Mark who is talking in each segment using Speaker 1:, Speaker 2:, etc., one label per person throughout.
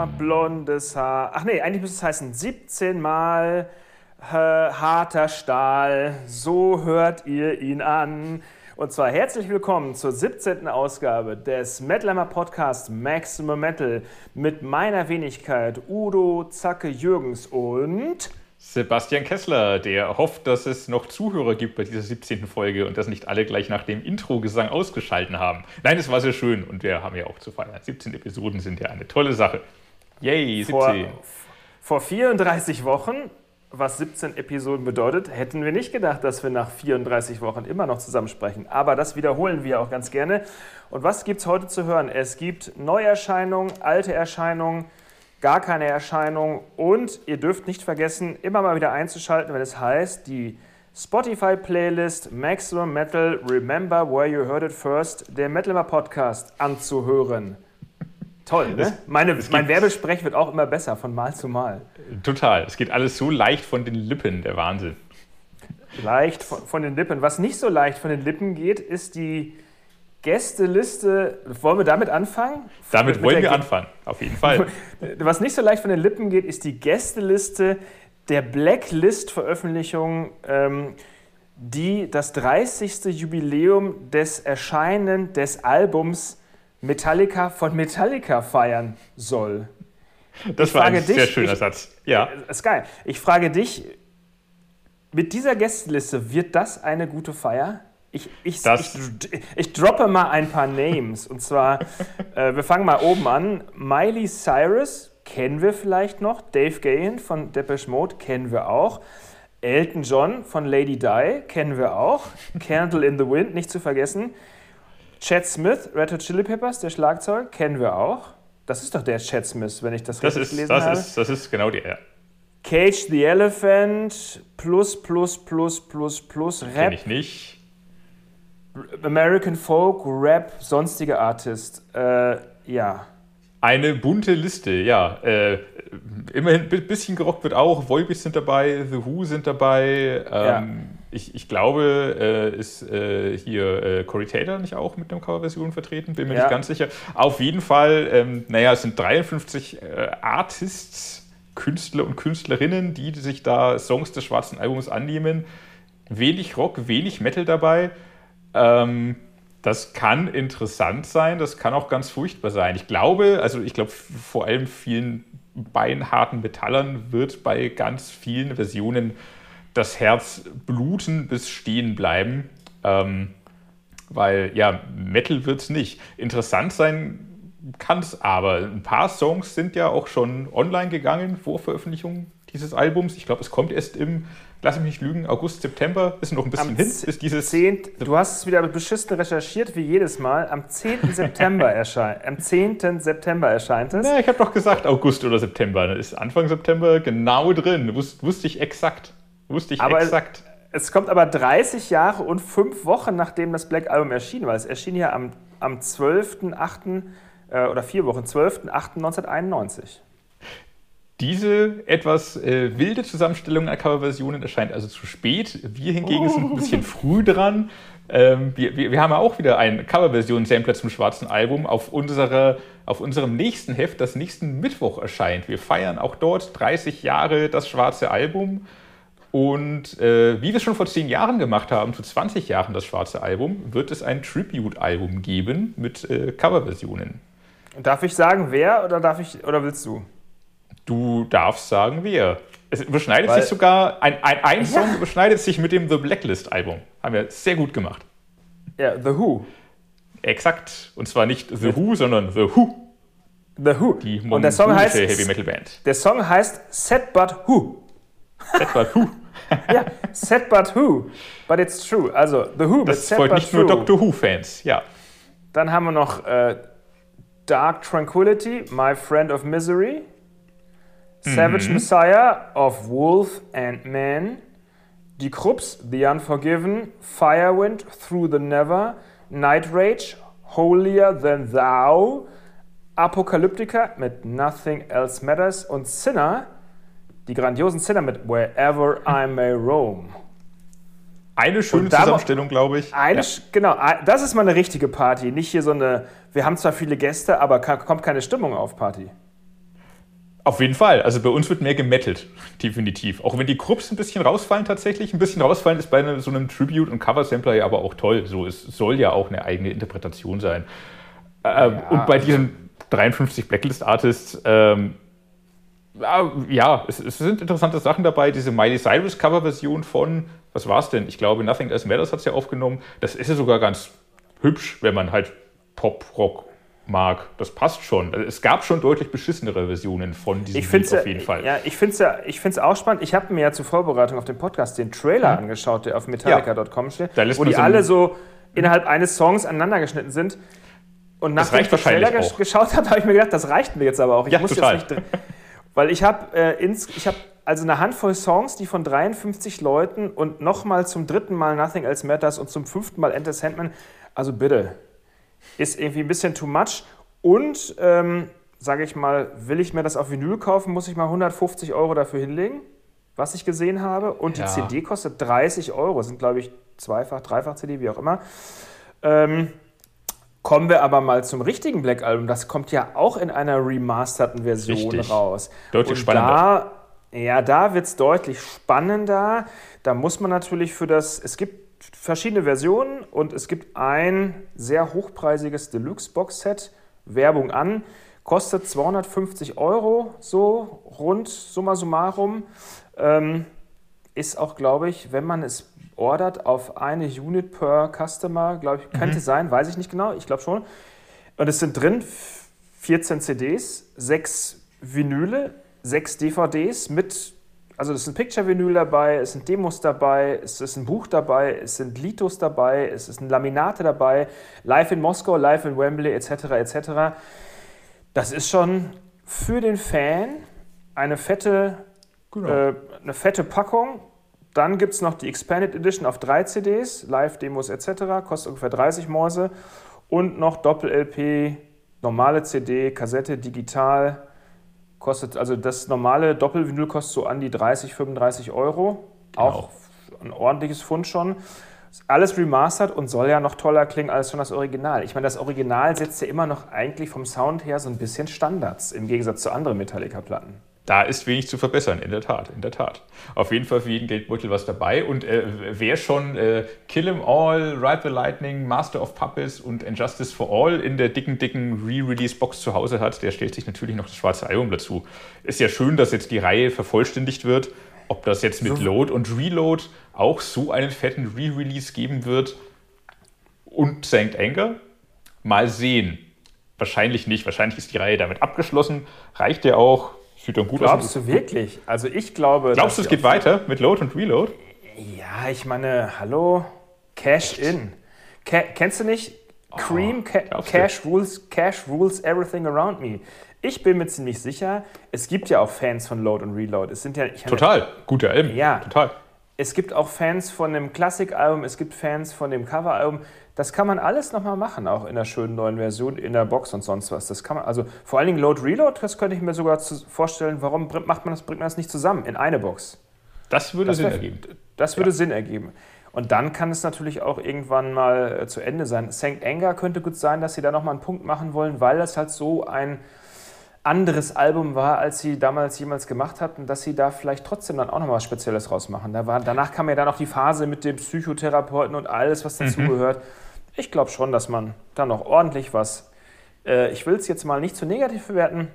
Speaker 1: 16 Jahre blondes Haar. Ach nee, eigentlich müsste es heißen 17 Mal äh, harter Stahl. So hört ihr ihn an. Und zwar herzlich willkommen zur 17. Ausgabe des Metalhammer Podcast Maximum Metal mit meiner Wenigkeit Udo Zacke Jürgens und
Speaker 2: Sebastian Kessler, der hofft, dass es noch Zuhörer gibt bei dieser 17. Folge und dass nicht alle gleich nach dem Intro-Gesang ausgeschalten haben. Nein, es war sehr schön und wir haben ja auch zu feiern. 17 Episoden sind ja eine tolle Sache. Yay, 17.
Speaker 1: Vor, vor 34 Wochen, was 17 Episoden bedeutet, hätten wir nicht gedacht, dass wir nach 34 Wochen immer noch zusammensprechen. Aber das wiederholen wir auch ganz gerne. Und was gibt es heute zu hören? Es gibt Neuerscheinungen, alte Erscheinungen, gar keine Erscheinung. Und ihr dürft nicht vergessen, immer mal wieder einzuschalten, wenn es heißt, die Spotify-Playlist Maximum Metal Remember Where You Heard It First, der Metalmer Podcast, anzuhören. Toll, ne? Meine, mein Werbesprech wird auch immer besser von Mal zu Mal.
Speaker 2: Total. Es geht alles so leicht von den Lippen, der Wahnsinn.
Speaker 1: Leicht von, von den Lippen. Was nicht so leicht von den Lippen geht, ist die Gästeliste. Wollen wir damit anfangen?
Speaker 2: Damit Mit wollen wir anfangen, auf jeden Fall.
Speaker 1: Was nicht so leicht von den Lippen geht, ist die Gästeliste der Blacklist-Veröffentlichung, ähm, die das 30. Jubiläum des Erscheinen des Albums Metallica von Metallica feiern soll.
Speaker 2: Das ich war ein dich, sehr schöner ich, Satz. Ja.
Speaker 1: Das ist geil. Ich frage dich, mit dieser Gästeliste wird das eine gute Feier? Ich, ich, ich, ich, droppe mal ein paar Names. Und zwar, äh, wir fangen mal oben an. Miley Cyrus kennen wir vielleicht noch. Dave Gahan von Depeche Mode kennen wir auch. Elton John von Lady Di kennen wir auch. Candle in the Wind, nicht zu vergessen. Chad Smith, Red Hot Chili Peppers, der Schlagzeug, kennen wir auch. Das ist doch der Chad Smith, wenn ich das,
Speaker 2: das
Speaker 1: richtig
Speaker 2: ist,
Speaker 1: gelesen
Speaker 2: das
Speaker 1: habe.
Speaker 2: Ist, das ist genau der.
Speaker 1: Cage the Elephant, plus, plus, plus, plus, plus, Rap.
Speaker 2: Kenn ich nicht.
Speaker 1: American Folk, Rap, sonstige Artist. Äh, ja.
Speaker 2: Eine bunte Liste, ja. Äh, immerhin ein bisschen gerockt wird auch. Volbeat sind dabei, The Who sind dabei. Ähm, ja. Ich, ich glaube, äh, ist äh, hier äh, Corey Taylor nicht auch mit einer Coverversion vertreten? Bin mir ja. nicht ganz sicher. Auf jeden Fall, ähm, naja, es sind 53 äh, Artists, Künstler und Künstlerinnen, die sich da Songs des schwarzen Albums annehmen. Wenig Rock, wenig Metal dabei. Ähm, das kann interessant sein, das kann auch ganz furchtbar sein. Ich glaube, also ich glaube, vor allem vielen beinharten Metallern wird bei ganz vielen Versionen das Herz bluten bis stehen bleiben. Ähm, weil ja, Metal wird es nicht. Interessant sein kann es aber. Ein paar Songs sind ja auch schon online gegangen vor Veröffentlichung dieses Albums. Ich glaube, es kommt erst im lass mich nicht lügen, August, September, ist noch ein bisschen
Speaker 1: am
Speaker 2: hin, bis dieses...
Speaker 1: 10, du hast es wieder beschissen recherchiert, wie jedes Mal. Am 10. September erscheint am 10. September erscheint es.
Speaker 2: Na, ich habe doch gesagt August oder September. Das ist Anfang September genau drin. Wus wusste ich exakt. Wusste ich
Speaker 1: aber
Speaker 2: exakt.
Speaker 1: Es kommt aber 30 Jahre und 5 Wochen, nachdem das Black Album erschien, weil es erschien ja am, am 12.8. Äh, oder vier Wochen, 12.8.1991.
Speaker 2: Diese etwas äh, wilde Zusammenstellung der Coverversionen erscheint also zu spät. Wir hingegen oh. sind ein bisschen früh dran. Ähm, wir, wir, wir, haben ja auch wieder ein Coverversion-Sampler zum schwarzen Album auf, unsere, auf unserem nächsten Heft, das nächsten Mittwoch erscheint. Wir feiern auch dort 30 Jahre das schwarze Album. Und äh, wie wir es schon vor 10 Jahren gemacht haben, zu 20 Jahren das schwarze Album, wird es ein Tribute-Album geben mit äh, Coverversionen.
Speaker 1: Darf ich sagen, wer oder darf ich oder willst du?
Speaker 2: Du darfst sagen, wer. Es überschneidet Weil, sich sogar, ein, ein, ein Song ja. überschneidet sich mit dem The Blacklist-Album. Haben wir sehr gut gemacht.
Speaker 1: Ja, The Who.
Speaker 2: Exakt. Und zwar nicht The Who, sondern The Who.
Speaker 1: The Who.
Speaker 2: Die Und der Song heißt Heavy Metal Band.
Speaker 1: Der Song heißt Set But Who.
Speaker 2: Set But Who.
Speaker 1: Ja, Set But Who. But it's true. Also The Who
Speaker 2: das mit freut nicht nur Doctor Who-Fans, ja.
Speaker 1: Dann haben wir noch äh, Dark Tranquility, My Friend of Misery. Savage mhm. Messiah of Wolf and Man, Die Krupps, The Unforgiven, Firewind, Through the Never, Night Rage, Holier Than Thou, Apokalyptica mit Nothing Else Matters und Sinner, die grandiosen Sinner mit Wherever I May Roam.
Speaker 2: Eine schöne Zusammenstellung, glaube ich.
Speaker 1: Eine, ja. Genau, das ist mal eine richtige Party. Nicht hier so eine, wir haben zwar viele Gäste, aber kommt keine Stimmung auf Party.
Speaker 2: Auf jeden Fall. Also bei uns wird mehr gemettelt, definitiv. Auch wenn die Krupps ein bisschen rausfallen tatsächlich. Ein bisschen rausfallen ist bei einem, so einem Tribute- und Cover-Sampler ja aber auch toll. So, es soll ja auch eine eigene Interpretation sein. Ähm, ja, und bei diesen 53 Blacklist-Artists, ähm, ja, es, es, sind interessante Sachen dabei. Diese Miley Cyrus Cover-Version von, was war es denn? Ich glaube, Nothing Else Matters hat es ja aufgenommen. Das ist ja sogar ganz hübsch, wenn man halt Pop-Rock mag. Das passt schon. Es gab schon deutlich beschissenere Versionen von diesem
Speaker 1: ich Lied auf jeden Fall. Ja, ich finde es ja, ich find's auch spannend. Ich habe mir ja zur Vorbereitung auf den Podcast den Trailer mhm. angeschaut, der auf metallica.com steht, wo die so alle so innerhalb eines Songs aneinander geschnitten sind. Und nachdem ich den Trailer auch. geschaut habe, habe ich mir gedacht, das reicht mir jetzt aber auch. Ich
Speaker 2: ja, muss total.
Speaker 1: jetzt nicht weil ich habe äh, hab also eine Handvoll Songs, die von 53 Leuten und nochmal zum dritten Mal Nothing Else Matters und zum fünften Mal Enter Sandman. Also bitte, ist irgendwie ein bisschen too much. Und, ähm, sage ich mal, will ich mir das auf Vinyl kaufen, muss ich mal 150 Euro dafür hinlegen, was ich gesehen habe. Und die ja. CD kostet 30 Euro, sind glaube ich zweifach, dreifach CD, wie auch immer. Ähm, kommen wir aber mal zum richtigen Black Album. Das kommt ja auch in einer remasterten Version Richtig. raus.
Speaker 2: Deutlich Und spannender.
Speaker 1: Da, ja, da wird es deutlich spannender. Da muss man natürlich für das, es gibt verschiedene Versionen und es gibt ein sehr hochpreisiges Deluxe-Box-Set, Werbung an, kostet 250 Euro, so rund, summa summarum. Ähm, ist auch, glaube ich, wenn man es ordert, auf eine Unit per Customer, glaube ich, könnte mhm. sein, weiß ich nicht genau, ich glaube schon. Und es sind drin 14 CDs, 6 Vinyle, 6 DVDs mit also es ist ein Picture-Vinyl dabei, es sind Demos dabei, es ist ein Buch dabei, es sind Litos dabei, es ist ein Laminate dabei, live in Moskau, live in Wembley etc. etc. Das ist schon für den Fan eine fette, genau. äh, eine fette Packung. Dann gibt es noch die Expanded Edition auf drei CDs, Live-Demos etc., kostet ungefähr 30 Morse. Und noch Doppel-LP, normale CD, Kassette, digital, Kostet, also das normale Doppelvinyl kostet so an die 30, 35 Euro. Genau. Auch ein ordentliches Fund schon. Alles remastered und soll ja noch toller klingen als schon das Original. Ich meine, das Original setzt ja immer noch eigentlich vom Sound her so ein bisschen Standards im Gegensatz zu anderen Metallica-Platten
Speaker 2: da ist wenig zu verbessern, in der Tat, in der Tat. Auf jeden Fall für jeden Geldbeutel was dabei. Und äh, wer schon äh, Kill 'em All, Ride the Lightning, Master of Puppets und Injustice for All in der dicken, dicken Re-Release-Box zu Hause hat, der stellt sich natürlich noch das schwarze Album dazu. Ist ja schön, dass jetzt die Reihe vervollständigt wird. Ob das jetzt mit Load und Reload auch so einen fetten Re-Release geben wird und St. Anger? Mal sehen. Wahrscheinlich nicht. Wahrscheinlich ist die Reihe damit abgeschlossen. Reicht ja auch
Speaker 1: Sieht dann gut Glaubst aus. du wirklich? Also ich glaube.
Speaker 2: Glaubst du, es geht weiter mit Load und Reload?
Speaker 1: Ja, ich meine, hallo, Cash Echt? in. Ca kennst du nicht? Cream, oh, Ca Cash rules, Cash rules everything around me. Ich bin mir ziemlich sicher, es gibt ja auch Fans von Load und Reload. Es sind ja,
Speaker 2: Total, gute Alben.
Speaker 1: Ja,
Speaker 2: total.
Speaker 1: Es gibt auch Fans von dem Klassikalbum, es gibt Fans von dem Coveralbum. Das kann man alles nochmal machen, auch in der schönen neuen Version, in der Box und sonst was. Das kann man, also vor allen Dingen Load Reload, das könnte ich mir sogar vorstellen, warum macht man das, bringt man das nicht zusammen in eine Box?
Speaker 2: Das würde das Sinn ergeben.
Speaker 1: Das würde ja. Sinn ergeben. Und dann kann es natürlich auch irgendwann mal äh, zu Ende sein. St. Anger könnte gut sein, dass sie da nochmal einen Punkt machen wollen, weil das halt so ein anderes Album war, als sie damals jemals gemacht hatten, dass sie da vielleicht trotzdem dann auch noch was Spezielles rausmachen. Da war, danach kam ja dann auch die Phase mit dem Psychotherapeuten und alles, was dazugehört. Mhm. Ich glaube schon, dass man da noch ordentlich was, äh, ich will es jetzt mal nicht zu negativ bewerten,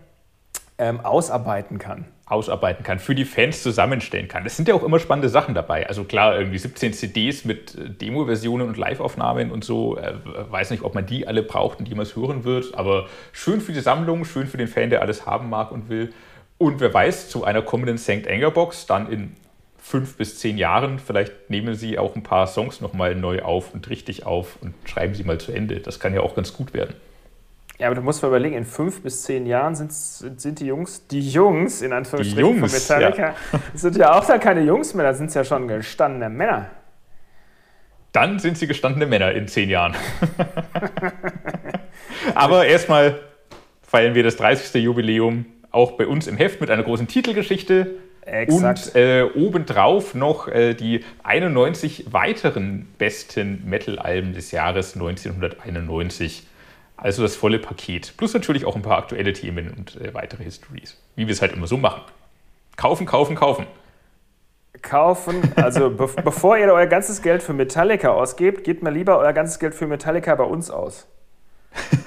Speaker 1: ähm, ausarbeiten kann.
Speaker 2: Ausarbeiten kann, für die Fans zusammenstellen kann. Es sind ja auch immer spannende Sachen dabei. Also klar, irgendwie 17 CDs mit äh, Demo-Versionen und Live-Aufnahmen und so. Äh, weiß nicht, ob man die alle braucht und jemals hören wird, aber schön für die Sammlung, schön für den Fan, der alles haben mag und will. Und wer weiß, zu einer kommenden St. Anger Box, dann in fünf bis zehn Jahren, vielleicht nehmen Sie auch ein paar Songs nochmal neu auf und richtig auf und schreiben sie mal zu Ende. Das kann ja auch ganz gut werden.
Speaker 1: Ja, aber du musst mal überlegen, in fünf bis zehn Jahren sind, sind die Jungs, die Jungs, in Anführungsstrichen,
Speaker 2: die Jungs, von Metallica,
Speaker 1: ja. sind ja auch dann keine Jungs mehr, da sind es ja schon gestandene Männer.
Speaker 2: Dann sind sie gestandene Männer in zehn Jahren. aber erstmal feiern wir das 30. Jubiläum auch bei uns im Heft mit einer großen Titelgeschichte. Exakt. Und äh, obendrauf noch äh, die 91 weiteren besten Metal-Alben des Jahres 1991 Also das volle Paket. Plus natürlich auch ein paar aktuelle Themen und äh, weitere Histories. Wie wir es halt immer so machen. Kaufen, kaufen, kaufen.
Speaker 1: Kaufen, also be bevor ihr euer ganzes Geld für Metallica ausgebt, gebt mal lieber euer ganzes Geld für Metallica bei uns aus.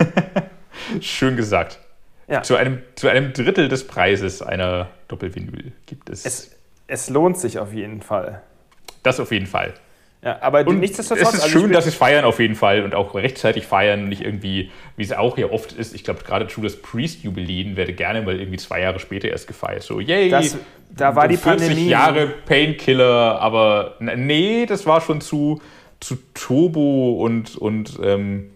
Speaker 2: Schön gesagt. Ja. Zu, einem, zu einem Drittel des Preises einer Doppelvinyl gibt es.
Speaker 1: es. Es lohnt sich auf jeden Fall.
Speaker 2: Das auf jeden Fall.
Speaker 1: Ja, aber
Speaker 2: und nichtsdestotrotz. Es ist also schön, dass sie es feiern auf jeden Fall und auch rechtzeitig feiern, nicht irgendwie, wie es auch hier oft ist. Ich glaube, gerade Judas Priest Jubiläen werde gerne mal irgendwie zwei Jahre später erst gefeiert. So, yay! Das,
Speaker 1: da war die
Speaker 2: 40
Speaker 1: Pandemie.
Speaker 2: Jahre Painkiller, aber nee, das war schon zu, zu Turbo und, und ähm,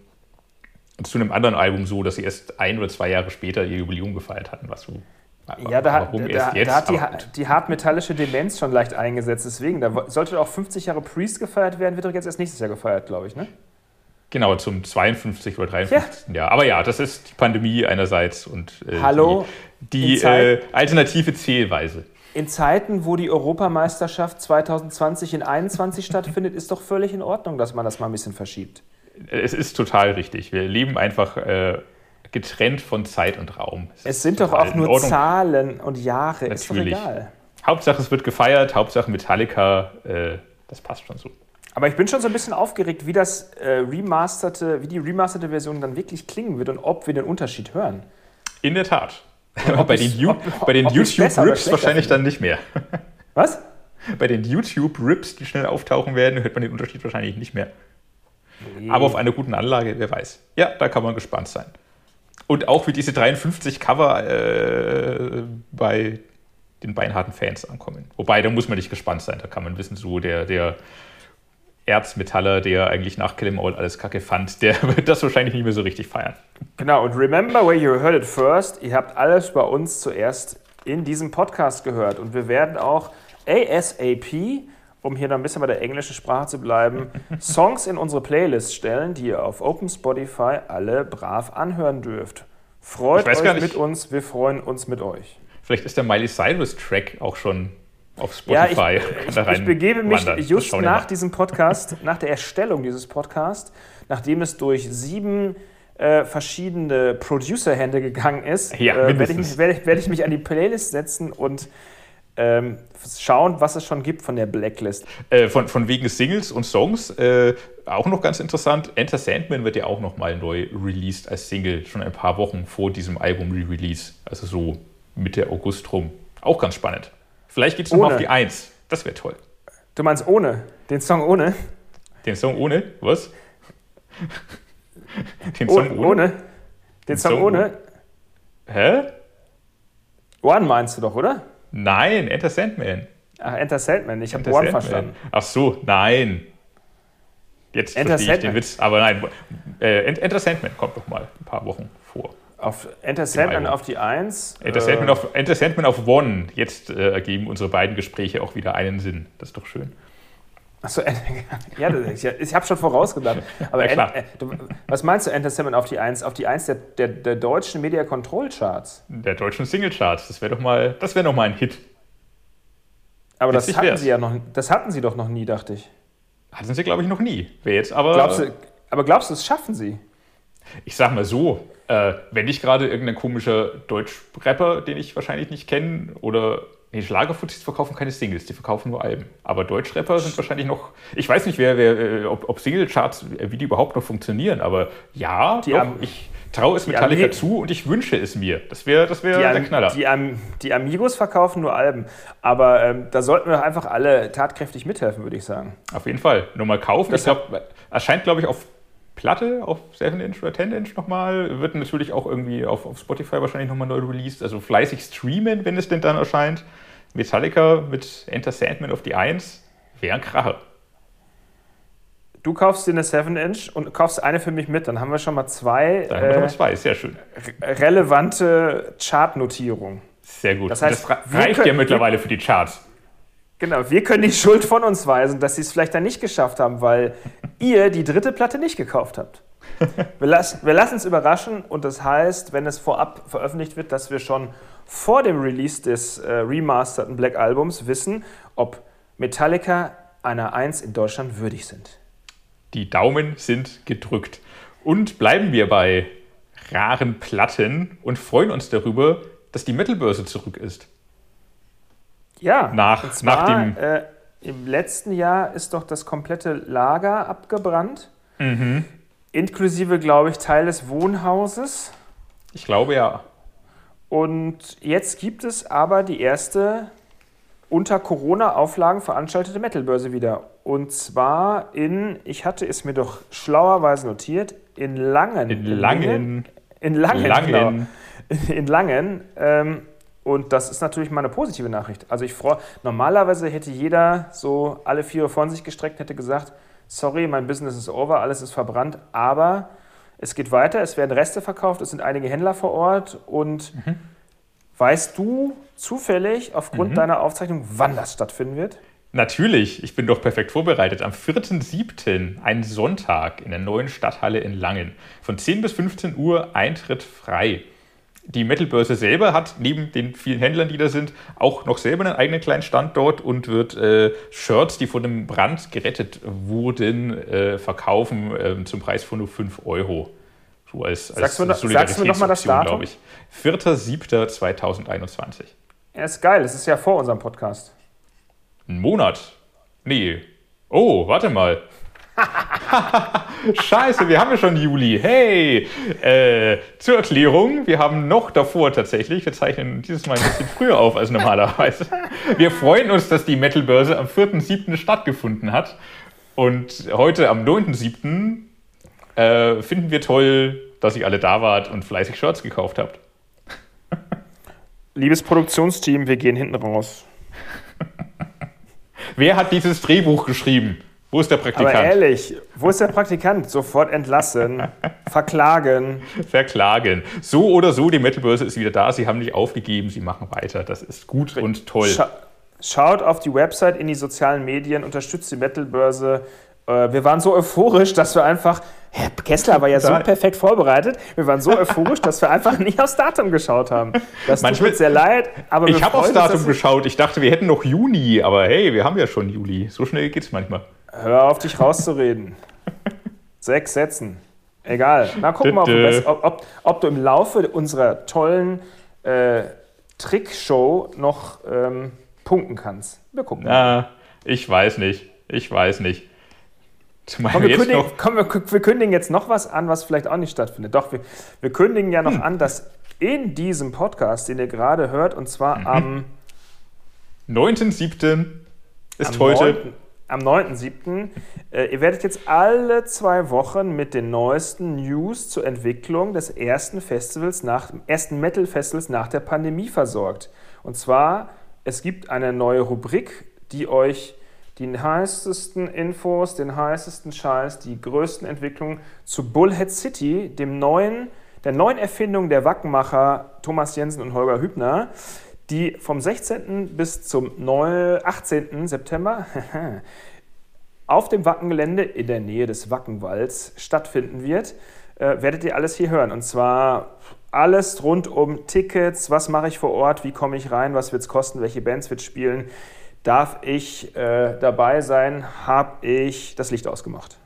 Speaker 2: zu einem anderen Album so, dass sie erst ein oder zwei Jahre später ihr Jubiläum gefeiert hatten, was so
Speaker 1: ja, da, da, jetzt, da hat die, die hartmetallische Demenz schon leicht eingesetzt. Deswegen, da sollte auch 50 Jahre Priest gefeiert werden, wird doch jetzt erst nächstes Jahr gefeiert, glaube ich, ne?
Speaker 2: Genau, zum 52 oder 53. Ja. Jahr. Aber ja, das ist die Pandemie einerseits und
Speaker 1: äh, Hallo,
Speaker 2: die, die äh, alternative Zählweise.
Speaker 1: In Zeiten, wo die Europameisterschaft 2020 in 21 stattfindet, ist doch völlig in Ordnung, dass man das mal ein bisschen verschiebt.
Speaker 2: Es ist total richtig. Wir leben einfach äh, getrennt von Zeit und Raum.
Speaker 1: Es, es sind doch auch nur Zahlen und Jahre, Natürlich. ist doch egal.
Speaker 2: Hauptsache es wird gefeiert, Hauptsache Metallica, äh, das passt schon so.
Speaker 1: Aber ich bin schon so ein bisschen aufgeregt, wie das äh, remasterte, wie die remasterte Version dann wirklich klingen wird und ob wir den Unterschied hören.
Speaker 2: In der Tat. bei den, ob, bei den YouTube-Rips wahrscheinlich dann nicht mehr.
Speaker 1: Was?
Speaker 2: Bei den YouTube-Rips, die schnell auftauchen werden, hört man den Unterschied wahrscheinlich nicht mehr. Nee. Aber auf einer guten Anlage, wer weiß. Ja, da kann man gespannt sein. Und auch wie diese 53 Cover äh, bei den beinharten Fans ankommen. Wobei, da muss man nicht gespannt sein. Da kann man wissen, so der, der Erzmetaller, der eigentlich nach Kill 'Em All alles kacke fand, der wird das wahrscheinlich nicht mehr so richtig feiern.
Speaker 1: Genau, und remember where you heard it first. Ihr habt alles bei uns zuerst in diesem Podcast gehört. Und wir werden auch ASAP um hier noch ein bisschen bei der englischen Sprache zu bleiben, Songs in unsere Playlist stellen, die ihr auf Open Spotify alle brav anhören dürft. Freut euch mit uns, wir freuen uns mit euch.
Speaker 2: Vielleicht ist der Miley Cyrus Track auch schon auf Spotify.
Speaker 1: Ja, ich, ich, ich begebe mich wandern. just nach diesem Podcast, nach der Erstellung dieses Podcasts, nachdem es durch sieben äh, verschiedene Producer-Hände gegangen ist, ja, äh, werde ich, werd werd ich mich an die Playlist setzen und ähm, schauen, was es schon gibt von der Blacklist.
Speaker 2: Äh, von, von wegen Singles und Songs, äh, auch noch ganz interessant, Enter Sandman wird ja auch noch mal neu released als Single, schon ein paar Wochen vor diesem Album-Release, also so Mitte August rum. Auch ganz spannend. Vielleicht geht es nochmal auf die Eins. Das wäre toll.
Speaker 1: Du meinst ohne? Den Song ohne?
Speaker 2: Den Song ohne? Was?
Speaker 1: Den Song ohne? ohne? Den Song, Song ohne?
Speaker 2: Hä?
Speaker 1: One meinst du doch, oder?
Speaker 2: Nein, Enter Sandman.
Speaker 1: Ach, Enter Sandman. Ich habe One verstanden.
Speaker 2: Ach so, nein. Jetzt Enter verstehe Sandman. ich den Witz. Aber nein, äh, Enter Sandman kommt noch mal ein paar Wochen vor.
Speaker 1: Auf Enter Sandman auf die 1.
Speaker 2: Enter, äh, Sandman auf, Enter Sandman auf One. Jetzt äh, ergeben unsere beiden Gespräche auch wieder einen Sinn. Das ist doch schön.
Speaker 1: Achso, ja, ich, habe schon vorausgedacht. Aber ja, äh, du, was meinst du, Enter Sandman auf die 1? Auf die 1 der, der, der deutschen Media Control Charts?
Speaker 2: Der deutschen Single Charts. Das wäre doch mal, das wäre noch mal ein Hit.
Speaker 1: Aber das hatten sie ja noch, das hatten sie doch noch nie, dachte ich.
Speaker 2: Hatten sie, glaube ich, noch nie. Wer jetzt aber.
Speaker 1: Glaubst du, aber glaubst du, das schaffen sie?
Speaker 2: Ich sag mal so, äh, wenn nicht gerade irgendein komischer Deutsch-Rapper, den ich wahrscheinlich nicht kenne, oder Nee, Schlagerfuzis verkaufen keine Singles, die verkaufen nur Alben. Aber Deutschrapper sind wahrscheinlich noch. Ich weiß nicht, wer, wer, äh, ob, ob Singlecharts, äh, wie die überhaupt noch funktionieren, aber ja, doch, ich traue es Metallica zu und ich wünsche es mir. Das wäre das wär der Knaller.
Speaker 1: Die, Am die Amigos verkaufen nur Alben. Aber ähm, da sollten wir einfach alle tatkräftig mithelfen, würde ich sagen.
Speaker 2: Auf jeden Fall. Nur mal kaufen. Das ich glaube, erscheint, glaube ich, auf Platte auf 7-Inch oder 10-Inch nochmal. Wird natürlich auch irgendwie auf, auf Spotify wahrscheinlich nochmal neu released. Also fleißig streamen, wenn es denn dann erscheint. Metallica mit Enter Sandman auf die 1 wäre ein Kracher.
Speaker 1: Du kaufst dir eine 7-Inch und kaufst eine für mich mit. Dann haben wir schon mal zwei.
Speaker 2: Dann haben wir schon mal äh, zwei, sehr schön.
Speaker 1: Relevante Chartnotierungen.
Speaker 2: Sehr gut. Das, heißt, das reicht können, ja mittlerweile für die Charts.
Speaker 1: Genau, wir können die Schuld von uns weisen, dass sie es vielleicht dann nicht geschafft haben, weil ihr die dritte Platte nicht gekauft habt. Wir, lassen, wir lassen uns überraschen und das heißt, wenn es vorab veröffentlicht wird, dass wir schon vor dem Release des äh, remasterten Black Albums wissen, ob Metallica einer 1 in Deutschland würdig sind.
Speaker 2: Die Daumen sind gedrückt. Und bleiben wir bei raren Platten und freuen uns darüber, dass die Metalbörse zurück ist.
Speaker 1: Ja,
Speaker 2: nach, zwar, nach dem. Äh,
Speaker 1: Im letzten Jahr ist doch das komplette Lager abgebrannt. Mhm. Inklusive, glaube ich, Teil des Wohnhauses.
Speaker 2: Ich glaube ja.
Speaker 1: Und jetzt gibt es aber die erste unter Corona-Auflagen veranstaltete Metalbörse wieder. Und zwar in, ich hatte es mir doch schlauerweise notiert, in Langen.
Speaker 2: In Langen.
Speaker 1: In Langen. Langen. Genau. In Langen. Ähm, und das ist natürlich mal eine positive Nachricht. Also ich freue, normalerweise hätte jeder so alle vier von sich gestreckt, hätte gesagt, sorry, mein Business ist over, alles ist verbrannt, aber es geht weiter, es werden Reste verkauft, es sind einige Händler vor Ort und mhm. weißt du zufällig aufgrund mhm. deiner Aufzeichnung, wann das stattfinden wird?
Speaker 2: Natürlich, ich bin doch perfekt vorbereitet. Am 4.7., ein Sonntag, in der neuen Stadthalle in Langen. Von 10 bis 15 Uhr Eintritt frei. Die Metalbörse selber hat neben den vielen Händlern, die da sind, auch noch selber einen eigenen kleinen Stand dort und wird äh, Shirts, die von dem Brand gerettet wurden, äh, verkaufen äh, zum Preis von nur 5 Euro.
Speaker 1: So als, als sagst du, sagst du nochmal das Datum? glaube ich.
Speaker 2: 4.7.2021.
Speaker 1: Ja, ist geil. Das ist ja vor unserem Podcast.
Speaker 2: Ein Monat? Nee. Oh, warte mal. Scheiße, wir haben ja schon Juli. Hey! Äh, zur Erklärung, wir haben noch davor tatsächlich, wir zeichnen dieses Mal ein bisschen früher auf als normalerweise. Wir freuen uns, dass die Metalbörse am 4.7. stattgefunden hat. Und heute am 9.7. Äh, finden wir toll, dass ihr alle da wart und fleißig Shirts gekauft habt.
Speaker 1: Liebes Produktionsteam, wir gehen hinten raus.
Speaker 2: Wer hat dieses Drehbuch geschrieben? Wo ist der Praktikant?
Speaker 1: Aber ehrlich, wo ist der Praktikant? Sofort entlassen, verklagen.
Speaker 2: Verklagen. So oder so, die Metalbörse ist wieder da. Sie haben nicht aufgegeben, sie machen weiter. Das ist gut und toll. Scha
Speaker 1: schaut auf die Website, in die sozialen Medien, unterstützt die Metalbörse. Äh, wir waren so euphorisch, dass wir einfach, Herr Kessler war ja so perfekt vorbereitet, wir waren so euphorisch, dass wir einfach nicht aufs Datum geschaut haben. Das Manchmal, tut mir sehr leid,
Speaker 2: aber Ich habe aufs Datum geschaut, ich dachte, wir hätten noch Juni, aber hey, wir haben ja schon Juli. So schnell geht es manchmal.
Speaker 1: Hör auf, dich rauszureden. Sechs Sätzen. Egal. Na, gucken wir mal, ob, ob, ob, du im Laufe unserer tollen äh, Trickshow noch ähm, punkten kannst.
Speaker 2: Wir gucken. Na, ich weiß nicht. Ich weiß nicht.
Speaker 1: Komm wir, kündigen, komm, wir, wir, kündigen, jetzt noch was an, was vielleicht auch nicht stattfindet. Doch, wir, wir kündigen ja noch hm. an, dass in diesem Podcast, den ihr gerade hört, und zwar mhm. am
Speaker 2: 9.7. ist heute. 9
Speaker 1: am 9.7. Äh, ihr werdet jetzt alle zwei Wochen mit den neuesten News zur Entwicklung des ersten Festivals nach, ersten Metal-Festivals nach der Pandemie versorgt. Und zwar, es gibt eine neue Rubrik, die euch die heißesten Infos, den heißesten Scheiß, die größten Entwicklungen zu Bullhead City, dem neuen, der neuen Erfindung der Wackenmacher Thomas Jensen und Holger Hübner, die vom 16. bis zum 18. September auf dem Wackengelände in der Nähe des Wackenwalds stattfinden wird, äh, werdet ihr alles hier hören. Und zwar alles rund um Tickets, was mache ich vor Ort, wie komme ich rein, was wird es kosten, welche Bands wird spielen. Darf ich äh, dabei sein? Habe ich das Licht ausgemacht?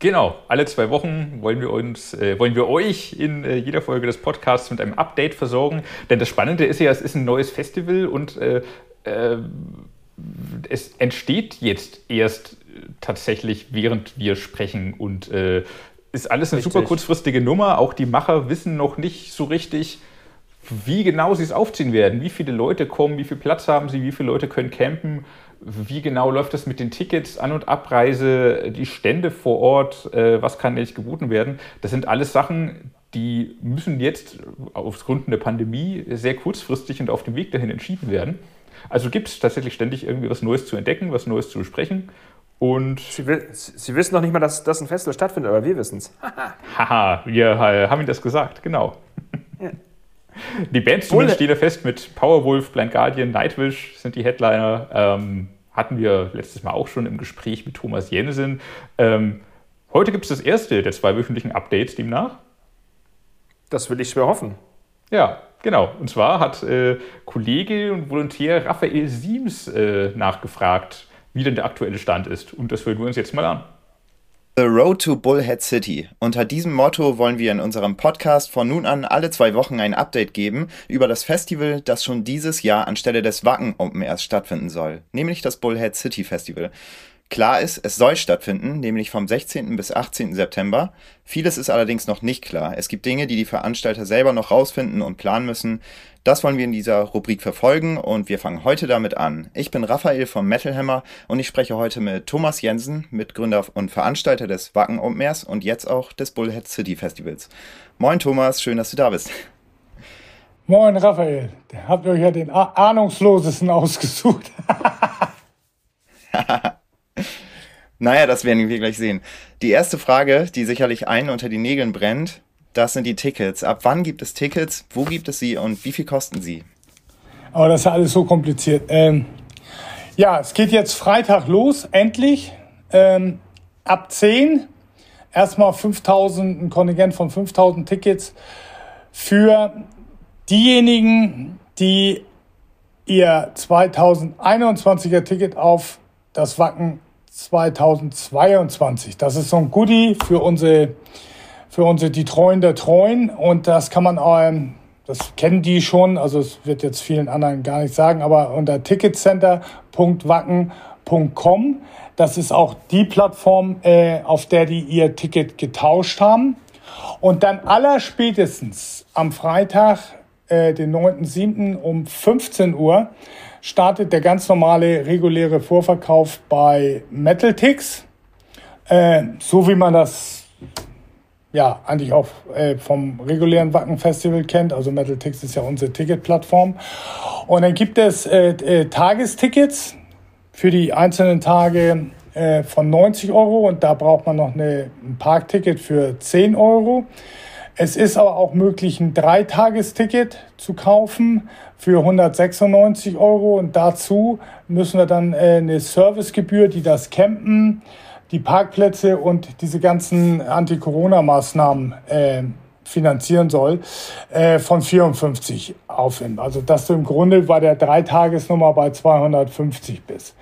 Speaker 2: Genau, alle zwei Wochen wollen wir uns, äh, wollen wir euch in äh, jeder Folge des Podcasts mit einem Update versorgen. Denn das Spannende ist ja, es ist ein neues Festival und äh, äh es entsteht jetzt erst tatsächlich, während wir sprechen und äh, ist alles eine richtig. super kurzfristige Nummer. Auch die Macher wissen noch nicht so richtig, wie genau sie es aufziehen werden. Wie viele Leute kommen, wie viel Platz haben sie, wie viele Leute können campen wie genau läuft das mit den Tickets, An- und Abreise, die Stände vor Ort, äh, was kann nicht geboten werden? Das sind alles Sachen, die müssen jetzt aufgrund der Pandemie sehr kurzfristig und auf dem Weg dahin entschieden werden. Also gibt es tatsächlich ständig irgendwie was Neues zu entdecken, was Neues zu besprechen. Und
Speaker 1: Sie, Sie wissen noch nicht mal, dass, dass ein Festival stattfindet, aber wir wissen es.
Speaker 2: Haha, wir äh, haben Ihnen das gesagt, genau. Ja. Die Bands zumindest stehen da fest mit Powerwolf, Blind Guardian, Nightwish sind die Headliner. Ähm, hatten wir letztes Mal auch schon im Gespräch mit Thomas Jensen. Ähm, heute gibt es das erste der zwei wöchentlichen Updates demnach.
Speaker 1: Das will ich schwer hoffen.
Speaker 2: Ja, genau. Und zwar hat äh, Kollege und Volontär Raphael Siems äh, nachgefragt, wie denn der aktuelle Stand ist. Und das hören wir uns jetzt mal an.
Speaker 3: The Road to Bullhead City. Unter diesem Motto wollen wir in unserem Podcast von nun an alle zwei Wochen ein Update geben über das Festival, das schon dieses Jahr anstelle des Wacken Open Airs stattfinden soll, nämlich das Bullhead City Festival. Klar ist, es soll stattfinden, nämlich vom 16. bis 18. September. Vieles ist allerdings noch nicht klar. Es gibt Dinge, die die Veranstalter selber noch rausfinden und planen müssen. Das wollen wir in dieser Rubrik verfolgen und wir fangen heute damit an. Ich bin Raphael vom Metal Hammer und ich spreche heute mit Thomas Jensen, Mitgründer und Veranstalter des Wacken Open Airs und jetzt auch des Bullhead City Festivals. Moin Thomas, schön, dass du da bist.
Speaker 4: Moin Raphael, habt ihr euch ja den ahnungslosesten ausgesucht.
Speaker 3: Naja, das werden wir gleich sehen. Die erste Frage, die sicherlich einen unter die Nägeln brennt, das sind die Tickets. Ab wann gibt es Tickets? Wo gibt es sie und wie viel kosten sie?
Speaker 4: Aber das ist alles so kompliziert. Ähm, ja, es geht jetzt Freitag los, endlich. Ähm, ab 10 erstmal 5000, ein Kontingent von 5000 Tickets für diejenigen, die ihr 2021er Ticket auf das Wacken 2022. Das ist so ein Goodie für unsere, für unsere die Treuen der Treuen. Und das kann man, ähm, das kennen die schon, also es wird jetzt vielen anderen gar nicht sagen, aber unter ticketcenter.wacken.com. Das ist auch die Plattform, äh, auf der die ihr Ticket getauscht haben. Und dann allerspätestens am Freitag, äh, den 9.7. um 15 Uhr, startet der ganz normale reguläre Vorverkauf bei Metaltix, äh, so wie man das ja eigentlich auch äh, vom regulären Wacken Festival kennt. Also Metaltix ist ja unsere Ticketplattform. Und dann gibt es äh, äh, Tagestickets für die einzelnen Tage äh, von 90 Euro und da braucht man noch eine, ein Parkticket für 10 Euro. Es ist aber auch möglich, ein Dreitagesticket zu kaufen für 196 Euro und dazu müssen wir dann äh, eine Servicegebühr, die das Campen, die Parkplätze und diese ganzen Anti-Corona-Maßnahmen äh, finanzieren soll, äh, von 54 aufwenden. Also dass du im Grunde bei der Dreitagesnummer bei 250 bist.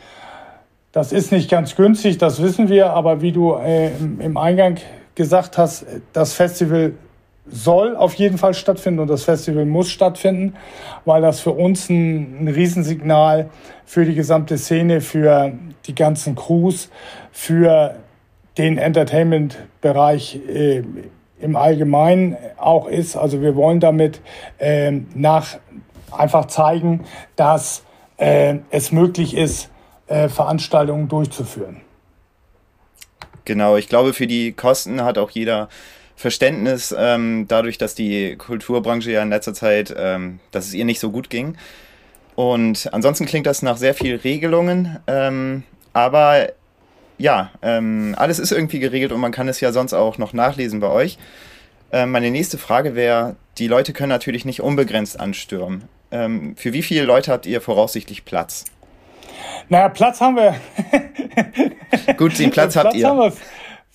Speaker 4: Das ist nicht ganz günstig, das wissen wir, aber wie du äh, im Eingang gesagt hast, das Festival soll auf jeden Fall stattfinden und das Festival muss stattfinden, weil das für uns ein, ein Riesensignal für die gesamte Szene, für die ganzen Crews, für den Entertainment-Bereich äh, im Allgemeinen auch ist. Also wir wollen damit äh, nach einfach zeigen, dass äh, es möglich ist, äh, Veranstaltungen durchzuführen.
Speaker 3: Genau, ich glaube, für die Kosten hat auch jeder Verständnis, ähm, dadurch, dass die Kulturbranche ja in letzter Zeit, ähm, dass es ihr nicht so gut ging. Und ansonsten klingt das nach sehr viel Regelungen, ähm, aber ja, ähm, alles ist irgendwie geregelt und man kann es ja sonst auch noch nachlesen bei euch. Ähm, meine nächste Frage wäre, die Leute können natürlich nicht unbegrenzt anstürmen. Ähm, für wie viele Leute habt ihr voraussichtlich Platz?
Speaker 4: Naja, Platz haben wir.
Speaker 3: Gut, den Platz, Platz habt ihr.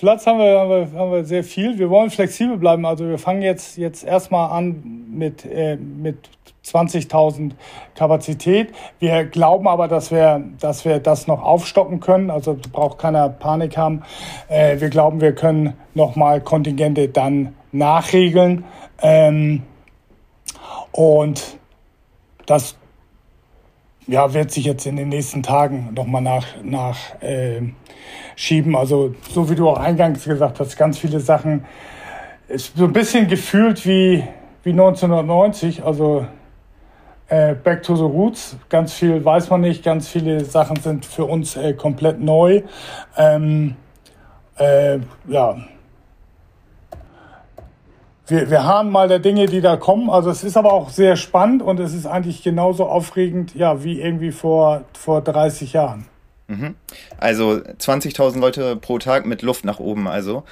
Speaker 4: Platz haben wir, haben wir, haben wir sehr viel. Wir wollen flexibel bleiben. Also wir fangen jetzt, jetzt erstmal an mit, äh, mit 20.000 Kapazität. Wir glauben aber, dass wir, dass wir das noch aufstocken können. Also braucht keiner Panik haben. Äh, wir glauben, wir können nochmal Kontingente dann nachregeln. Ähm, und das ja, wird sich jetzt in den nächsten Tagen nochmal nach, nach äh. Also so wie du auch eingangs gesagt hast, ganz viele Sachen. Ist so ein bisschen gefühlt wie, wie 1990, also äh, Back to the Roots. Ganz viel weiß man nicht, ganz viele Sachen sind für uns äh, komplett neu. Ähm, äh, ja, wir, wir haben mal der Dinge, die da kommen. Also es ist aber auch sehr spannend und es ist eigentlich genauso aufregend, ja, wie irgendwie vor, vor 30 Jahren.
Speaker 3: Mhm. Also 20.000 Leute pro Tag mit Luft nach oben. Also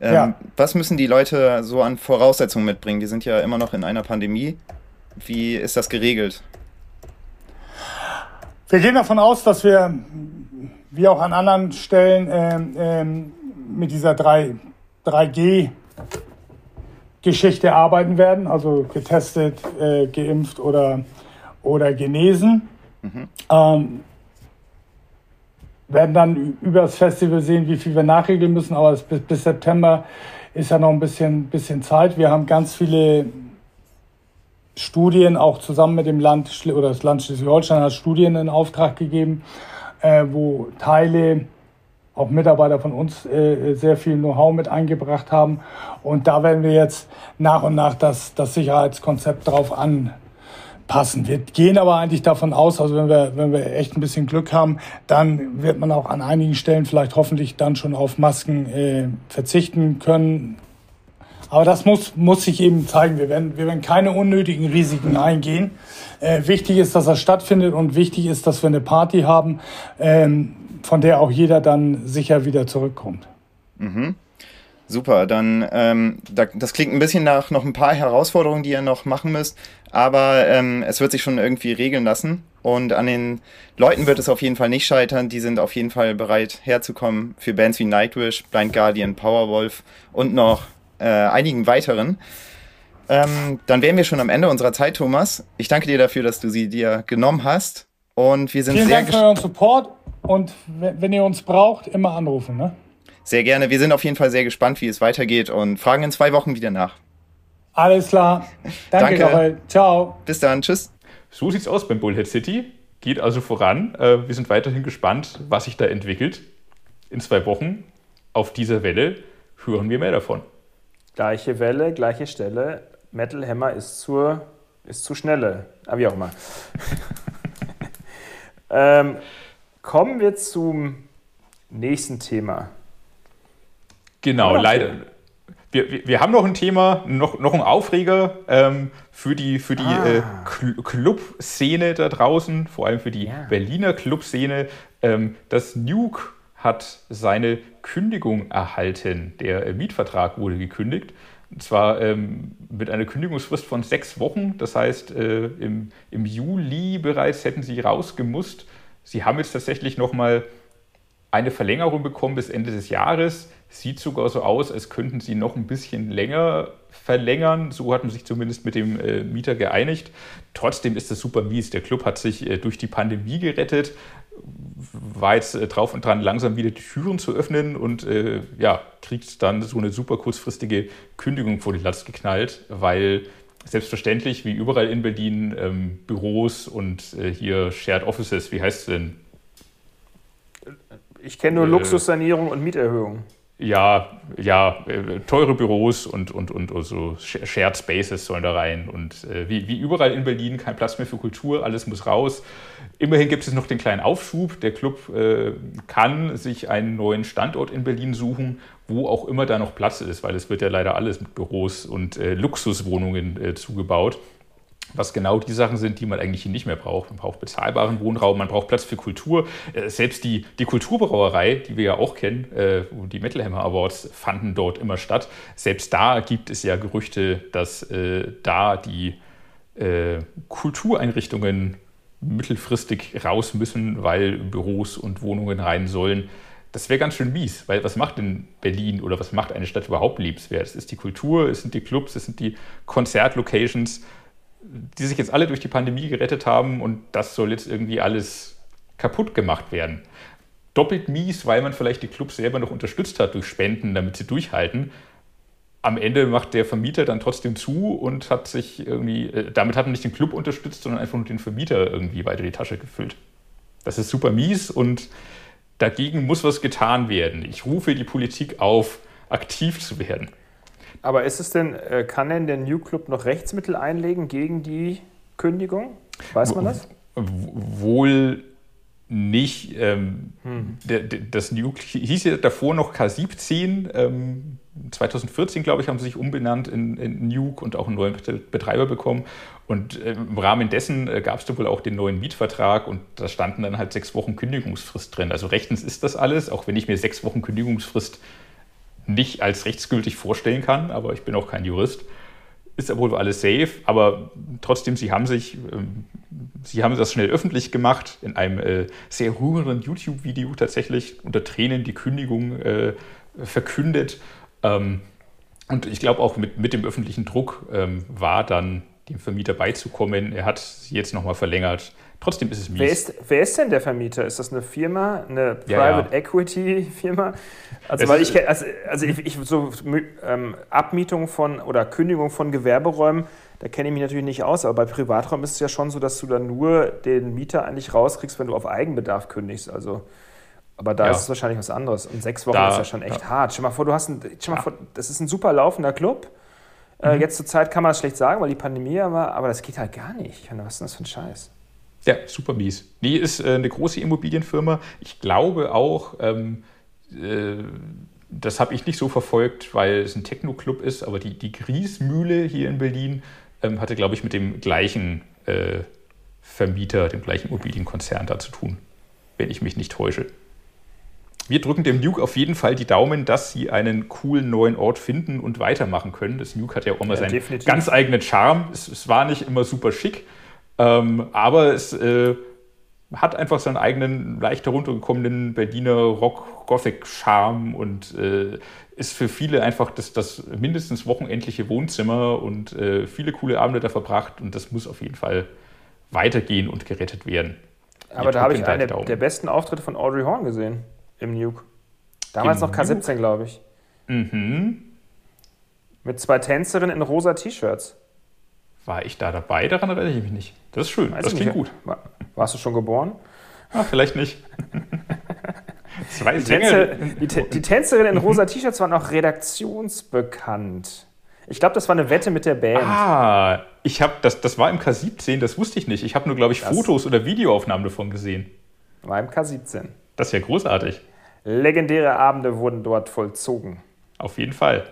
Speaker 3: ähm, ja. was müssen die Leute so an Voraussetzungen mitbringen? Die sind ja immer noch in einer Pandemie. Wie ist das geregelt?
Speaker 4: Wir gehen davon aus, dass wir, wie auch an anderen Stellen, ähm, ähm, mit dieser 3, 3G Geschichte arbeiten werden, also getestet, äh, geimpft oder, oder genesen. Mhm. Ähm, werden dann über das Festival sehen, wie viel wir nachregeln müssen. Aber bis, bis September ist ja noch ein bisschen, bisschen Zeit. Wir haben ganz viele Studien, auch zusammen mit dem Land oder das Land Schleswig-Holstein hat Studien in Auftrag gegeben, äh, wo Teile, auch Mitarbeiter von uns, äh, sehr viel Know-how mit eingebracht haben. Und da werden wir jetzt nach und nach das, das Sicherheitskonzept drauf an passen. Wir gehen aber eigentlich davon aus, also wenn wir, wenn wir echt ein bisschen Glück haben, dann wird man auch an einigen Stellen vielleicht hoffentlich dann schon auf Masken äh, verzichten können. Aber das muss, muss sich eben zeigen. Wir werden, wir werden keine unnötigen Risiken eingehen. Äh, wichtig ist, dass er stattfindet und wichtig ist, dass wir eine Party haben, ähm, von der auch jeder dann sicher wieder zurückkommt.
Speaker 3: Mhm. Super, dann ähm, das klingt ein bisschen nach noch ein paar Herausforderungen, die ihr noch machen müsst, aber ähm, es wird sich schon irgendwie regeln lassen und an den Leuten wird es auf jeden Fall nicht scheitern. Die sind auf jeden Fall bereit herzukommen für Bands wie Nightwish, Blind Guardian, Powerwolf und noch äh, einigen weiteren. Ähm, dann wären wir schon am Ende unserer Zeit, Thomas. Ich danke dir dafür, dass du sie dir genommen hast und wir sind
Speaker 4: Vielen
Speaker 3: sehr
Speaker 4: Dank für euren Support und wenn ihr uns braucht, immer anrufen. Ne?
Speaker 3: Sehr gerne. Wir sind auf jeden Fall sehr gespannt, wie es weitergeht und fragen in zwei Wochen wieder nach.
Speaker 4: Alles klar. Danke, Danke. Ciao.
Speaker 3: Bis dann. Tschüss.
Speaker 2: So sieht's aus beim Bullhead City. Geht also voran. Äh, wir sind weiterhin gespannt, was sich da entwickelt. In zwei Wochen auf dieser Welle hören wir mehr davon.
Speaker 1: Gleiche Welle, gleiche Stelle. Metal Hammer ist zur ist zu schnelle. Aber ah, wie auch immer. ähm, kommen wir zum nächsten Thema.
Speaker 2: Genau, leider. Wir, wir, wir, haben noch ein Thema, noch, noch ein Aufreger ähm, für die, für die ah. äh, Club-Szene da draußen, vor allem für die ja. Berliner Club-Szene. Ähm, das Nuke hat seine Kündigung erhalten. Der äh, Mietvertrag wurde gekündigt. Und zwar ähm, mit einer Kündigungsfrist von sechs Wochen. Das heißt, äh, im, im Juli bereits hätten sie rausgemusst. Sie haben jetzt tatsächlich nochmal eine Verlängerung bekommen bis Ende des Jahres. Sieht sogar so aus, als könnten sie noch ein bisschen länger verlängern. So hat man sich zumindest mit dem äh, Mieter geeinigt. Trotzdem ist das super mies. Der Club hat sich äh, durch die Pandemie gerettet, war jetzt äh, drauf und dran, langsam wieder die Türen zu öffnen und äh, ja, kriegt dann so eine super kurzfristige Kündigung vor die Latz geknallt, weil selbstverständlich, wie überall in Berlin, ähm, Büros und äh, hier Shared Offices, wie heißt es denn?
Speaker 1: Ich kenne nur äh, Luxussanierung und Mieterhöhung
Speaker 2: ja, ja, äh, teure Büros und, und, und, und so Shared Spaces sollen da rein. Und äh, wie, wie überall in Berlin kein Platz mehr für Kultur, alles muss raus. Immerhin gibt es noch den kleinen Aufschub. Der Club äh, kann sich einen neuen Standort in Berlin suchen, wo auch immer da noch Platz ist, weil es wird ja leider alles mit Büros und äh, Luxuswohnungen äh, zugebaut was genau die Sachen sind, die man eigentlich nicht mehr braucht. Man braucht bezahlbaren Wohnraum, man braucht Platz für Kultur. Äh, selbst die, die Kulturbrauerei, die wir ja auch kennen, äh, die Metal Hammer Awards fanden dort immer statt. Selbst da gibt es ja Gerüchte, dass äh, da die äh, Kultureinrichtungen mittelfristig raus müssen, weil Büros und Wohnungen rein sollen. Das wäre ganz schön mies, weil was macht denn Berlin oder was macht eine Stadt überhaupt liebenswert? Es ist die Kultur, es sind die Clubs, es sind die Konzertlocations die sich jetzt alle durch die Pandemie gerettet haben und das soll jetzt irgendwie alles kaputt gemacht werden. Doppelt mies, weil man vielleicht die Clubs selber noch unterstützt hat durch Spenden, damit sie durchhalten. Am Ende macht der Vermieter dann trotzdem zu und hat sich irgendwie, äh, damit hat man nicht den Club unterstützt, sondern einfach nur den Vermieter irgendwie weiter die Tasche gefüllt. Das ist super mies und dagegen muss was getan werden. Ich rufe die Politik auf, aktiv zu werden.
Speaker 1: Aber ist es denn, äh, kann denn der New Club noch Rechtsmittel einlegen gegen die Kündigung? Weiß man das?
Speaker 2: Wohl nicht. Ähm, hm. das New hieß ja davor noch K17. Ähm, 2014, glaube ich, haben sie sich umbenannt in, in Nuke und auch einen neuen Betreiber bekommen. Und äh, im Rahmen dessen äh, gab es da wohl auch den neuen Mietvertrag und da standen dann halt sechs Wochen Kündigungsfrist drin. Also rechtens ist das alles, auch wenn ich mir sechs Wochen Kündigungsfrist nicht als rechtsgültig vorstellen kann, aber ich bin auch kein Jurist. Ist ja wohl alles safe, aber trotzdem, sie haben sich, ähm, sie haben das schnell öffentlich gemacht in einem äh, sehr rührenden YouTube-Video tatsächlich unter Tränen die Kündigung verkündet. Ähm, und ich glaube auch mit, mit dem öffentlichen Druck ähm, war dann dem Vermieter beizukommen. Er hat sie jetzt nochmal verlängert. Trotzdem ist es mies.
Speaker 1: Wer ist, wer ist denn der Vermieter? Ist das eine Firma, eine Private
Speaker 2: Ja, ja.
Speaker 1: Equity Firma? Also,
Speaker 2: Es
Speaker 1: weil ich, also, also ich, ich so ähm, Abmietung von oder Kündigung von Gewerberäumen, da kenne ich mich natürlich nicht aus, aber bei Privaträumen ist es ja schon so, dass du dann nur den Mieter eigentlich rauskriegst, wenn du auf Eigenbedarf kündigst. Also, aber da
Speaker 2: Ja.
Speaker 1: ist es wahrscheinlich was anderes. Und sechs Wochen
Speaker 2: Da-
Speaker 1: ist ja schon echt hart. Stell mal vor, du hast ein, stell mal vor, das ist ein super laufender Club. Äh,
Speaker 2: Mhm.
Speaker 1: jetzt zur Zeit kann man es schlecht sagen, weil die Pandemie ja war, aber das geht halt gar nicht. Ich meine, Was ist denn das für ein Scheiß?
Speaker 2: Ja, super mies. Nee, ist äh, eine große Immobilienfirma. Ich glaube auch, ähm, äh, das habe ich nicht so verfolgt, weil es ein Techno-Club ist, aber die, die Griesmühle hier in Berlin ähm, hatte, glaube ich, mit dem gleichen äh, Vermieter, dem gleichen Immobilienkonzern da zu tun, wenn ich mich nicht täusche. Wir drücken dem Nuke auf jeden Fall die Daumen, dass sie einen coolen neuen Ort finden und weitermachen können. Das Nuke hat ja auch immer
Speaker 1: Ja,
Speaker 2: seinen
Speaker 1: definitiv.
Speaker 2: ganz eigenen Charme. Es, es war nicht immer super schick, ähm, aber es äh, hat einfach seinen eigenen leicht heruntergekommenen Berliner Rock-Gothic-Charme und äh, ist für viele einfach das, das mindestens wochenendliche Wohnzimmer und äh, viele coole Abende da verbracht und das muss auf jeden Fall weitergehen und gerettet werden.
Speaker 1: Aber
Speaker 2: Wir
Speaker 1: da habe ich einen der besten Auftritte von Audrey Horn gesehen im Nuke. Damals
Speaker 2: Im
Speaker 1: noch K17, glaube ich.
Speaker 2: Mhm.
Speaker 1: Mit zwei Tänzerinnen in rosa T-Shirts.
Speaker 2: War ich da dabei? Daran erinnere ich mich nicht. Das ist schön.
Speaker 1: Weiß
Speaker 2: das klingt
Speaker 1: nicht.
Speaker 2: gut.
Speaker 1: War, warst du schon geboren?
Speaker 2: Ah, vielleicht nicht. Zwei
Speaker 1: Die, Tänzer, die, die Tänzerinnen in rosa T-Shirts waren auch redaktionsbekannt. Ich glaube, das war eine Wette mit der Band.
Speaker 2: Ah, ich habe das, das war im K17, das wusste ich nicht. Ich habe nur, glaube ich,
Speaker 1: Das-
Speaker 2: Fotos oder Videoaufnahmen davon gesehen.
Speaker 1: War im K17.
Speaker 2: Das ist ja großartig.
Speaker 1: Legendäre Abende wurden dort vollzogen.
Speaker 2: Auf jeden Fall.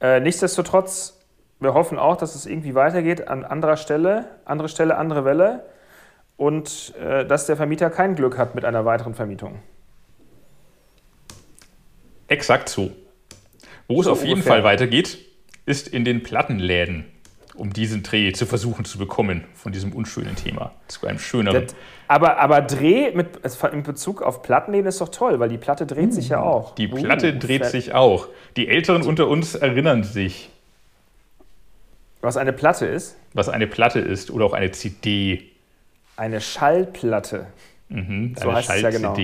Speaker 1: Äh, nichtsdestotrotz, wir hoffen auch, dass es irgendwie weitergeht an anderer Stelle, andere Stelle, andere Welle und äh, dass der Vermieter kein Glück hat mit einer weiteren Vermietung.
Speaker 2: Exakt so. Wo es
Speaker 1: So
Speaker 2: auf jeden
Speaker 1: ungefähr.
Speaker 2: Fall weitergeht, ist in den Plattenläden, um diesen Dreh zu versuchen zu bekommen von diesem unschönen Thema zu einem schöneren.
Speaker 1: Das, aber, aber Dreh mit, in Bezug auf Plattenläden ist doch toll, weil die Platte dreht sich ja auch.
Speaker 2: Die Platte
Speaker 1: Uh,
Speaker 2: dreht sich auch. Die Älteren unter uns erinnern sich,
Speaker 1: Was eine Platte ist?
Speaker 2: was eine Platte ist oder auch eine CD.
Speaker 1: Eine Schallplatte.
Speaker 2: Mhm,
Speaker 1: So
Speaker 2: eine
Speaker 1: heißt es ja genau.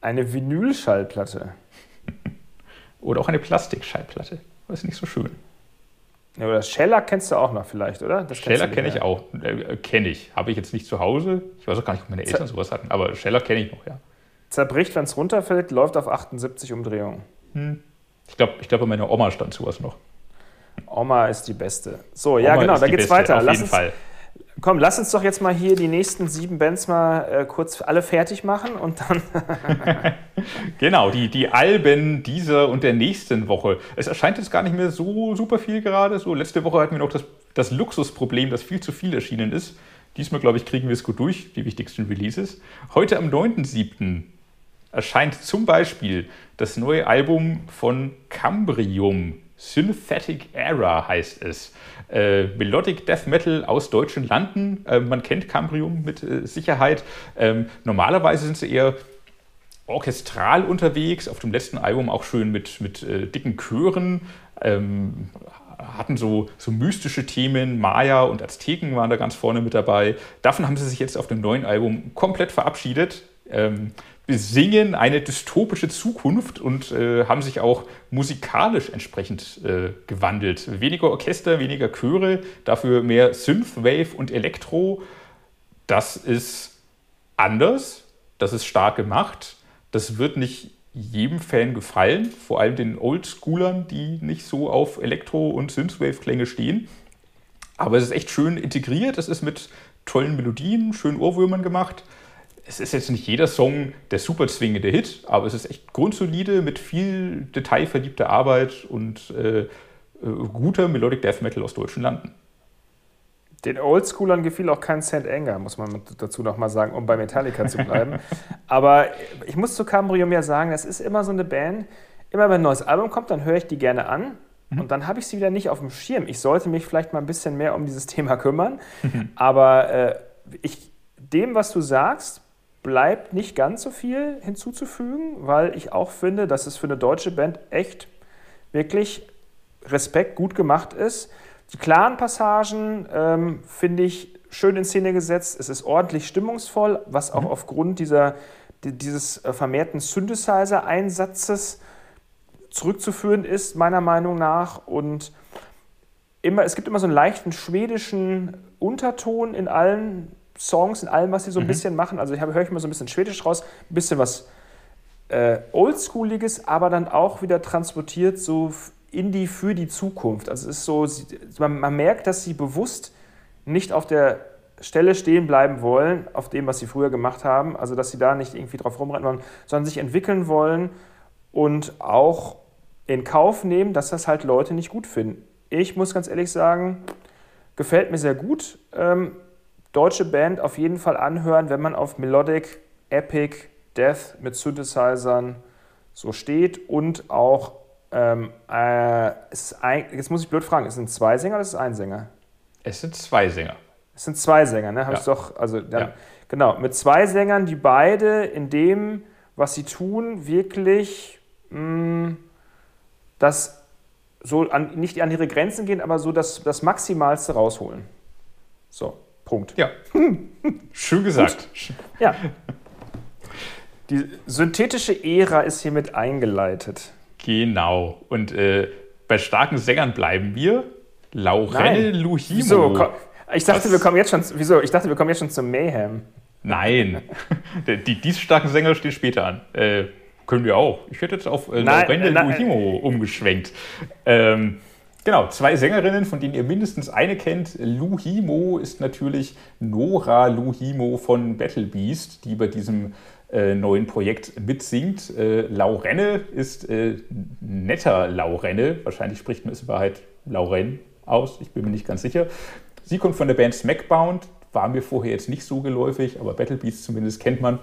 Speaker 1: Eine Vinylschallplatte.
Speaker 2: Oder auch eine Plastikschallplatte. Das ist nicht so schön.
Speaker 1: Ja, oder Scheller kennst du auch noch vielleicht, oder? Das
Speaker 2: Scheller kenne ich auch. Äh, kenne ich. Habe ich jetzt nicht zu Hause. Ich weiß auch gar nicht, ob meine Eltern sowas hatten. Aber Scheller kenne ich noch, ja.
Speaker 1: Zerbricht, wenn es runterfällt, läuft auf 78 Umdrehungen.
Speaker 2: Ich glaube, ich glaub, bei meiner Oma stand sowas noch.
Speaker 1: Oma ist die Beste. So, ja
Speaker 2: Oma
Speaker 1: genau,
Speaker 2: ist
Speaker 1: da geht's
Speaker 2: Beste,
Speaker 1: weiter.
Speaker 2: Auf
Speaker 1: Lass
Speaker 2: jeden
Speaker 1: uns,
Speaker 2: Fall.
Speaker 1: Komm, lass uns doch jetzt mal hier die nächsten sieben Bands mal äh, kurz alle fertig machen und dann.
Speaker 2: Genau, die, die Alben dieser und der nächsten Woche. Es erscheint jetzt gar nicht mehr so super viel gerade. So, letzte Woche hatten wir noch das, das Luxusproblem, dass viel zu viel erschienen ist. Diesmal, glaube ich, kriegen wir es gut durch, die wichtigsten Releases. Heute am 9.7. erscheint zum Beispiel das neue Album von Cambrium. Synthetic Era heißt es. Äh, Melodic Death Metal aus deutschen Landen. Äh, man kennt Cambrium mit äh, Sicherheit. Ähm, normalerweise sind sie eher orchestral unterwegs, auf dem letzten Album auch schön mit, mit äh, dicken Chören, ähm, hatten so, so mystische Themen, Maya und Azteken waren da ganz vorne mit dabei. Davon haben sie sich jetzt auf dem neuen Album komplett verabschiedet. Ähm, besingen eine dystopische Zukunft und äh, haben sich auch musikalisch entsprechend äh, gewandelt. Weniger Orchester, weniger Chöre, dafür mehr Synthwave und Elektro. Das ist anders, das ist stark gemacht. Das wird nicht jedem Fan gefallen, vor allem den Oldschoolern, die nicht so auf Elektro- und Synthwave-Klänge stehen. Aber es ist echt schön integriert, es ist mit tollen Melodien, schönen Ohrwürmern gemacht. Es ist jetzt nicht jeder Song der super zwingende Hit, aber es ist echt grundsolide mit viel detailverliebter Arbeit und äh, äh, guter Melodic Death Metal aus deutschen Landen.
Speaker 1: Den Oldschoolern gefiel auch kein St. Anger, muss man dazu nochmal sagen, um bei Metallica zu bleiben. Aber ich muss zu Cambrium ja sagen, das ist immer so eine Band, immer wenn ein neues Album kommt, dann höre ich die gerne an. Und dann habe ich sie wieder nicht auf dem Schirm. Ich sollte mich vielleicht mal ein bisschen mehr um dieses Thema kümmern. Aber äh, ich, dem, was du sagst, bleibt nicht ganz so viel hinzuzufügen, weil ich auch finde, dass es für eine deutsche Band echt wirklich Respekt gut gemacht ist. Die klaren Passagen ähm, finde ich schön in Szene gesetzt, es ist ordentlich stimmungsvoll, was auch mhm. aufgrund dieser, dieses äh, vermehrten Synthesizer-Einsatzes zurückzuführen ist, meiner Meinung nach. Und immer, es gibt immer so einen leichten schwedischen Unterton in allen Songs, in allem, was sie so ein mhm. bisschen machen. Also ich höre ich mal so ein bisschen Schwedisch raus, ein bisschen was äh, Oldschooliges, aber dann auch wieder transportiert so in die für die Zukunft. Also es ist so, man, man merkt, dass sie bewusst nicht auf der Stelle stehen bleiben wollen, auf dem, was sie früher gemacht haben. Also dass sie da nicht irgendwie drauf rumrennen wollen, sondern sich entwickeln wollen und auch in Kauf nehmen, dass das halt Leute nicht gut finden. Ich muss ganz ehrlich sagen, gefällt mir sehr gut. Ähm, deutsche Band auf jeden Fall anhören, wenn man auf Melodic, Epic, Death mit Synthesizern so steht und auch, ähm, äh, ein, jetzt muss ich blöd fragen, es sind zwei Sänger oder ist es ein Sänger?
Speaker 2: Es sind zwei Sänger.
Speaker 1: Es sind zwei Sänger, ne? Habe ja. ich doch, also dann, ja. genau, mit zwei Sängern, die beide in dem, was sie tun, wirklich mh, mm, das so an, nicht an ihre Grenzen gehen, aber so das, das Maximalste rausholen. So, Punkt.
Speaker 2: Ja. Schön gesagt.
Speaker 1: Ja. Die synthetische Ära ist hiermit eingeleitet.
Speaker 2: Genau. Und äh, bei starken Sängern bleiben wir. Laurel Luhimo. Wieso?
Speaker 1: Ich dachte, wir kommen jetzt schon. Wieso? Ich dachte, wir kommen jetzt schon zum Mayhem.
Speaker 2: Nein. die, diese starken Sänger stehen später an. Äh, können wir auch. Ich hätte jetzt auf äh, Laurel Luhimo umgeschwenkt. Ähm, Genau, zwei Sängerinnen, von denen ihr mindestens eine kennt. Luhimo ist natürlich Nora Luhimo von Battle Beast, die bei diesem äh, neuen Projekt mitsingt. Äh, Laurenne ist äh, netter Laurenne. Wahrscheinlich spricht man es in Wahrheit Lauren aus. Ich bin mir nicht ganz sicher. Sie kommt von der Band Smackbound. War mir vorher jetzt nicht so geläufig, aber Battle Beast zumindest kennt man.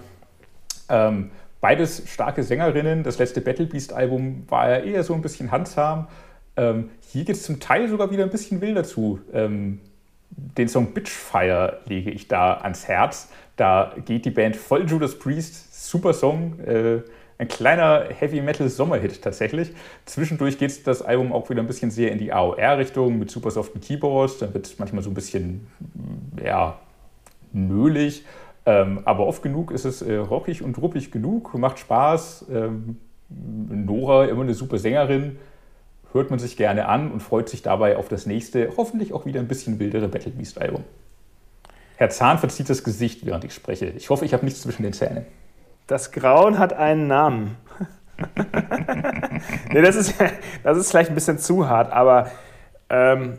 Speaker 2: Ähm, beides starke Sängerinnen. Das letzte Battle Beast Album war ja eher so ein bisschen handsam. Ähm, hier geht es zum Teil sogar wieder ein bisschen wilder zu. Ähm, den Song Bitchfire lege ich da ans Herz. Da geht die Band voll Judas Priest, super Song, äh, ein kleiner Heavy Metal Sommerhit tatsächlich. Zwischendurch geht das Album auch wieder ein bisschen sehr in die AOR-Richtung mit super soften Keyboards. Da wird es manchmal so ein bisschen, ja, nölig. Ähm, aber oft genug ist es äh, rockig und ruppig genug, macht Spaß. Ähm, Nora, immer eine super Sängerin, hört man sich gerne an und freut sich dabei auf das nächste, hoffentlich auch wieder ein bisschen wildere Battle Beast Album. Herr Zahn verzieht das Gesicht, während ich spreche. Ich hoffe, ich habe nichts zwischen den Zähnen.
Speaker 1: Das Grauen hat einen Namen. nee, das ist, das ist vielleicht ein bisschen zu hart, aber ähm,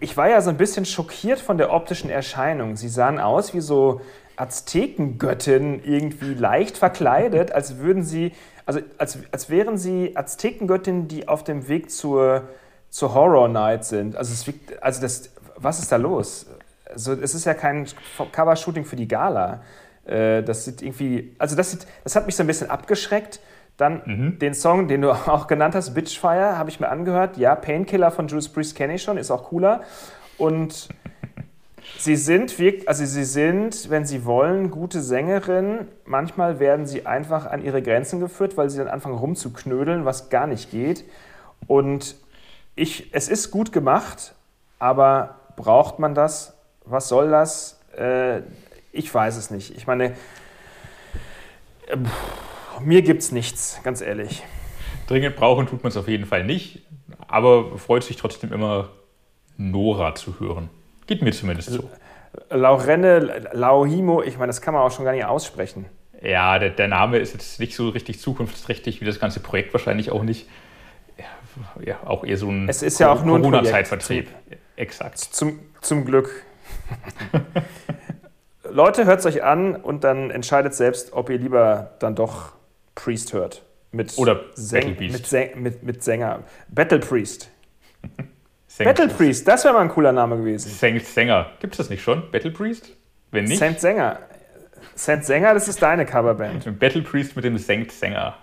Speaker 1: ich war ja so ein bisschen schockiert von der optischen Erscheinung. Sie sahen aus wie so Aztekengöttinnen, irgendwie leicht verkleidet, als würden sie, also als, als wären sie Aztekengöttinnen, die auf dem Weg zur, zur Horror Night sind. Also, es, also das, was ist da los? also es ist ja kein Covershooting für die Gala. Äh, das sieht irgendwie, also das, sieht, das hat mich so ein bisschen abgeschreckt. Dann mhm. den Song, den du auch genannt hast, Bitchfire, habe ich mir angehört. Ja, Painkiller von Judas Priest kenne ich schon, ist auch cooler. Und sie sind, also sie sind, wenn sie wollen, gute Sängerinnen. Manchmal werden sie einfach an ihre Grenzen geführt, weil sie dann anfangen rumzuknödeln, was gar nicht geht. Und ich, es ist gut gemacht, aber braucht man das? was soll das? Äh, ich weiß es nicht. Ich meine, äh, mir gibt es nichts, ganz ehrlich.
Speaker 2: Dringend brauchen tut man es auf jeden Fall nicht, aber freut sich trotzdem immer, Nora zu hören. Geht mir zumindest so.
Speaker 1: Laurenne, Lauhimo, ich meine, das kann man auch schon gar nicht aussprechen.
Speaker 2: Ja, der, der Name ist jetzt nicht so richtig zukunftsträchtig, wie das ganze Projekt wahrscheinlich auch nicht. Ja, auch eher so ein
Speaker 1: es ist ja auch nur ein
Speaker 2: Corona-Zeitvertrieb.
Speaker 1: Exakt. Zum, zum Glück. Leute, hört es euch an und dann entscheidet selbst, ob ihr lieber dann doch Priest hört. Mit
Speaker 2: Oder
Speaker 1: Säng mit, Säng mit, mit Sänger. Battle Priest. Battle Priest, das wäre mal ein cooler Name gewesen.
Speaker 2: Saint Sänger. Gibt es das nicht schon? Battle Priest?
Speaker 1: Wenn nicht. Saint Sänger. Saint Sänger, das ist deine Coverband.
Speaker 2: Battle Priest mit dem Saint Sänger.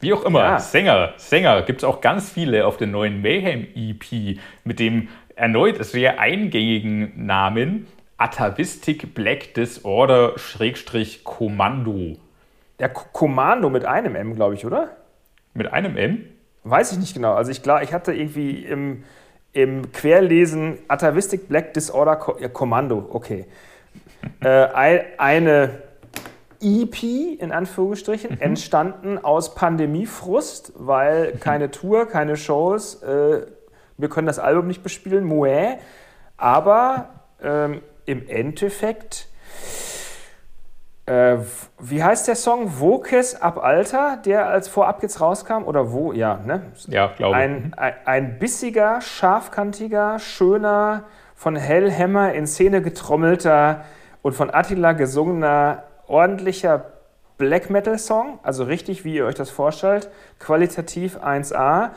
Speaker 2: Wie auch immer, ja. Sänger, Sänger gibt es auch ganz viele auf der neuen Mayhem EP mit dem erneut sehr eingängigen Namen Atavistic Black Disorder Schrägstrich Kommando.
Speaker 1: Ja, Kommando mit einem M, glaube ich, oder?
Speaker 2: Mit einem M?
Speaker 1: Weiß ich nicht genau. Also ich glaube, ich hatte irgendwie im, im Querlesen Atavistic Black Disorder Kommando, okay. äh, eine EP in Anführungsstrichen, mhm. entstanden aus Pandemiefrust, weil keine Tour, keine Shows, äh, wir können das Album nicht bespielen, Mouais. Aber ähm, im Endeffekt, äh, wie heißt der Song? Vokes ab Alter, der als vorab jetzt rauskam? Oder wo? Ja, ne?
Speaker 2: Ja, glaube
Speaker 1: ich. Ein, ein, ein bissiger, scharfkantiger, schöner, von Hellhammer in Szene getrommelter und von Attila gesungener ordentlicher Black Metal Song, also richtig, wie ihr euch das vorstellt, qualitativ 1A.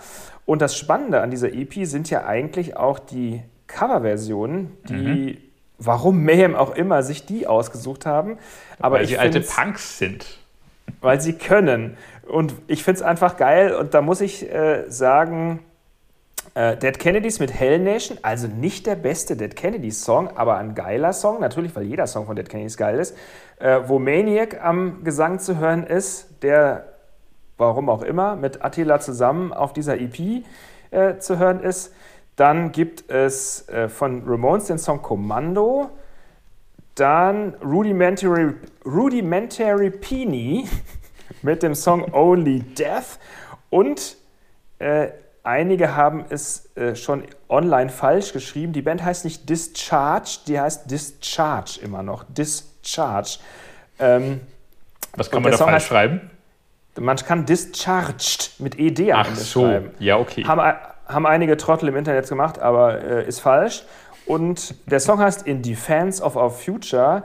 Speaker 1: Und das Spannende an dieser EP sind ja eigentlich auch die Coverversionen, die, mhm. Warum Mayhem auch immer, sich die ausgesucht haben.
Speaker 2: Aber weil sie alte Punks sind.
Speaker 1: Weil sie können. Und ich finde es einfach geil. Und da muss ich äh, sagen, äh, Dead Kennedys mit Hell Nation, also nicht der beste Dead Kennedys Song, aber ein geiler Song, natürlich, weil jeder Song von Dead Kennedys geil ist, äh, wo Maniac am Gesang zu hören ist, der, warum auch immer, mit Attila zusammen auf dieser EP äh, zu hören ist. Dann gibt es äh, von Ramones den Song Commando. Dann Rudimentary, Rudimentary Peony mit dem Song Only Death. Und äh, Einige haben es äh, schon online falsch geschrieben. Die Band heißt nicht Discharge, die heißt Discharge immer noch. Discharge.
Speaker 2: Ähm, Was kann man da Song falsch heißt, schreiben?
Speaker 1: Man kann Discharged mit ED am Ende so. schreiben.
Speaker 2: Ja, okay.
Speaker 1: Haben, haben einige Trottel im Internet gemacht, aber äh, ist falsch. Und der Song heißt In Defense of Our Future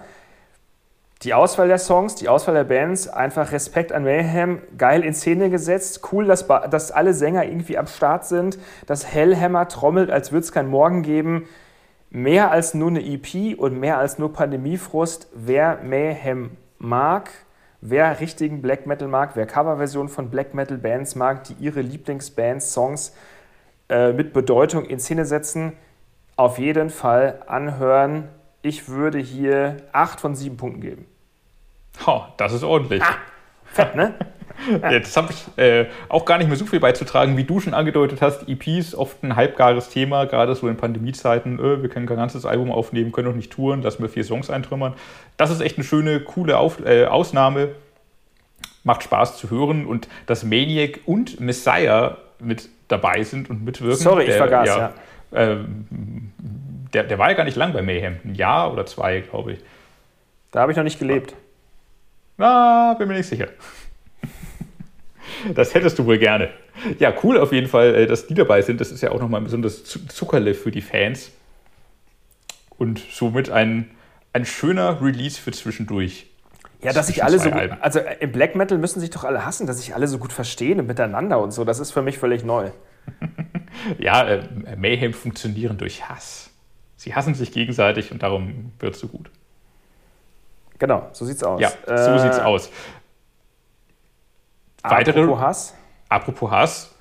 Speaker 1: die Auswahl der Songs, die Auswahl der Bands, einfach Respekt an Mayhem, geil in Szene gesetzt, cool, dass, dass alle Sänger irgendwie am Start sind, dass Hellhammer trommelt, als würde es kein Morgen geben. Mehr als nur eine EP und mehr als nur Pandemiefrust. Wer Mayhem mag, wer richtigen Black Metal mag, wer Coverversionen von Black Metal Bands mag, die ihre Lieblingsbands, Songs äh, mit Bedeutung in Szene setzen, auf jeden Fall anhören ich würde hier 8 von 7 Punkten geben.
Speaker 2: Oh, das ist ordentlich. Ah,
Speaker 1: fett, ne?
Speaker 2: ja, das habe ich äh, auch gar nicht mehr so viel beizutragen, wie du schon angedeutet hast. EPs oft ein halbgares Thema, gerade so in Pandemiezeiten. Äh, wir können kein ganzes Album aufnehmen, können noch nicht touren, lassen wir vier Songs eintrümmern. Das ist echt eine schöne, coole Auf äh, Ausnahme. Macht Spaß zu hören und dass Maniac und Messiah mit dabei sind und mitwirken.
Speaker 1: Sorry, ich vergaß, ja. ja.
Speaker 2: Ähm, der, der war ja gar nicht lang bei Mayhem. Ein Jahr oder zwei, glaube ich.
Speaker 1: Da habe ich noch nicht gelebt.
Speaker 2: Na, bin mir nicht sicher. Das hättest du wohl gerne. Ja, cool auf jeden Fall, äh, dass die dabei sind. Das ist ja auch nochmal ein besonderes Zuckerle für die Fans. Und somit ein, ein schöner Release für zwischendurch.
Speaker 1: Ja, dass sich alle so gut, also im Black Metal müssen sich doch alle hassen, dass sich alle so gut verstehen und miteinander und so. Das ist für mich völlig neu.
Speaker 2: ja, äh, Mayhem funktionieren durch Hass. Sie hassen sich gegenseitig und darum wird es so gut.
Speaker 1: Genau, so sieht's aus.
Speaker 2: Ja, so äh, sieht's aus.
Speaker 1: Weitere, apropos Hass.
Speaker 2: Apropos Hass.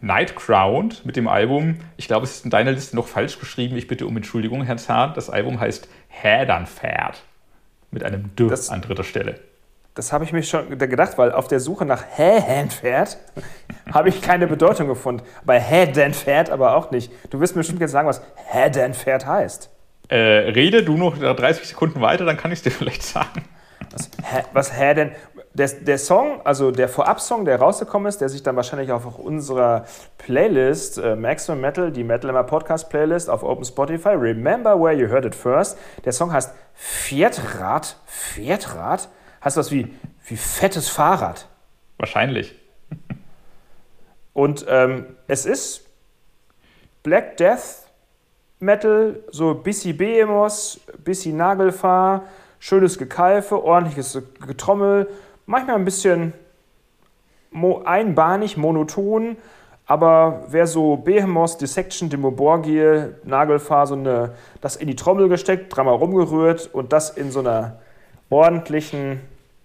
Speaker 2: Nightcrowned mit dem Album. Ich glaube, es ist in deiner Liste noch falsch geschrieben. Ich bitte um Entschuldigung, Herr Zahn. Das Album heißt Hädernpferd. Mit einem D das, an dritter Stelle.
Speaker 1: Das habe ich mir schon gedacht, weil auf der Suche nach Hähnpferd habe ich keine Bedeutung gefunden. Bei Hähnpferd aber auch nicht. Du wirst mir bestimmt jetzt sagen, was Hähnpferd heißt.
Speaker 2: Äh, rede du noch 30 Sekunden weiter, dann kann ich es dir vielleicht sagen.
Speaker 1: Was, was Häden? Der, der Song, also der Vorab-Song, der rausgekommen ist, der sich dann wahrscheinlich auch auf unserer Playlist, äh, Maximum Metal, die Metal Immer Podcast Playlist auf Open Spotify, Remember Where You Heard It First. Der Song heißt. Pferdrad? Hast du was wie, wie fettes Fahrrad?
Speaker 2: Wahrscheinlich.
Speaker 1: Und ähm, es ist Black Death Metal, so bisschen Behemoth, bisschen Nagelfahr, schönes Gekeife, ordentliches Getrommel, manchmal ein bisschen einbahnig, monoton, aber wer so Behemoth, Dissection, Demoborgie, Nagelfahr, so eine, das in die Trommel gesteckt, dreimal rumgerührt und das in so einer ordentlichen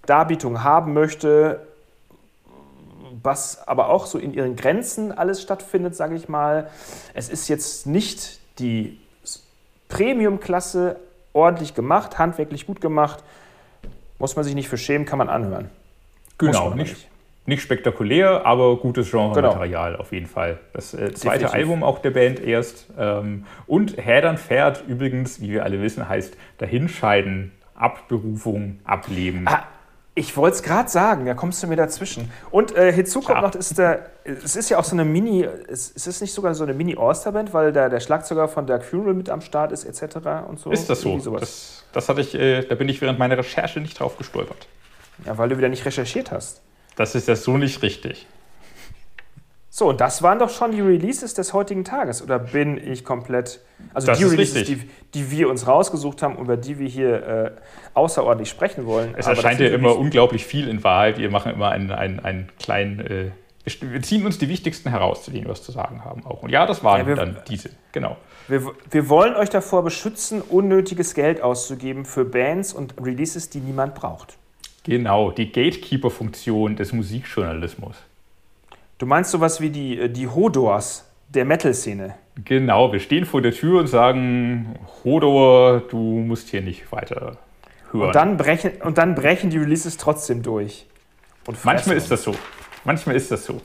Speaker 1: Darbietung haben möchte, was aber auch so in ihren Grenzen alles stattfindet, sage ich mal. Es ist jetzt nicht die Premium-Klasse ordentlich gemacht, handwerklich gut gemacht. Muss man sich nicht für schämen, kann man anhören.
Speaker 2: Genau, nicht, nicht spektakulär, aber gutes Genre-Material genau. auf jeden Fall. Das äh, zweite Definitiv. Album auch der Band erst. Ähm, und Hädern fährt übrigens, wie wir alle wissen, heißt Dahinscheiden, Abberufung, Ableben. Ah,
Speaker 1: ich wollte es gerade sagen, da kommst du mir dazwischen. Und äh, hinzu kommt noch, ist der, es ist ja auch so eine Mini, es, es ist nicht sogar so eine Mini-All-Star-Band, weil da der Schlagzeuger von Dark Funeral mit am Start ist, etc. und so.
Speaker 2: Ist das so? Das, das hatte ich, äh, da bin ich während meiner Recherche nicht drauf gestolpert.
Speaker 1: Ja, weil du wieder nicht recherchiert hast.
Speaker 2: Das ist ja so nicht richtig.
Speaker 1: So, und das waren doch schon die Releases des heutigen Tages. Oder bin ich komplett. Also
Speaker 2: das
Speaker 1: die
Speaker 2: Releases,
Speaker 1: die, die, wir uns rausgesucht haben, über die wir hier äh, außerordentlich sprechen wollen.
Speaker 2: Es erscheint ja immer unglaublich viel in Wahrheit. Wir machen immer einen, einen, einen kleinen. Äh, wir ziehen uns die wichtigsten heraus, zu denen wir was zu sagen haben. Auch. Und ja, das waren ja, wir, dann diese, genau.
Speaker 1: Wir, wir wollen euch davor beschützen, unnötiges Geld auszugeben für Bands und Releases, die niemand braucht.
Speaker 2: Genau, die Gatekeeper-Funktion des Musikjournalismus.
Speaker 1: Du meinst sowas wie die, äh, die Hodors der Metal-Szene?
Speaker 2: Genau, wir stehen vor der Tür und sagen, Hodor, du musst hier nicht weiter hören.
Speaker 1: Und dann brechen, und dann brechen die Releases trotzdem durch.
Speaker 2: Manchmal ist das so. Manchmal ist das so.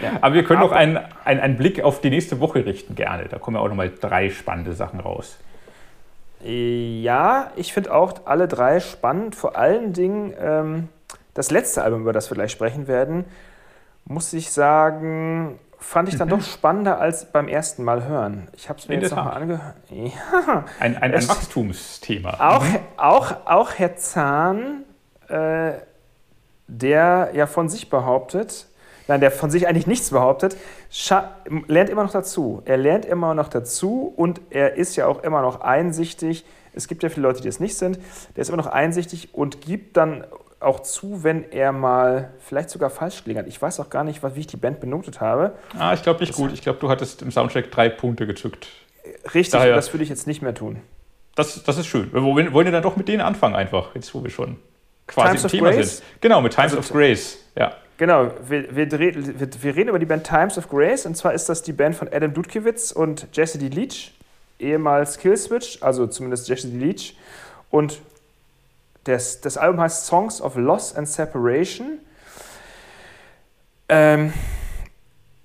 Speaker 2: Ja. Aber wir können noch einen, einen, einen Blick auf die nächste Woche richten, gerne. Da kommen ja auch nochmal drei spannende Sachen raus.
Speaker 1: Ja, ich finde auch alle drei spannend. Vor allen Dingen ähm, das letzte Album, über das wir gleich sprechen werden, muss ich sagen, fand ich dann mhm. doch spannender als beim ersten Mal hören. Ich habe es mir In jetzt nochmal angehört.
Speaker 2: Ja. Ein, ein, ein Wachstumsthema.
Speaker 1: Auch, mhm. auch, auch Herr Zahn, äh, der ja von sich behauptet, nein, der von sich eigentlich nichts behauptet, lernt immer noch dazu. Er lernt immer noch dazu und er ist ja auch immer noch einsichtig. Es gibt ja viele Leute, die es nicht sind. Der ist immer noch einsichtig und gibt dann auch zu, wenn er mal vielleicht sogar falsch gelegen hat. Ich weiß auch gar nicht, wie ich die Band benotet habe.
Speaker 2: Ah, ich glaube nicht das gut. Ich glaube, du hattest im Soundtrack drei Punkte gezückt.
Speaker 1: Richtig, Daher, das würde ich jetzt nicht mehr tun.
Speaker 2: Das, das ist schön. Wir wollen, wollen wir dann doch mit denen anfangen einfach, jetzt wo wir schon quasi Times im Thema Grace? sind. Genau, mit Times also, of Grace. Ja.
Speaker 1: Genau, wir, wir, wir, wir, reden über die Band Times of Grace und zwar ist das die Band von Adam Dudkiewicz und Jesse D. Leach, ehemals Killswitch, also zumindest Jesse D. Leach. Und das, das Album heißt Songs of Loss and Separation. Ähm,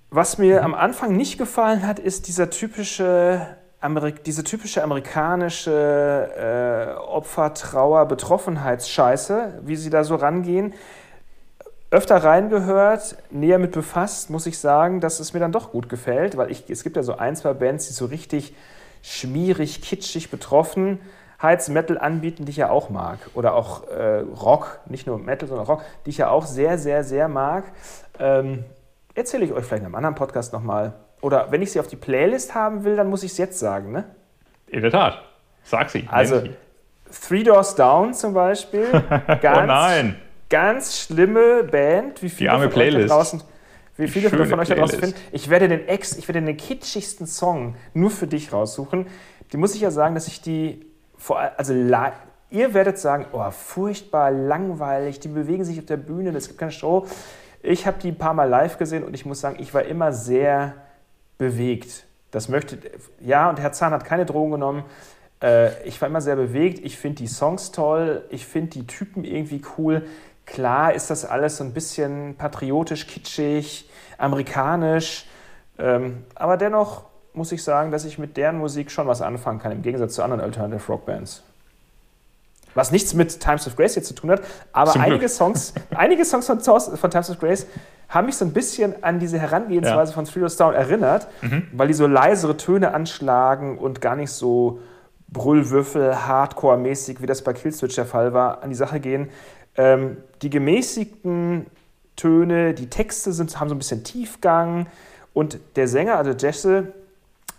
Speaker 1: was mir mhm. am Anfang nicht gefallen hat, ist dieser typische Amerik diese typische amerikanische äh, Opfertrauer, Betroffenheitsscheiße, wie sie da so rangehen öfter reingehört, näher mit befasst, muss ich sagen, dass es mir dann doch gut gefällt, weil ich, es gibt ja so ein, zwei Bands, die so richtig schmierig, kitschig betroffen Heiz Metal anbieten, die ich ja auch mag. Oder auch äh, Rock, nicht nur Metal, sondern Rock, die ich ja auch sehr, sehr, sehr mag. Ähm, erzähle ich euch vielleicht in einem anderen Podcast nochmal. Oder wenn ich sie auf die Playlist haben will, dann muss ich es jetzt sagen, ne?
Speaker 2: In der Tat. Sag sie.
Speaker 1: Also, Three Doors Down zum Beispiel.
Speaker 2: Ganz, oh nein
Speaker 1: ganz schlimme Band,
Speaker 2: wie viele Die arme Playlist. draußen,
Speaker 1: wie viele Schöne von euch da draußen finden. Ich werde den Ex, ich werde den kitschigsten Song nur für dich raussuchen. Die muss ich ja sagen, dass ich die vor also ihr werdet sagen, oh, furchtbar langweilig, die bewegen sich auf der Bühne, es gibt keine Show. Ich habe die ein paar Mal live gesehen und ich muss sagen, ich war immer sehr bewegt. Das möchte, ja, und Herr Zahn hat keine Drogen genommen. Äh, ich war immer sehr bewegt. Ich finde die Songs toll. Ich finde die Typen irgendwie cool. Klar ist das alles so ein bisschen patriotisch, kitschig, amerikanisch, ähm, aber dennoch muss ich sagen, dass ich mit deren Musik schon was anfangen kann, im Gegensatz zu anderen Alternative Rock Bands. Was nichts mit Times of Grace jetzt zu tun hat, aber einige Songs, einige Songs von, von, Times of Grace haben mich so ein bisschen an diese Herangehensweise ja. von Three Down erinnert, mhm. weil die so leisere Töne anschlagen und gar nicht so Brüllwürfel, Hardcore-mäßig, wie das bei Killswitch der Fall war, an die Sache gehen. Ähm, die gemäßigten Töne, die Texte sind, haben so ein bisschen Tiefgang und der Sänger, also Jesse,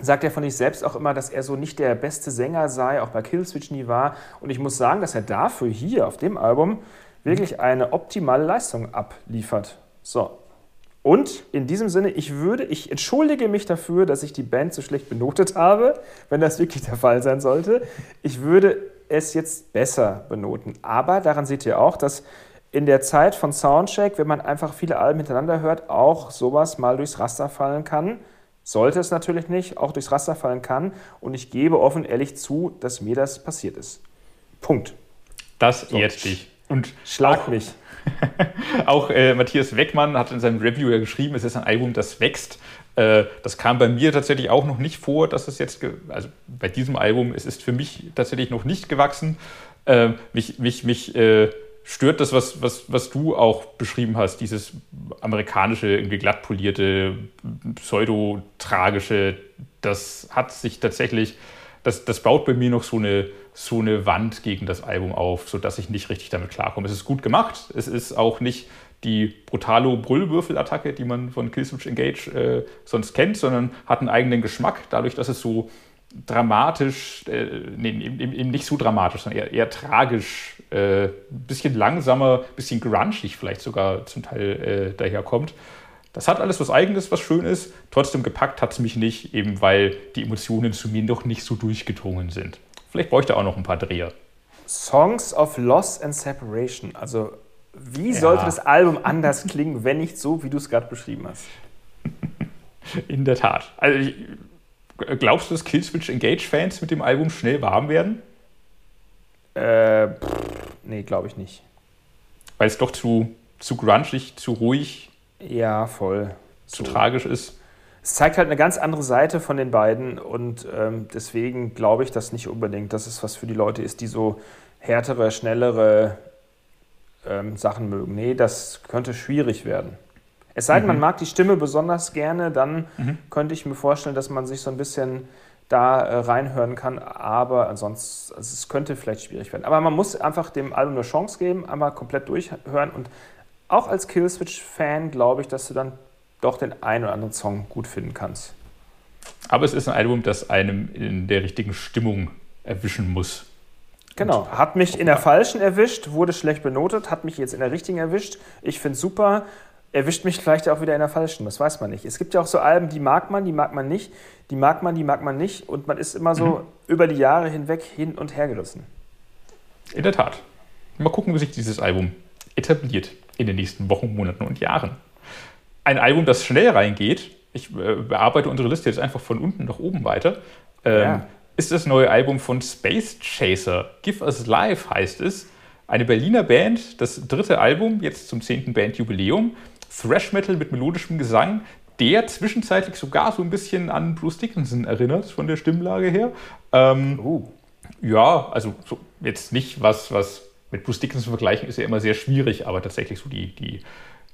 Speaker 1: sagt ja von sich selbst auch immer, dass er so nicht der beste Sänger sei, auch bei Killswitch nie war. Und ich muss sagen, dass er dafür hier auf dem Album wirklich eine optimale Leistung abliefert. So. Und in diesem Sinne, ich würde, ich entschuldige mich dafür, dass ich die Band so schlecht benotet habe, wenn das wirklich der Fall sein sollte. Ich würde es jetzt besser benoten. Aber daran seht ihr auch, dass in der Zeit von Soundcheck, wenn man einfach viele Alben hintereinander hört, auch sowas mal durchs Raster fallen kann. Sollte es natürlich nicht, auch durchs Raster fallen kann. Und ich gebe offen ehrlich zu, dass mir das passiert ist. Punkt.
Speaker 2: Das ehrt dich.
Speaker 1: Und schlag mich.
Speaker 2: Auch äh, Matthias Weckmann hat in seinem Review ja geschrieben, es ist ein Album, das wächst. Äh, das kam bei mir tatsächlich auch noch nicht vor, dass es jetzt, also bei diesem Album, es ist für mich tatsächlich noch nicht gewachsen. Äh, mich mich, mich äh, stört das, was, was, was du auch beschrieben hast, dieses amerikanische, irgendwie glatt polierte, pseudo-tragische, das hat sich tatsächlich, das, das baut bei mir noch so eine, so eine Wand gegen das Album auf, sodass ich nicht richtig damit klarkomme. Es ist gut gemacht, es ist auch nicht die brutale Brüllwürfelattacke, die man von Killswitch Engage äh, sonst kennt, sondern hat einen eigenen Geschmack, dadurch, dass es so dramatisch, äh, nee, eben, eben, nicht so dramatisch, sondern eher, eher tragisch, äh, bisschen langsamer, bisschen grunchig vielleicht sogar zum Teil äh, daherkommt. Das hat alles was Eigenes, was schön ist. Trotzdem gepackt hat es mich nicht, eben weil die Emotionen zu mir noch nicht so durchgedrungen sind. Vielleicht bräuchte er auch noch ein paar Dreher.
Speaker 1: Songs of Loss and Separation. Also, wie ja. sollte das Album anders klingen, wenn nicht so, wie du es gerade beschrieben hast?
Speaker 2: In der Tat. Also, ich, Glaubst du, dass Killswitch Engage-Fans mit dem Album schnell warm werden?
Speaker 1: Äh, pff, nee, glaube ich nicht.
Speaker 2: Weil es doch zu, zu grungig, zu ruhig.
Speaker 1: Ja, voll.
Speaker 2: Zu so. tragisch ist.
Speaker 1: Es zeigt halt eine ganz andere Seite von den beiden und ähm, deswegen glaube ich das nicht unbedingt, dass es was für die Leute ist, die so härtere, schnellere ähm, Sachen mögen. Nee, das könnte schwierig werden. Es sei denn, mhm. man mag die Stimme besonders gerne, dann mhm. könnte ich mir vorstellen, dass man sich so ein bisschen da äh, reinhören kann. Aber ansonsten, also es könnte vielleicht schwierig werden. Aber man muss einfach dem Album eine Chance geben, einmal komplett durchhören. Und auch als Killswitch-Fan glaube ich, dass du dann doch den einen oder anderen Song gut finden kannst.
Speaker 2: Aber es ist ein Album, das einem in der richtigen Stimmung erwischen muss.
Speaker 1: Genau, hat mich in der falschen erwischt, wurde schlecht benotet, hat mich jetzt in der richtigen erwischt. Ich finde es super erwischt mich vielleicht auch wieder in der falschen, das weiß man nicht. Es gibt ja auch so Alben, die mag man, die mag man nicht, die mag man, die mag man nicht und man ist immer so mhm. über die Jahre hinweg hin und her gerissen.
Speaker 2: In der Tat. Mal gucken, wie sich dieses Album etabliert in den nächsten Wochen, Monaten und Jahren. Ein Album, das schnell reingeht, ich äh, bearbeite unsere Liste jetzt einfach von unten nach oben weiter, ähm, ja. ist das neue Album von Space Chaser. Give Us Life heißt es. Eine Berliner Band, das dritte Album, jetzt zum 10. Bandjubiläum. Thrash Metal mit melodischem Gesang, der zwischenzeitlich sogar so ein bisschen an Bruce Dickinson erinnert, von der Stimmlage her. Ähm, oh. Ja, also so jetzt nicht was, was mit Bruce Dickinson vergleichen ist ja immer sehr schwierig, aber tatsächlich so die, die,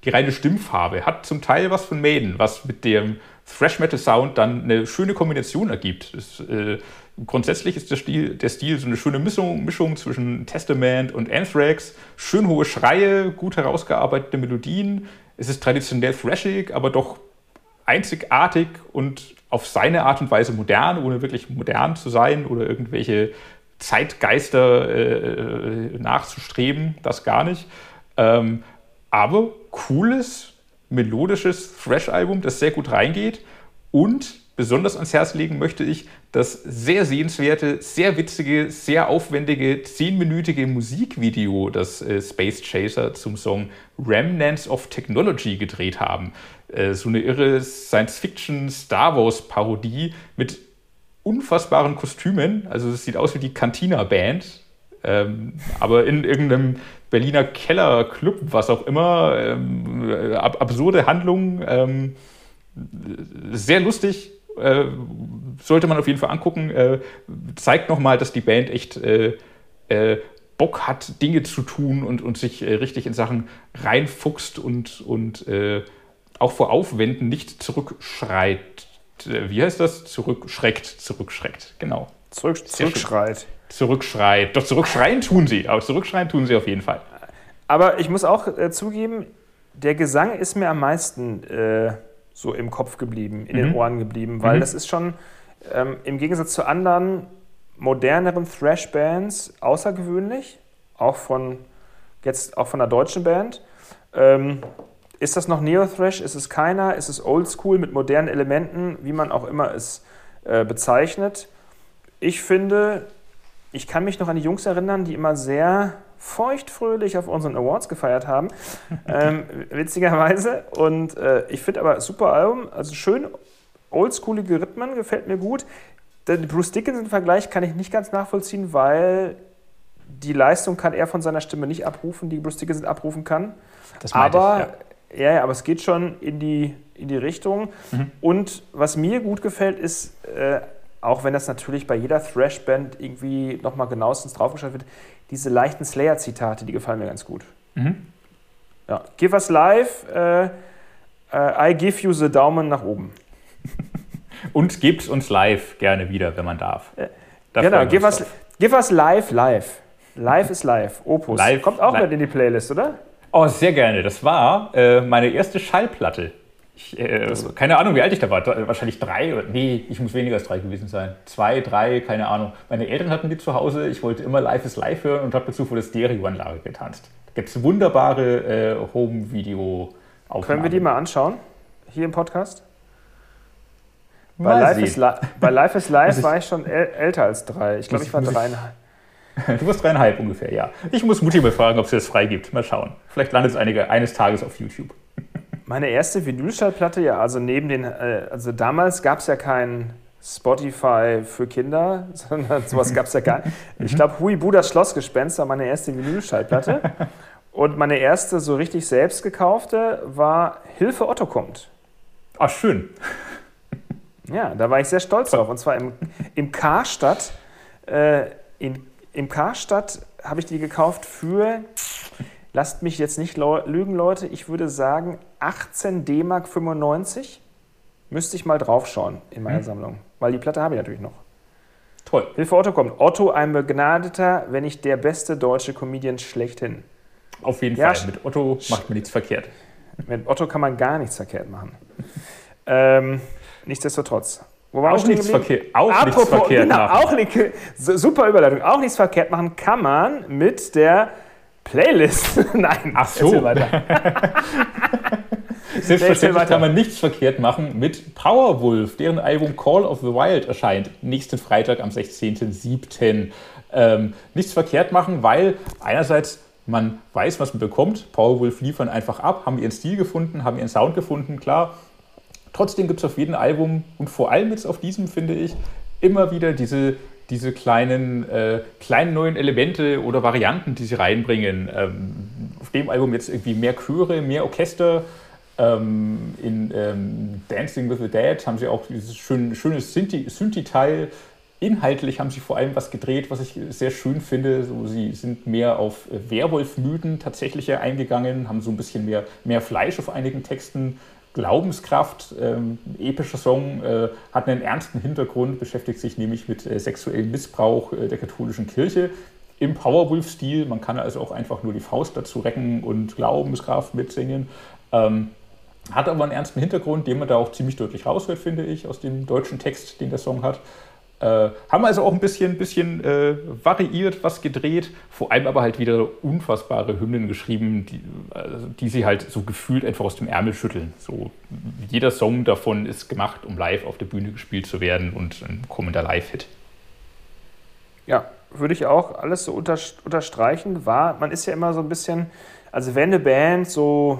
Speaker 2: die reine Stimmfarbe hat zum Teil was von Maiden, was mit dem Thrash Metal Sound dann eine schöne Kombination ergibt. Das, äh, grundsätzlich ist der Stil, der Stil so eine schöne Mischung, Mischung zwischen Testament und Anthrax. Schön hohe Schreie, gut herausgearbeitete Melodien, es ist traditionell thrashig, aber doch einzigartig und auf seine Art und Weise modern, ohne wirklich modern zu sein oder irgendwelche Zeitgeister äh, nachzustreben, das gar nicht. Ähm, aber cooles, melodisches Thrash-Album, das sehr gut reingeht und besonders ans Herz legen möchte ich das sehr sehenswerte, sehr witzige, sehr aufwendige, zehnminütige Musikvideo, das äh, Space Chaser zum Song Remnants of Technology gedreht haben. Äh, so eine irre Science-Fiction-Star Wars-Parodie mit unfassbaren Kostümen. Also es sieht aus wie die Cantina-Band, ähm, aber in irgendeinem Berliner Kellerclub, was auch immer. Ähm, ab absurde Handlungen. Ähm, sehr lustig, äh, sollte man auf jeden Fall angucken. Äh, zeigt nochmal, dass die Band echt äh, äh, Bock hat, Dinge zu tun und, und sich äh, richtig in Sachen reinfuchst und, und auch vor Aufwänden nicht zurückschreit. Wie heißt das? Zurückschreckt, zurückschreckt, genau.
Speaker 1: Zurück, zurückschreit.
Speaker 2: Zurückschreit. Doch zurückschreien tun sie, aber zurückschreien tun sie auf jeden Fall.
Speaker 1: Aber ich muss auch zugeben, der Gesang ist mir am meisten so im Kopf geblieben, in mhm. den Ohren geblieben, weil mhm. das ist schon ähm, im Gegensatz zu anderen moderneren Thrash-Bands außergewöhnlich, auch von jetzt auch von einer deutschen Band. Ähm, ist das noch Neo-Thrash? Ist es keiner? Ist es Oldschool mit modernen Elementen, wie man auch immer es äh, bezeichnet? Ich finde, ich kann mich noch an die Jungs erinnern, die immer sehr feuchtfröhlich auf unseren Awards gefeiert haben, ähm, witzigerweise. Und äh, ich finde aber super Album, also schön oldschoolige Rhythmen, gefällt mir gut. Den Bruce Dickinson-Vergleich kann ich nicht ganz nachvollziehen, weil die Leistung kann er von seiner Stimme nicht abrufen, die Lustige sind abrufen kann. aber, ich, ja. ja. aber es geht schon in die, in die Richtung. Mhm. Und was mir gut gefällt, ist, äh, auch wenn das natürlich bei jeder Thrash-Band irgendwie nochmal genauestens draufgeschaut wird, diese leichten Slayer-Zitate, die gefallen mir ganz gut. Mhm. Ja. Give us life, äh, äh, I give you the Daumen nach oben.
Speaker 2: Und gebt uns live gerne wieder, wenn man darf.
Speaker 1: Äh, genau, give us, give us live, live. Live ist live. Opus. Live, Kommt auch live. mit in die Playlist, oder?
Speaker 2: Oh, sehr gerne. Das war äh, meine erste Schallplatte. Ich, äh, keine Ahnung, wie alt ich da war. Wahrscheinlich drei oder nee, ich muss weniger als drei gewesen sein. Zwei, drei, keine Ahnung. Meine Eltern hatten die zu Hause. Ich wollte immer Live is Live hören und habe dazu vor der Stereoanlage getanzt. Da gibt es wunderbare äh, Home-Video-Aufnahmen.
Speaker 1: Können wir die mal anschauen? Hier im Podcast? Bei Live, is Li bei Live is Live war ich schon älter als drei. Ich glaube, ich war dreieinhalb.
Speaker 2: Du warst dreieinhalb ungefähr, ja. Ich muss Mutti mal fragen, ob sie das frei gibt. Mal schauen. Vielleicht landet es einige, eines Tages auf YouTube.
Speaker 1: Meine erste Vinylschallplatte, ja, also neben den, äh, also damals gab es ja kein Spotify für Kinder, sondern sowas gab es ja gar nicht. Ich glaube, Hui Budas Schlossgespenst war meine erste Vinylschallplatte. Und meine erste so richtig selbst gekaufte war Hilfe Otto kommt.
Speaker 2: Ach, schön.
Speaker 1: Ja, da war ich sehr stolz drauf. Und zwar im, im Karstadt. Äh, in, Im Karstadt habe ich die gekauft für, lasst mich jetzt nicht lügen, Leute, ich würde sagen 18 D-Mark 95. Müsste ich mal draufschauen in meiner hm. Sammlung. Weil die Platte habe ich natürlich noch. Toll. Hilfe Otto kommt. Otto, ein begnadeter, wenn nicht der beste deutsche Comedian schlechthin.
Speaker 2: Auf jeden ja, Fall. Mit Otto macht man nichts verkehrt.
Speaker 1: Mit Otto kann man gar nichts verkehrt machen. ähm, Nichtsdestotrotz.
Speaker 2: Wo war auch nichts verkehrt, auch Apropos, nichts verkehrt genau, machen.
Speaker 1: Auch super Überleitung. Auch nichts verkehrt machen kann man mit der Playlist. Nein,
Speaker 2: ach so. weiter. Selbstverständlich kann man nichts verkehrt machen mit Powerwolf, deren Album Call of the Wild erscheint nächsten Freitag am 16.07. Ähm, nichts verkehrt machen, weil einerseits man weiß, was man bekommt. Powerwolf liefern einfach ab, haben ihren Stil gefunden, haben ihren Sound gefunden, klar Trotzdem gibt es auf jedem Album und vor allem jetzt auf diesem, finde ich, immer wieder diese, diese kleinen, äh, kleinen neuen Elemente oder Varianten, die sie reinbringen. Ähm, auf dem Album jetzt irgendwie mehr Chöre, mehr Orchester. Ähm, in ähm, Dancing with the Dead haben sie auch dieses schön, schöne Synthi-Teil. Inhaltlich haben sie vor allem was gedreht, was ich sehr schön finde. So, sie sind mehr auf Werwolf-Mythen tatsächlich eingegangen, haben so ein bisschen mehr, mehr Fleisch auf einigen Texten Glaubenskraft, ähm, epischer Song, äh, hat einen ernsten Hintergrund, beschäftigt sich nämlich mit äh, sexuellem Missbrauch äh, der katholischen Kirche im Powerwolf-Stil. Man kann also auch einfach nur die Faust dazu recken und Glaubenskraft mitsingen. Ähm, hat aber einen ernsten Hintergrund, den man da auch ziemlich deutlich raushört, finde ich, aus dem deutschen Text, den der Song hat. Äh, haben also auch ein bisschen, bisschen äh, variiert, was gedreht, vor allem aber halt wieder unfassbare Hymnen geschrieben, die, also, die sie halt so gefühlt einfach aus dem Ärmel schütteln. So, jeder Song davon ist gemacht, um live auf der Bühne gespielt zu werden und ein kommender Live-Hit.
Speaker 1: Ja, würde ich auch alles so unter, unterstreichen. War, man ist ja immer so ein bisschen, also wenn eine Band so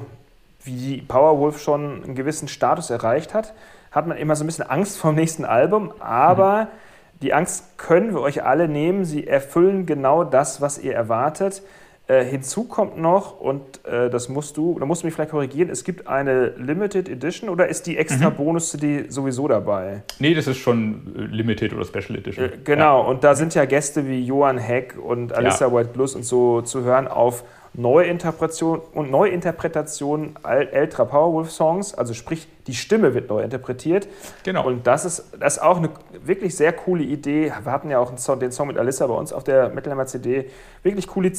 Speaker 1: wie Powerwolf schon einen gewissen Status erreicht hat, hat man immer so ein bisschen Angst vor dem nächsten Album, aber mhm die Angst können wir euch alle nehmen. Sie erfüllen genau das, was ihr erwartet. Äh, hinzu kommt noch, und äh, das musst du, da musst du mich vielleicht korrigieren, es gibt eine Limited Edition oder ist die extra mhm. Bonus-CD sowieso dabei?
Speaker 2: Nee, das ist schon äh, Limited oder Special Edition. Äh,
Speaker 1: genau, ja. und da sind ja Gäste wie Johann Heck und Alyssa ja. White Blues und so zu hören auf Neuinterpretation und Neuinterpretation älterer Powerwolf-Songs, also sprich, die Stimme wird neu interpretiert. Genau. Und das ist, das ist auch eine wirklich sehr coole Idee. Wir hatten ja auch Song, den Song mit Alyssa bei uns auf der Metal Hammer CD. Wirklich coole,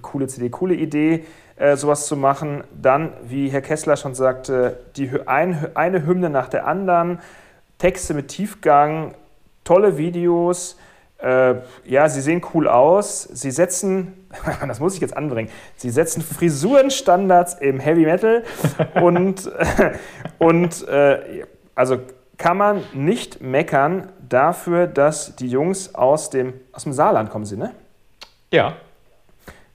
Speaker 1: coole CD, coole Idee, äh, sowas zu machen. Dann, wie Herr Kessler schon sagte, die, ein, eine Hymne nach der anderen, Texte mit Tiefgang, tolle Videos. Äh, ja, sie sehen cool aus. Sie setzen, das muss ich jetzt anbringen, sie setzen Frisurenstandards im Heavy Metal und, und äh, also kann man nicht meckern dafür, dass die Jungs aus dem, aus dem Saarland kommen sie, ne?
Speaker 2: Ja.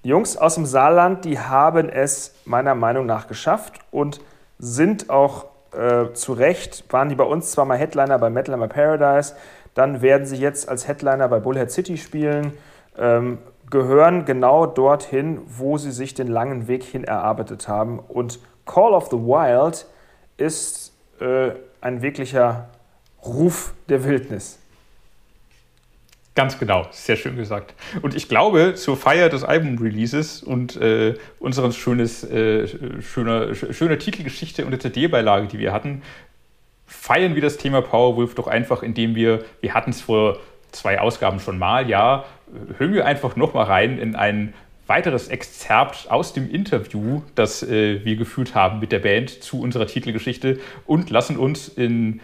Speaker 1: Die Jungs aus dem Saarland, die haben es meiner Meinung nach geschafft und sind auch äh, zu Recht, waren die bei uns zwar mal Headliner bei Metal Hammer Paradise, dann werden sie jetzt als Headliner bei Bullhead City spielen. Ähm, gehören genau dorthin, wo sie sich den langen Weg hin erarbeitet haben. Und Call of the Wild ist äh, ein wirklicher Ruf der Wildnis.
Speaker 2: Ganz genau, sehr schön gesagt. Und ich glaube, zur Feier des Album-Releases und äh, unserer schönes, äh, schöner, schöner Titelgeschichte und der CD-Beilage, die wir hatten, feiern wir das Thema Powerwolf doch einfach, indem wir, wir hatten es vor zwei Ausgaben schon mal, ja, hören wir einfach nochmal rein in ein weiteres Exzerpt aus dem Interview, das äh, wir geführt haben mit der Band zu unserer Titelgeschichte und lassen uns in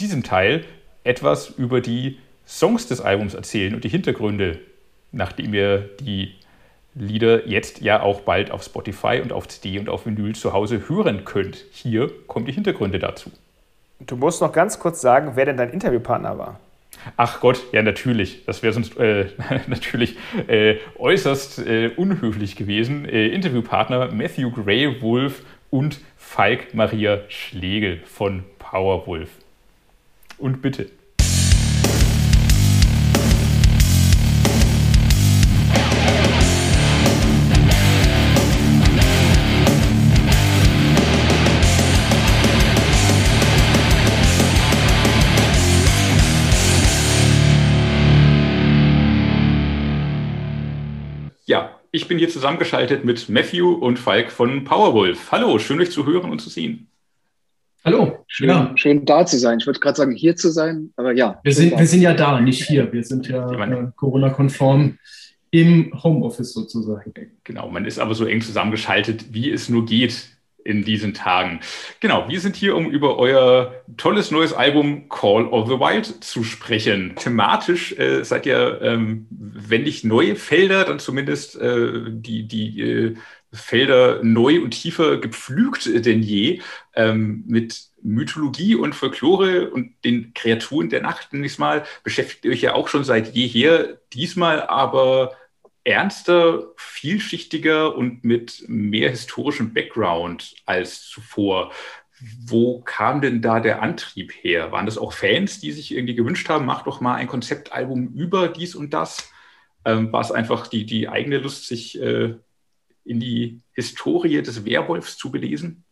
Speaker 2: diesem Teil etwas über die Songs des Albums erzählen und die Hintergründe, nachdem ihr die Lieder jetzt ja auch bald auf Spotify und auf CD und auf Vinyl zu Hause hören könnt. Hier kommen die Hintergründe dazu.
Speaker 1: Du musst noch ganz kurz sagen, wer denn dein Interviewpartner war.
Speaker 2: Ach Gott, ja natürlich. Das wäre sonst äh, natürlich äh, äußerst äh, unhöflich gewesen. Äh, Interviewpartner Matthew Gray Wolf und Falk Maria Schlegel von Powerwolf. Und bitte. Ich bin hier zusammengeschaltet mit Matthew und Falk von Powerwolf. Hallo, schön euch zu hören und zu sehen.
Speaker 5: Hallo.
Speaker 6: Schön, ja. schön da zu sein. Ich würde gerade sagen, hier zu sein, aber ja.
Speaker 5: Wir sind, wir sind ja da, nicht hier. Wir sind ja äh, Corona-konform im Homeoffice sozusagen.
Speaker 2: Genau, man ist aber so eng zusammengeschaltet, wie es nur geht in diesen Tagen. Genau, wir sind hier, um über euer tolles neues Album Call of the Wild zu sprechen. Thematisch äh, seid ihr, ähm, wenn nicht neue Felder, dann zumindest äh, die, die äh, Felder neu und tiefer gepflügt denn je, ähm, mit Mythologie und Folklore und den Kreaturen der Nacht, ich mal, beschäftigt ihr euch ja auch schon seit jeher. Diesmal aber ernster, vielschichtiger und mit mehr historischem Background als zuvor. Wo kam denn da der Antrieb her? Waren das auch Fans, die sich irgendwie gewünscht haben, mach doch mal ein Konzeptalbum über dies und das? Ähm, war es einfach die, die eigene Lust, sich äh, in die Historie des Werwolfs zu belesen?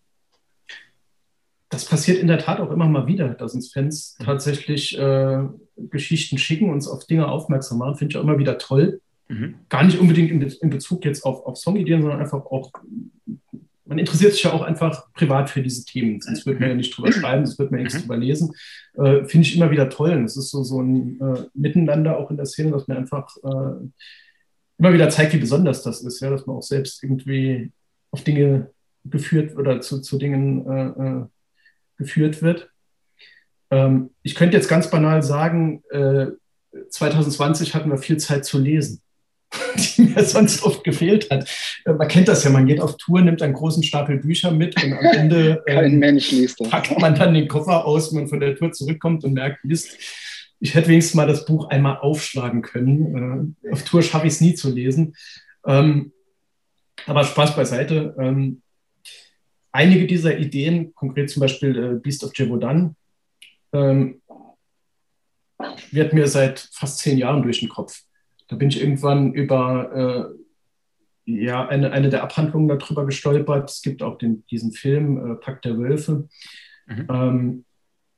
Speaker 5: Das passiert in der Tat auch immer mal wieder, dass uns Fans mhm. tatsächlich äh, Geschichten schicken, uns auf Dinge aufmerksam machen. Finde ich auch immer wieder toll. Mhm. Gar nicht unbedingt in, in Bezug jetzt auf, auf Songideen, sondern einfach auch, man interessiert sich ja auch einfach privat für diese Themen. Sonst wird man ja nicht drüber schreiben, sonst wird man nichts mhm. drüber lesen. Äh, Finde ich immer wieder toll. Und es ist so, so ein äh, Miteinander auch in der Szene, dass man einfach äh, immer wieder zeigt, wie besonders das ist, ja, dass man auch selbst irgendwie auf Dinge geführt oder zu, zu Dingen äh, äh, geführt wird. Ähm, ich könnte jetzt ganz banal sagen, 2020 äh, hatten wir viel Zeit zu lesen. die mir sonst oft gefehlt hat. Äh, man kennt das ja, man geht auf Tour, nimmt einen großen Stapel Bücher mit und am Ende das. packt man dann den Koffer aus, wenn man von der Tour zurückkommt und merkt, Mist, ich hätte wenigstens mal das Buch einmal aufschlagen können. Äh, auf Tour schaffe ich es nie zu lesen. Ähm, aber Spaß beiseite. Ähm, einige dieser Ideen, konkret zum Beispiel äh, Beast of Jevodan, ähm, wird mir seit fast zehn Jahren durch den Kopf. Da bin ich irgendwann über äh, ja, eine, eine der Abhandlungen darüber gestolpert. Es gibt auch den, diesen Film äh, Pakt der Wölfe. Mhm. Ähm,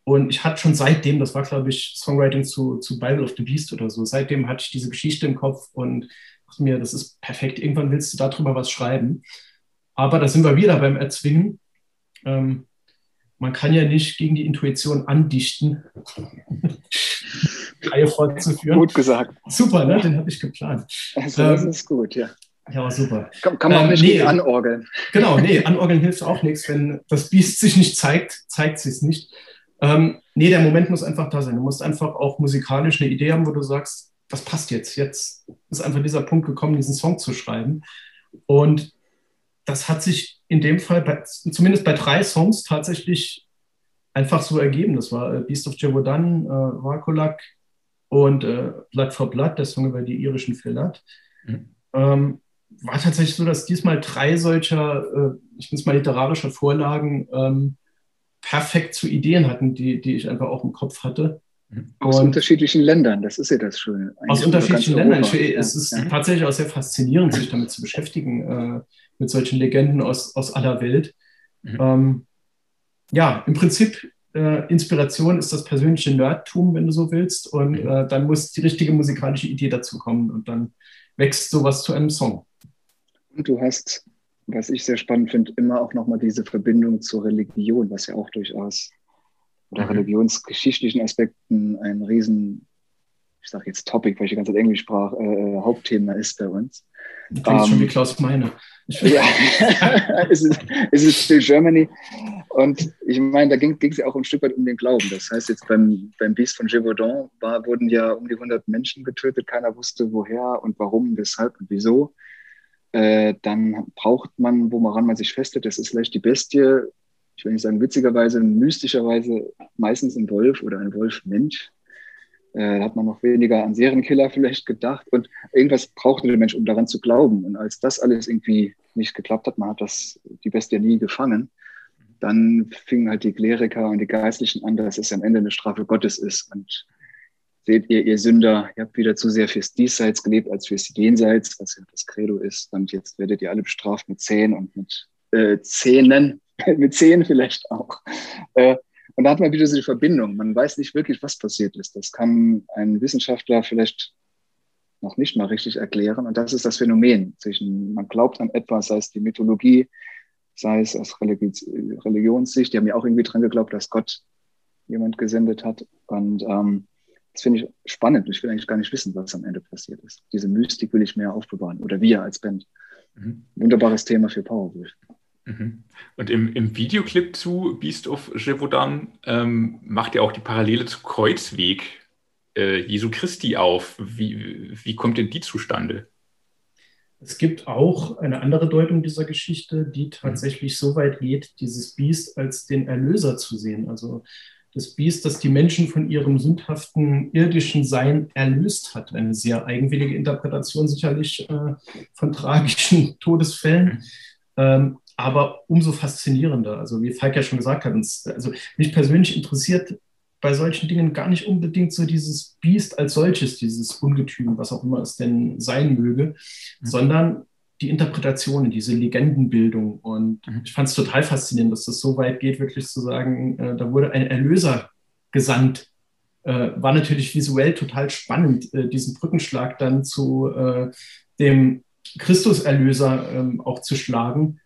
Speaker 5: und ich hatte schon seitdem, das war glaube ich Songwriting zu, zu Bible of the Beast oder so, seitdem hatte ich diese Geschichte im Kopf und dachte mir, das ist perfekt, irgendwann willst du darüber was schreiben. Aber da sind wir wieder beim Erzwingen. Ähm, man kann ja nicht gegen die Intuition andichten. Reihe fortzuführen.
Speaker 6: Gut gesagt.
Speaker 5: Super, ne? den habe ich geplant.
Speaker 6: Also, das ähm, ist gut, ja.
Speaker 5: Ja, super.
Speaker 6: Kann, kann man auch ähm, nicht nee, anorgeln.
Speaker 5: Genau, nee, anorgeln hilft auch nichts. Wenn das Biest sich nicht zeigt, zeigt sie es nicht. Ähm, nee, der Moment muss einfach da sein. Du musst einfach auch musikalisch eine Idee haben, wo du sagst, was passt jetzt? Jetzt ist einfach dieser Punkt gekommen, diesen Song zu schreiben. Und das hat sich in dem Fall, bei, zumindest bei drei Songs, tatsächlich einfach so ergeben. Das war äh, Beast of Jevodan, äh, Varkolak und äh, Blood for Blood, der Song über die irischen Filat. Mhm. Ähm, war tatsächlich so, dass diesmal drei solcher, äh, ich nenne es mal literarischer Vorlagen, ähm, perfekt zu Ideen hatten, die, die ich einfach auch im Kopf hatte.
Speaker 6: Aus und unterschiedlichen Ländern, das ist ja das Schöne.
Speaker 5: Aus unterschiedlichen Ländern. Ich, es ist ja. tatsächlich auch sehr faszinierend, sich damit zu beschäftigen, äh, mit solchen Legenden aus, aus aller Welt. Mhm. Ähm, ja, im Prinzip äh, Inspiration ist das persönliche Nerdtum, wenn du so willst. Und mhm. äh, dann muss die richtige musikalische Idee dazu kommen und dann wächst sowas zu einem Song.
Speaker 6: Und du hast, was ich sehr spannend finde, immer auch nochmal diese Verbindung zur Religion, was ja auch durchaus oder mhm. religionsgeschichtlichen Aspekten ein riesen, ich sage jetzt Topic, weil ich die ganze Zeit Englisch sprach, äh, Hauptthema ist bei uns.
Speaker 5: Du klingst um, schon wie ähm, Klaus Meine.
Speaker 6: Ja, es ist, es ist still Germany. Und ich meine, da ging es ja auch ein Stück weit um den Glauben. Das heißt, jetzt beim, beim Biest von Gévaudan war, wurden ja um die 100 Menschen getötet. Keiner wusste, woher und warum, weshalb und wieso. Äh, dann braucht man, woran man sich festet, das ist vielleicht die Bestie. Ich will nicht sagen witzigerweise, mystischerweise meistens ein Wolf oder ein Wolf-Mensch. Äh, da hat man noch weniger an Serienkiller vielleicht gedacht. Und irgendwas brauchte der Mensch, um daran zu glauben. Und als das alles irgendwie nicht geklappt hat, man hat das, die Bestie nie gefangen, dann fingen halt die Kleriker und die Geistlichen an, dass es am Ende eine Strafe Gottes ist. Und seht ihr, ihr Sünder, ihr habt wieder zu sehr fürs Diesseits gelebt als fürs Jenseits, was ja das Credo ist. Und jetzt werdet ihr alle bestraft mit Zehen und mit äh, Zähnen, mit Zehen vielleicht auch. Äh, und da hat man wieder so die Verbindung. Man weiß nicht wirklich, was passiert ist. Das kann ein Wissenschaftler vielleicht noch nicht mal richtig erklären. Und das ist das Phänomen zwischen, man glaubt an etwas, sei es die Mythologie, sei es aus Religionssicht. Die haben ja auch irgendwie dran geglaubt, dass Gott jemand gesendet hat. Und ähm, das finde ich spannend. Ich will eigentlich gar nicht wissen, was am Ende passiert ist. Diese Mystik will ich mehr aufbewahren. Oder wir als Band. Mhm. Wunderbares Thema für Powerwolf.
Speaker 2: Mhm. Und im, im, Videoclip zu Beast of Gévaudan ähm, macht er auch die Parallele zu Kreuzweg äh, Jesu Christi auf. Wie, wie kommt denn die zustande?
Speaker 5: Es gibt auch eine andere Deutung dieser Geschichte, die mhm. tatsächlich so weit geht, dieses Biest als den Erlöser zu sehen. Also das Biest, das die Menschen von ihrem sündhaften irdischen Sein erlöst hat. Eine sehr eigenwillige Interpretation sicherlich äh, von tragischen Todesfällen. Mhm. Ähm, aber umso faszinierender. Also wie Falk ja schon gesagt hat, uns, also mich persönlich interessiert bei solchen Dingen gar nicht unbedingt so dieses Biest als solches, dieses Ungetüm, was auch immer es denn sein möge, mhm. sondern die Interpretationen, diese Legendenbildung. Und mhm. ich fand es total faszinierend, dass das so weit geht, wirklich zu sagen, äh, da wurde ein Erlöser gesandt. Äh, war natürlich visuell total spannend, äh, diesen Brückenschlag dann zu äh, dem Christuserlöser ähm, auch zu schlagen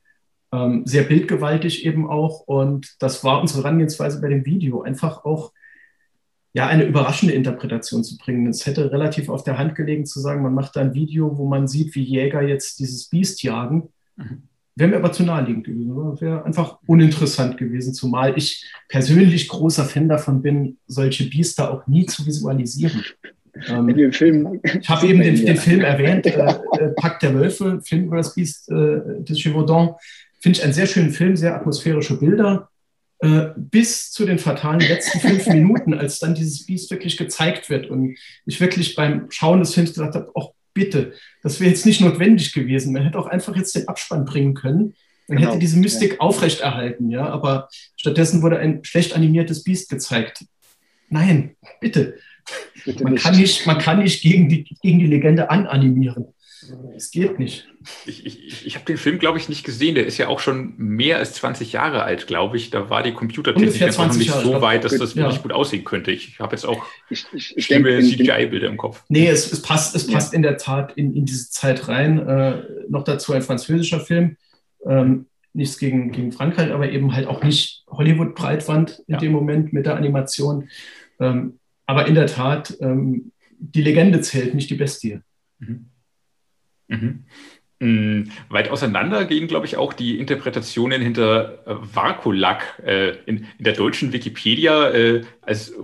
Speaker 5: ähm, sehr bildgewaltig eben auch. Und das war unsere Herangehensweise bei dem Video, einfach auch ja, eine überraschende Interpretation zu bringen. Es hätte relativ auf der Hand gelegen zu sagen, man macht da ein Video, wo man sieht, wie Jäger jetzt dieses Biest jagen. Mhm. Wäre mir aber zu naheliegend gewesen. Wäre einfach uninteressant gewesen, zumal ich persönlich großer Fan davon bin, solche Biester auch nie zu visualisieren. Ähm, In dem Film. Ich habe eben den, den, Film erwähnt, äh, äh, Pakt der Wölfe, Film über das Biest äh, des Gévaudan. Finde ich einen sehr schönen Film, sehr atmosphärische Bilder. Äh, bis zu den fatalen letzten fünf Minuten, als dann dieses Biest wirklich gezeigt wird und ich wirklich beim Schauen des Films gesagt habe, auch bitte, das wäre jetzt nicht notwendig gewesen. Man hätte auch einfach jetzt den Abspann bringen können. Man genau. hätte diese Mystik ja. aufrechterhalten, ja, aber stattdessen wurde ein schlecht animiertes Biest gezeigt. Nein, bitte. bitte man, nicht. Kann nicht, man kann nicht gegen die, gegen die Legende ananimieren. Es geht nicht.
Speaker 2: Ich, ich, ich habe den Film, glaube ich, nicht gesehen. Der ist ja auch schon mehr als 20 Jahre alt, glaube ich. Da war die Computertechnik einfach noch nicht Jahre, so weit, dass das ja. wirklich gut aussehen könnte. Ich habe jetzt auch ich, ich, schlimme CGI-Bilder im Kopf.
Speaker 5: Nee, es, es passt, es passt ja. in der Tat in, in diese Zeit rein. Äh, noch dazu ein französischer Film. Ähm, nichts gegen, gegen Frankreich, aber eben halt auch nicht Hollywood-Breitwand in ja. dem Moment mit der Animation. Ähm, aber in der Tat, ähm, die Legende zählt, nicht die Bestie. Mhm.
Speaker 2: Mhm. Mhm. Weit auseinander gehen, glaube ich, auch die Interpretationen hinter äh, Varkulak äh, in, in, der deutschen Wikipedia. Äh, als,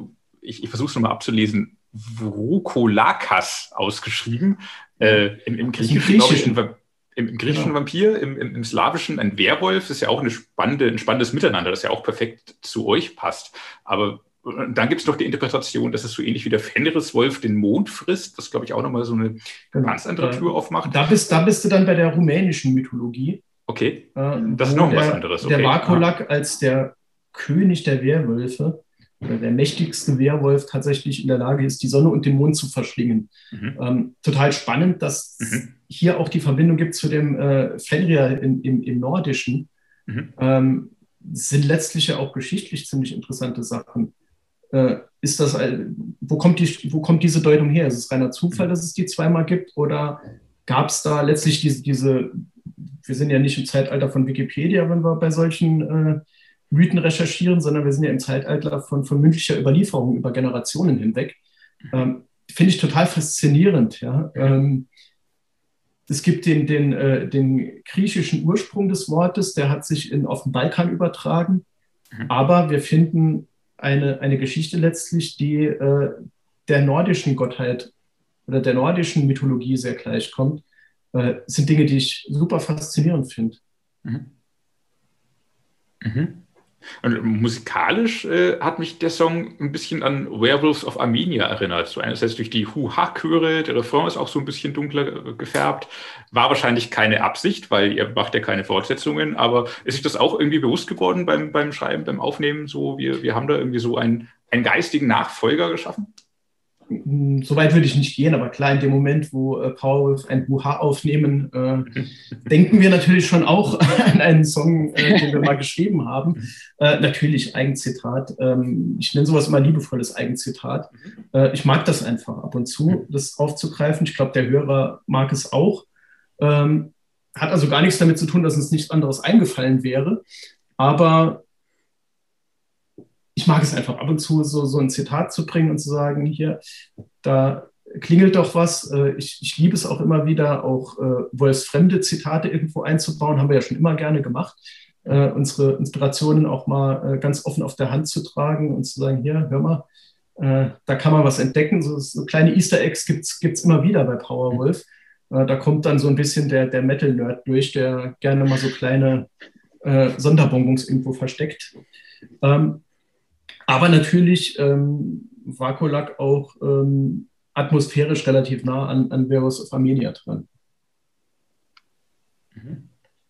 Speaker 2: ich, ich versuche es nochmal abzulesen. Vrukolakas ausgeschrieben. Äh, im, Im Griechischen, ich, im, im griechischen genau. Vampir, im, im, Slawischen ein Werwolf. Das ist ja auch eine spannende, ein spannendes Miteinander, das ja auch perfekt zu euch passt. Aber dann gibt es noch die Interpretation, dass es so ähnlich wie der Fenriswolf den Mond frisst, was, glaube ich, auch nochmal so eine genau. ganz andere Tür aufmacht.
Speaker 5: Da bist, da bist du dann bei der rumänischen Mythologie.
Speaker 2: Okay, äh, das ist noch
Speaker 5: der,
Speaker 2: was anderes.
Speaker 5: Okay. Der Vakulak als der König der Werwölfe oder der mächtigste Werwolf tatsächlich in der Lage ist, die Sonne und den Mond zu verschlingen. Mhm. Ähm, total spannend, dass mhm. hier auch die Verbindung gibt zu dem äh, Fenrir im, im, im Nordischen. Mhm. Ähm, sind letztlich ja auch geschichtlich ziemlich interessante Sachen. Äh, ist das, wo kommt, die, wo kommt diese Deutung her? Ist es reiner Zufall, dass es die zweimal gibt? Oder gab es da letztlich diese, diese, wir sind ja nicht im Zeitalter von Wikipedia, wenn wir bei solchen äh, Mythen recherchieren, sondern wir sind ja im Zeitalter von, von mündlicher Überlieferung über Generationen hinweg. Ähm, Finde ich total faszinierend. Ja? Ähm, es gibt den, den, äh, den griechischen Ursprung des Wortes, der hat sich in, auf den Balkan übertragen. Mhm. Aber wir finden eine, eine Geschichte letztlich, die äh, der nordischen Gottheit oder der nordischen Mythologie sehr gleichkommt. Äh, sind Dinge, die ich super faszinierend finde. Mhm.
Speaker 2: Mhm. Und musikalisch äh, hat mich der Song ein bisschen an Werewolves of Armenia erinnert. So einerseits durch die Hu-Ha-Chöre, der Refrain ist auch so ein bisschen dunkler äh, gefärbt. War wahrscheinlich keine Absicht, weil ihr macht ja keine Fortsetzungen, aber ist sich das auch irgendwie bewusst geworden beim, beim Schreiben, beim Aufnehmen? So, wir, wir haben da irgendwie so einen, einen geistigen Nachfolger geschaffen?
Speaker 5: Hm, so weit würde ich nicht gehen, aber klar, in dem Moment, wo äh, Powerwolf ein Buha aufnehmen, äh, denken wir natürlich schon auch an einen Song, äh, den wir mal geschrieben haben. Äh, natürlich Eigenzitat. Ähm, ich nenne sowas immer liebevolles Eigenzitat. Äh, ich mag das einfach ab und zu, das aufzugreifen. Ich glaube, der Hörer mag es auch. Ähm, hat also gar nichts damit zu tun, dass uns nichts anderes eingefallen wäre. Aber ich mag es einfach ab und zu so, so ein Zitat zu bringen und zu sagen, hier, da klingelt doch was. Äh, ich, ich liebe es auch immer wieder, auch äh, wolfsfremde Zitate irgendwo einzubauen, haben wir ja schon immer gerne gemacht. Äh, unsere Inspirationen auch mal äh, ganz offen auf der Hand zu tragen und zu sagen, hier, hör mal, äh, da kann man was entdecken. So, so kleine Easter Eggs gibt es immer wieder bei Powerwolf. Äh, da kommt dann so ein bisschen der, der Metal-Nerd durch, der gerne mal so kleine Sonderbonbons irgendwo versteckt. Ähm, aber natürlich ähm, war Kolak auch ähm, atmosphärisch relativ nah an, an Verus of Armenia dran.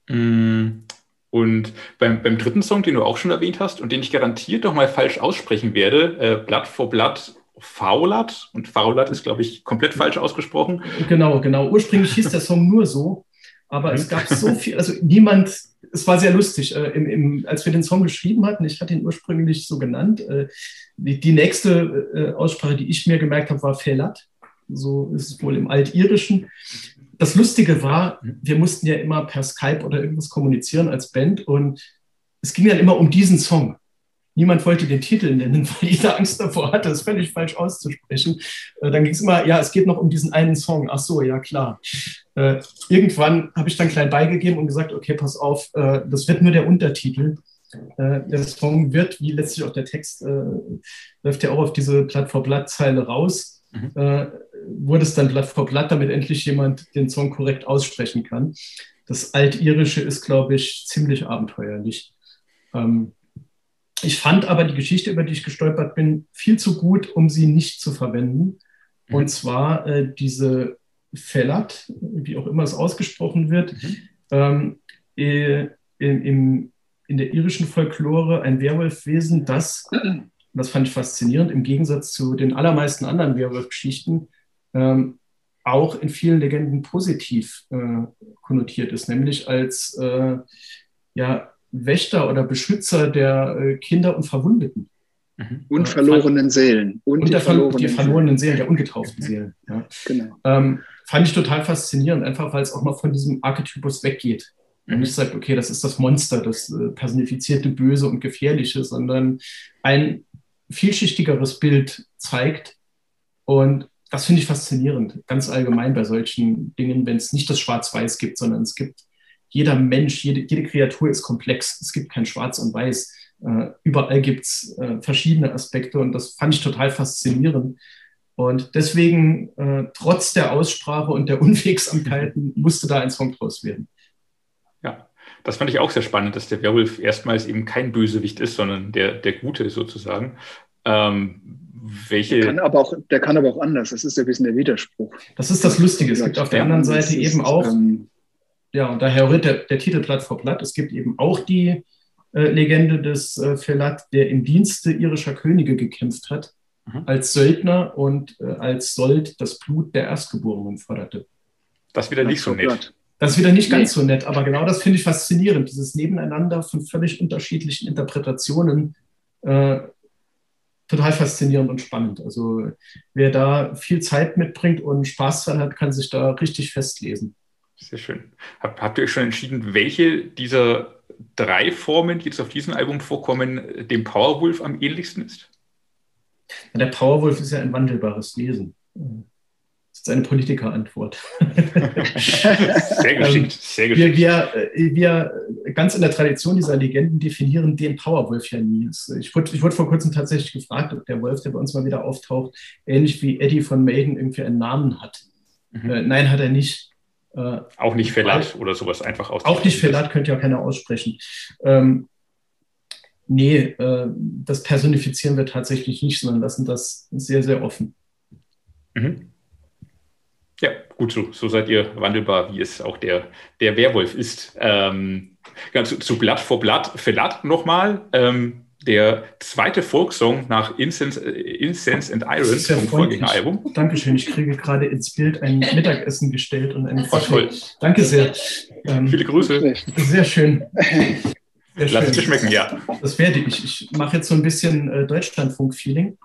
Speaker 2: Mhm. Und beim, beim dritten Song, den du auch schon erwähnt hast und den ich garantiert noch mal falsch aussprechen werde, äh, Blood for Blood, Faulat. Und Faulat ist, glaube ich, komplett falsch ausgesprochen.
Speaker 5: Genau, genau. Ursprünglich hieß der Song nur so, aber es gab so viel, also niemand es war sehr lustig, äh, im, im, als wir den Song geschrieben hatten. Ich hatte ihn ursprünglich so genannt. Äh, die, die, nächste äh, Aussprache, die ich mir gemerkt habe, war Felat. So ist es wohl im Altirischen. Das Lustige war, wir mussten ja immer per Skype oder irgendwas kommunizieren als Band und es ging dann immer um diesen Song. Niemand wollte den Titel nennen, weil jeder Angst davor hatte, es völlig falsch auszusprechen. Äh, dann ging es immer, ja, es geht noch um diesen einen Song. Ach so, ja klar. Äh, irgendwann habe ich dann klein beigegeben und gesagt, okay, pass auf, äh, das wird nur der Untertitel. Äh, der Song wird, wie letztlich auch der Text, äh, läuft ja auch auf diese Blatt vor Blatt Zeile raus. Mhm. Äh, wurde es dann Blatt vor Blatt, damit endlich jemand den Song korrekt aussprechen kann. Das Altirische ist, glaube ich, ziemlich abenteuerlich. Ähm, ich fand aber die Geschichte, über die ich gestolpert bin, viel zu gut, um sie nicht zu verwenden. Mhm. Und zwar äh, diese Fellat, wie auch immer es ausgesprochen wird, mhm. ähm, äh, in, in, in der irischen Folklore ein Werwolfwesen, das, das fand ich faszinierend, im Gegensatz zu den allermeisten anderen Werwolf-Geschichten, ähm, auch in vielen Legenden positiv äh, konnotiert ist, nämlich als äh, ja, Wächter oder Beschützer der äh, Kinder und Verwundeten.
Speaker 6: Mhm. Und verlorenen Seelen.
Speaker 5: Und, und die, verlorenen, die verlorenen Seelen, der ungetauften Seelen. Ja. Genau. Ähm, fand ich total faszinierend, einfach weil es auch mal von diesem Archetypus weggeht. Und mhm. nicht sagt, okay, das ist das Monster, das äh, personifizierte Böse und Gefährliche, sondern ein vielschichtigeres Bild zeigt. Und das finde ich faszinierend, ganz allgemein bei solchen Dingen, wenn es nicht das Schwarz-Weiß gibt, sondern es gibt jeder Mensch, jede, jede Kreatur ist komplex. Es gibt kein Schwarz und Weiß. Äh, überall gibt es äh, verschiedene Aspekte und das fand ich total faszinierend. Und deswegen, äh, trotz der Aussprache und der Unwegsamkeiten, musste da ein Song draus werden.
Speaker 2: Ja, das fand ich auch sehr spannend, dass der Werwolf erstmals eben kein Bösewicht ist, sondern der, der Gute sozusagen. Ähm, welche
Speaker 6: der kann, aber auch, der kann aber auch anders. Das ist ein bisschen der Widerspruch.
Speaker 5: Das ist das Lustige. Es gibt auf der anderen Seite eben auch ähm, ja, und daher rührt der, der Titel Blatt vor Blatt. Es gibt eben auch die äh, Legende des äh, Felat, der im Dienste irischer Könige gekämpft hat, mhm. als Söldner und äh, als Sold das Blut der Erstgeborenen forderte.
Speaker 2: Das wieder nicht so nett.
Speaker 5: Das ist wieder nicht ganz so nett, aber genau das finde ich faszinierend, dieses Nebeneinander von völlig unterschiedlichen Interpretationen. Äh, total faszinierend und spannend. Also wer da viel Zeit mitbringt und Spaß dran hat, kann sich da richtig festlesen.
Speaker 2: Sehr schön. Hab, habt ihr euch schon entschieden, welche dieser drei Formen, die jetzt auf diesem Album vorkommen, dem Powerwolf am ähnlichsten ist?
Speaker 5: Der Powerwolf ist ja ein wandelbares Wesen. Das ist eine Politikerantwort.
Speaker 2: sehr geschickt, sehr
Speaker 5: geschickt. Wir, wir, wir, ganz in der Tradition dieser Legenden definieren den Powerwolf ja nie. Ich wurde, ich wurde vor kurzem tatsächlich gefragt, ob der Wolf, der bei uns mal wieder auftaucht, ähnlich wie Eddie von Maiden irgendwie einen Namen hat. Mhm. Äh, nein, hat er nicht.
Speaker 2: Äh, auch nicht Felat oder sowas einfach
Speaker 5: aus. Auch nicht Felat könnte ja keiner aussprechen. Ähm, nee, äh, das personifizieren wir tatsächlich nicht, sondern lassen das sehr, sehr offen.
Speaker 2: Mhm. Ja, gut so. So seid ihr wandelbar, wie es auch der, der Werwolf ist. Ähm, ganz zu Blatt vor Blatt, Felat nochmal. Ähm, der zweite Folksong nach Incense, äh, Incense and Iron
Speaker 5: vom Vorgängeralbum. Dankeschön, ich kriege gerade ins Bild ein Mittagessen gestellt und einen
Speaker 2: Kaffee. toll.
Speaker 5: Danke sehr.
Speaker 2: Ähm, Viele Grüße.
Speaker 5: Sehr schön.
Speaker 2: Sehr Lass es dir schmecken, ja.
Speaker 5: Das werde ich. Ich mache jetzt so ein bisschen äh, Deutschlandfunk-Feeling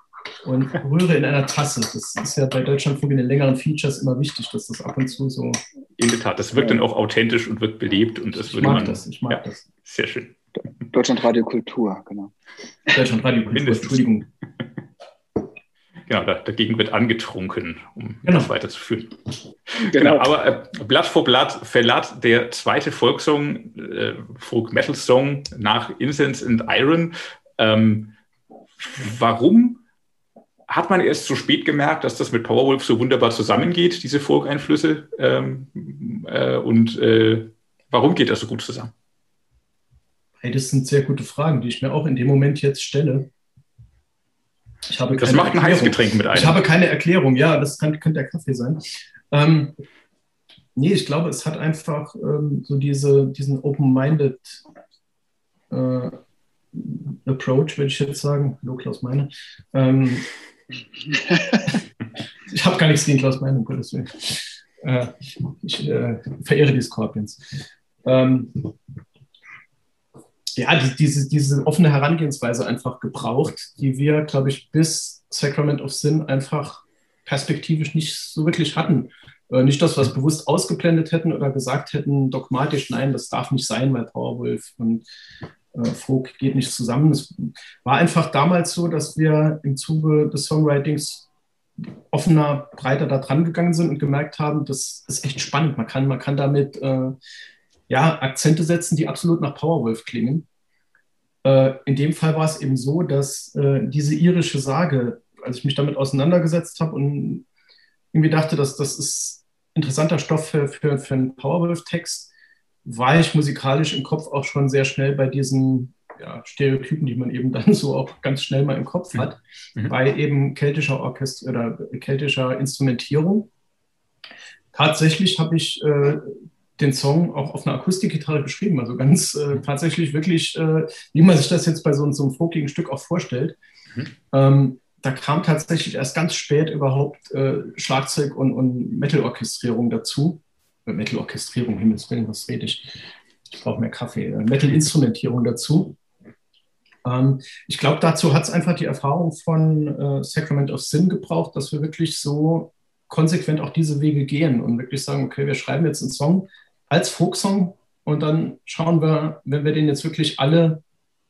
Speaker 5: und rühre in einer Tasse. Das ist ja bei Deutschlandfunk in den längeren Features immer wichtig, dass das ab und zu so.
Speaker 2: In der Tat, das wirkt ja. dann auch authentisch und wirkt belebt und das
Speaker 5: ich mag man, das. Ich mag ja, das.
Speaker 2: Sehr schön.
Speaker 6: Deutschlandradio Kultur, genau.
Speaker 5: Deutschlandradio Kultur, Entschuldigung.
Speaker 2: Genau, da, dagegen wird angetrunken, um genau. das weiterzuführen. Genau, genau aber äh, Blatt vor Blatt verlat der zweite Folksong, äh, Folk-Metal-Song nach Incense and Iron. Ähm, warum hat man erst so spät gemerkt, dass das mit Powerwolf so wunderbar zusammengeht, diese Folk-Einflüsse? Ähm, äh, und äh, warum geht das so gut zusammen?
Speaker 5: Hey, das sind sehr gute Fragen, die ich mir auch in dem Moment jetzt stelle.
Speaker 2: Ich habe das macht ein Heißgetränk mit einem.
Speaker 5: Ich habe keine Erklärung, ja, das kann, könnte der Kaffee sein. Ähm, nee, ich glaube, es hat einfach ähm, so diese, diesen Open-Minded äh, Approach, würde ich jetzt sagen. Hallo, Klaus Meine. Ähm, ich habe gar nichts gegen Klaus Meine, um Gottes Willen. Äh, ich äh, verehre die Scorpions. Ähm, ja, die, diese, diese offene Herangehensweise einfach gebraucht, die wir, glaube ich, bis Sacrament of Sin einfach perspektivisch nicht so wirklich hatten. Äh, nicht, dass wir es bewusst ausgeblendet hätten oder gesagt hätten, dogmatisch, nein, das darf nicht sein, weil Powerwolf und äh, Folk geht nicht zusammen. Es war einfach damals so, dass wir im Zuge des Songwritings offener, breiter da dran gegangen sind und gemerkt haben, das ist echt spannend. Man kann, man kann damit äh, ja, Akzente setzen, die absolut nach Powerwolf klingen. Äh, in dem Fall war es eben so, dass äh, diese irische Sage, als ich mich damit auseinandergesetzt habe und irgendwie dachte, dass das ist interessanter Stoff für, für, für einen Powerwolf-Text, war ich musikalisch im Kopf auch schon sehr schnell bei diesen ja, Stereotypen, die man eben dann so auch ganz schnell mal im Kopf hat, mhm. bei eben keltischer Orchester oder keltischer Instrumentierung. Tatsächlich habe ich äh, den Song auch auf einer Akustikgitarre geschrieben, also ganz äh, tatsächlich wirklich, äh, wie man sich das jetzt bei so, so einem folkigen Stück auch vorstellt. Mhm. Ähm, da kam tatsächlich erst ganz spät überhaupt äh, Schlagzeug und, und Metal-Orchestrierung dazu. Äh, Metal-Orchestrierung, Himmels Willen, was rede ich? Ich brauche mehr Kaffee. Äh, Metal-Instrumentierung dazu. Ähm, ich glaube, dazu hat es einfach die Erfahrung von äh, Sacrament of Sin gebraucht, dass wir wirklich so konsequent auch diese Wege gehen und wirklich sagen, okay, wir schreiben jetzt einen Song als Folksong und dann schauen wir, wenn wir den jetzt wirklich alle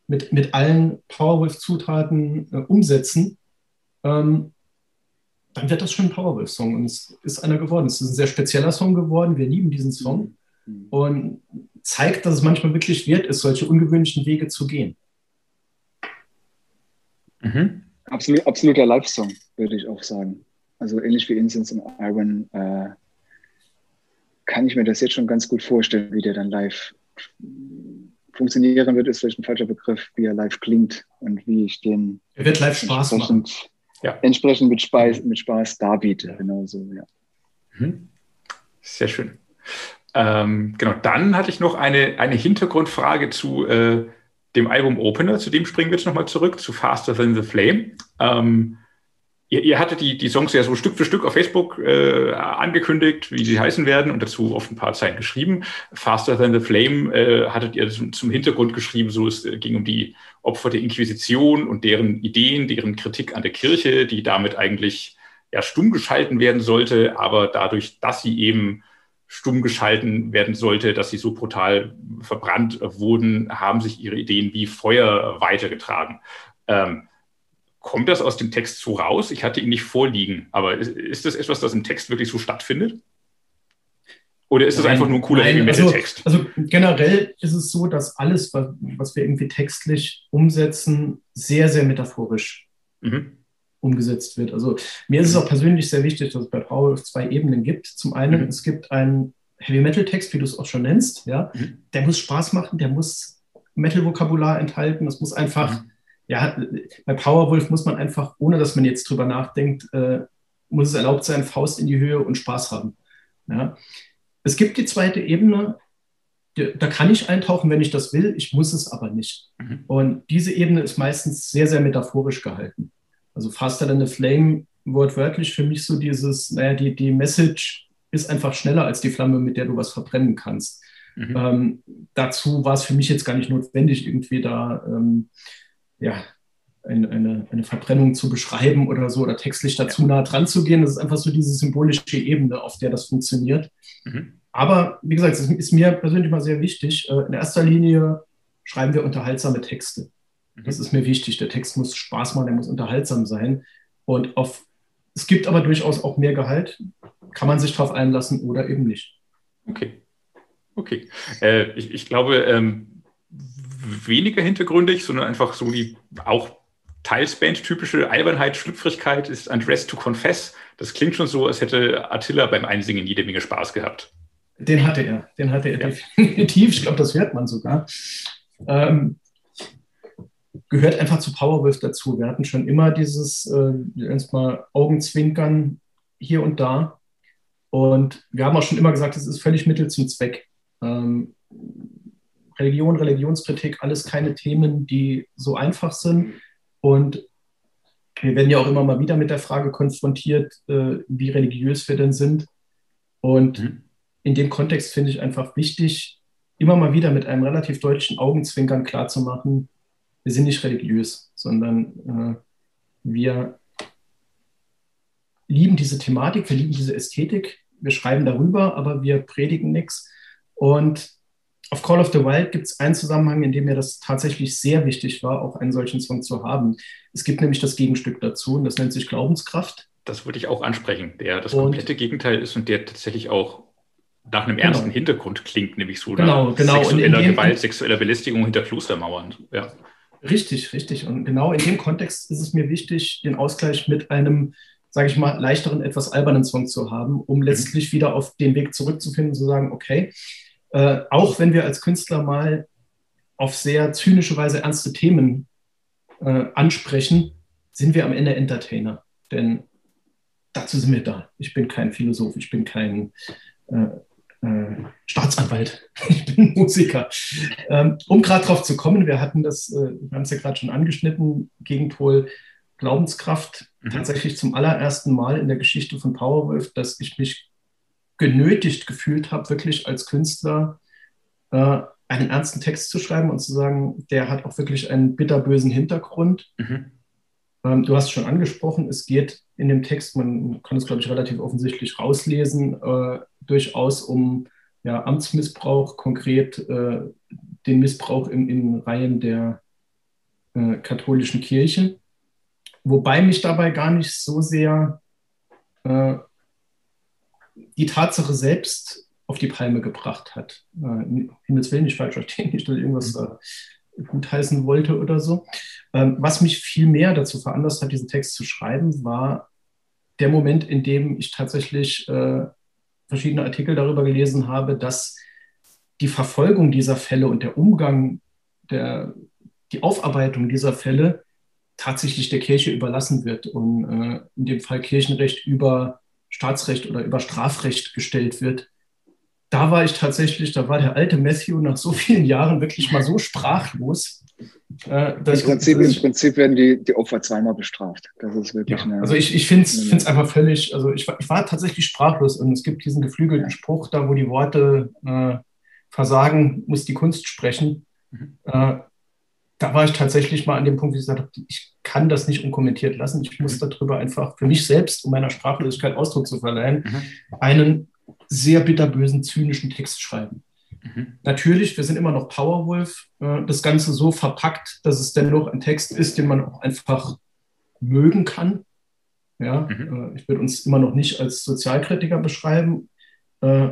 Speaker 5: mit, mit allen Powerwolf-Zutaten äh, umsetzen, ähm, dann wird das schon ein Powerwolf-Song. Und es ist einer geworden. Es ist ein sehr spezieller Song geworden. Wir lieben diesen Song mhm. und zeigt, dass es manchmal wirklich wert ist, solche ungewöhnlichen Wege zu gehen.
Speaker 6: Mhm. Absolut, absoluter Live-Song, würde ich auch sagen. Also ähnlich wie Incense und Iron äh, kann ich mir das jetzt schon ganz gut vorstellen, wie der dann live funktionieren wird, ist vielleicht ein falscher Begriff, wie er live klingt und wie ich den
Speaker 5: er wird live Spaß machen.
Speaker 6: Ja. entsprechend mit Spaß, mit Spaß darbiete. Genau so, ja.
Speaker 2: Mhm. Sehr schön. Ähm, genau, dann hatte ich noch eine, eine Hintergrundfrage zu äh, dem Album Opener, zu dem springen wir jetzt nochmal zurück, zu Faster Than the Flame. Ähm, ihr, ihr hattet die, die Songs ja so Stück für Stück auf Facebook äh, angekündigt, wie sie heißen werden und dazu oft ein paar Zeilen geschrieben. Faster Than the Flame äh, hattet ihr zum, zum, Hintergrund geschrieben, so es äh, ging um die Opfer der Inquisition und deren Ideen, deren Kritik an der Kirche, die damit eigentlich ja stumm geschalten werden sollte, aber dadurch, dass sie eben stumm geschalten werden sollte, dass sie so brutal verbrannt wurden, haben sich ihre Ideen wie Feuer weitergetragen. Ähm, kommt das aus dem Text so raus? Ich hatte ihn nicht vorliegen, aber ist, ist das etwas, das im Text wirklich so stattfindet? Oder ist das einfach nur ein cooler Heavy
Speaker 5: Metal Text? Also, also, generell ist es so, dass alles, was wir irgendwie textlich umsetzen, sehr, sehr metaphorisch mhm umgesetzt wird. Also mir ist es auch persönlich sehr wichtig, dass es bei Power zwei Ebenen gibt. Zum einen, mhm. es gibt einen Heavy Metal Text, wie du es auch schon nennst, ja, mhm. der muss Spaß machen, der muss Metal-Vokabular enthalten, das muss einfach, mhm. Ja, bei Powerwolf muss man einfach, ohne dass man jetzt drüber nachdenkt, äh, muss es erlaubt sein, Faust in die Höhe und Spaß haben. Ja. Es gibt die zweite Ebene, da kann ich eintauchen, wenn ich das will, ich muss es aber nicht. Mhm. Und diese Ebene ist meistens sehr, sehr metaphorisch gehalten. Also Faster than a Flame wortwörtlich für mich so dieses, naja, die, die Message ist einfach schneller als die Flamme, mit der du was verbrennen kannst. Mhm. Ähm, dazu war es für mich jetzt gar nicht notwendig, irgendwie da ähm, ja, eine, eine, eine, Verbrennung zu beschreiben oder so oder textlich dazu ja. nah dran zu gehen. Das ist einfach so diese symbolische Ebene, auf der das funktioniert. Mhm. Aber wie gesagt, es ist mir persönlich mal sehr wichtig. Äh, in erster Linie schreiben wir unterhaltsame Texte. Das ist mir wichtig. Der Text muss Spaß machen, der muss unterhaltsam sein. Und auf, es gibt aber durchaus auch mehr Gehalt. Kann man sich darauf einlassen oder eben nicht.
Speaker 2: Okay. Okay. Äh, ich, ich, glaube, ähm, weniger hintergründig, sondern einfach so die auch teils Band-typische Albernheit, Schlüpfrigkeit ist ein Dress to Confess. Das klingt schon so, als hätte Attila beim Einsingen jede Menge Spaß gehabt.
Speaker 5: Den hatte er, den hatte er ja. definitiv. Ich glaube, das hört man sogar. Ähm, gehört einfach zu Powerwolf dazu. Wir hatten schon immer dieses äh, mal Augenzwinkern hier und da. Und wir haben auch schon immer gesagt, es ist völlig Mittel zum Zweck. Ähm, Religion, Religionskritik, alles keine Themen, die so einfach sind. Und wir werden ja auch immer mal wieder mit der Frage konfrontiert, äh, wie religiös wir denn sind. Und mhm. in dem Kontext finde ich einfach wichtig, immer mal wieder mit einem relativ deutlichen Augenzwinkern klarzumachen, wir sind nicht religiös, sondern äh, wir lieben diese Thematik, wir lieben diese Ästhetik, wir schreiben darüber, aber wir predigen nichts. Und auf Call of the Wild gibt es einen Zusammenhang, in dem mir das tatsächlich sehr wichtig war, auch einen solchen Song zu haben. Es gibt nämlich das Gegenstück dazu und das nennt sich Glaubenskraft.
Speaker 2: Das würde ich auch ansprechen, der das komplette und, Gegenteil ist und der tatsächlich auch nach einem ernsten genau. Hintergrund klingt, nämlich so
Speaker 5: genau, genau.
Speaker 2: sexueller Gewalt, sexueller Belästigung hinter Klostermauern. Ja.
Speaker 5: Richtig, richtig. Und genau in dem Kontext ist es mir wichtig, den Ausgleich mit einem, sage ich mal, leichteren, etwas albernen Song zu haben, um mhm. letztlich wieder auf den Weg zurückzufinden und zu sagen, okay, äh, auch wenn wir als Künstler mal auf sehr zynische Weise ernste Themen äh, ansprechen, sind wir am Ende Entertainer. Denn dazu sind wir da. Ich bin kein Philosoph, ich bin kein äh, äh, Staatsanwalt, ich bin Musiker. Ähm, um gerade drauf zu kommen, wir hatten das, äh, wir haben es ja gerade schon angeschnitten, Gegenpol Glaubenskraft, mhm. tatsächlich zum allerersten Mal in der Geschichte von Powerwolf, dass ich mich genötigt gefühlt habe, wirklich als Künstler äh, einen ernsten Text zu schreiben und zu sagen, der hat auch wirklich einen bitterbösen Hintergrund. Mhm. Ähm, du hast es schon angesprochen, es geht in dem Text, man kann es, glaube ich, relativ offensichtlich rauslesen, äh, durchaus um ja, Amtsmissbrauch, konkret äh, den Missbrauch in, in Reihen der äh, katholischen Kirche. Wobei mich dabei gar nicht so sehr äh, die Tatsache selbst auf die Palme gebracht hat. Äh, Himmels Willen nicht falsch verstehen, nicht, dass irgendwas äh, gutheißen wollte oder so. Ähm, was mich viel mehr dazu veranlasst hat, diesen Text zu schreiben, war der Moment, in dem ich tatsächlich äh, verschiedene Artikel darüber gelesen habe, dass die Verfolgung dieser Fälle und der Umgang, der, die Aufarbeitung dieser Fälle tatsächlich der Kirche überlassen wird und äh, in dem Fall Kirchenrecht über Staatsrecht oder über Strafrecht gestellt wird. Da war ich tatsächlich, da war der alte Matthew nach so vielen Jahren wirklich mal so sprachlos,
Speaker 6: Äh, das, Im, Prinzip, das, Im Prinzip werden die, die Opfer zweimal bestraft. Das ist wirklich
Speaker 5: ja, eine, Also ich, ich finde es einfach völlig, also ich, ich war tatsächlich sprachlos und es gibt diesen geflügelten Spruch, da wo die Worte äh, versagen, muss die Kunst sprechen. Mhm. Äh, da war ich tatsächlich mal an dem Punkt, wie ich gesagt habe, ich kann das nicht unkommentiert lassen. Ich muss mhm. darüber einfach für mich selbst, um meiner Sprachlosigkeit Ausdruck zu verleihen, mhm. einen sehr bitterbösen, zynischen Text schreiben. Mhm. Natürlich, wir sind immer noch Powerwolf. Äh, das Ganze so verpackt, dass es dennoch ein Text ist, den man auch einfach mögen kann. Ja, mhm. Äh, ich würde uns immer noch nicht als Sozialkritiker beschreiben. Äh,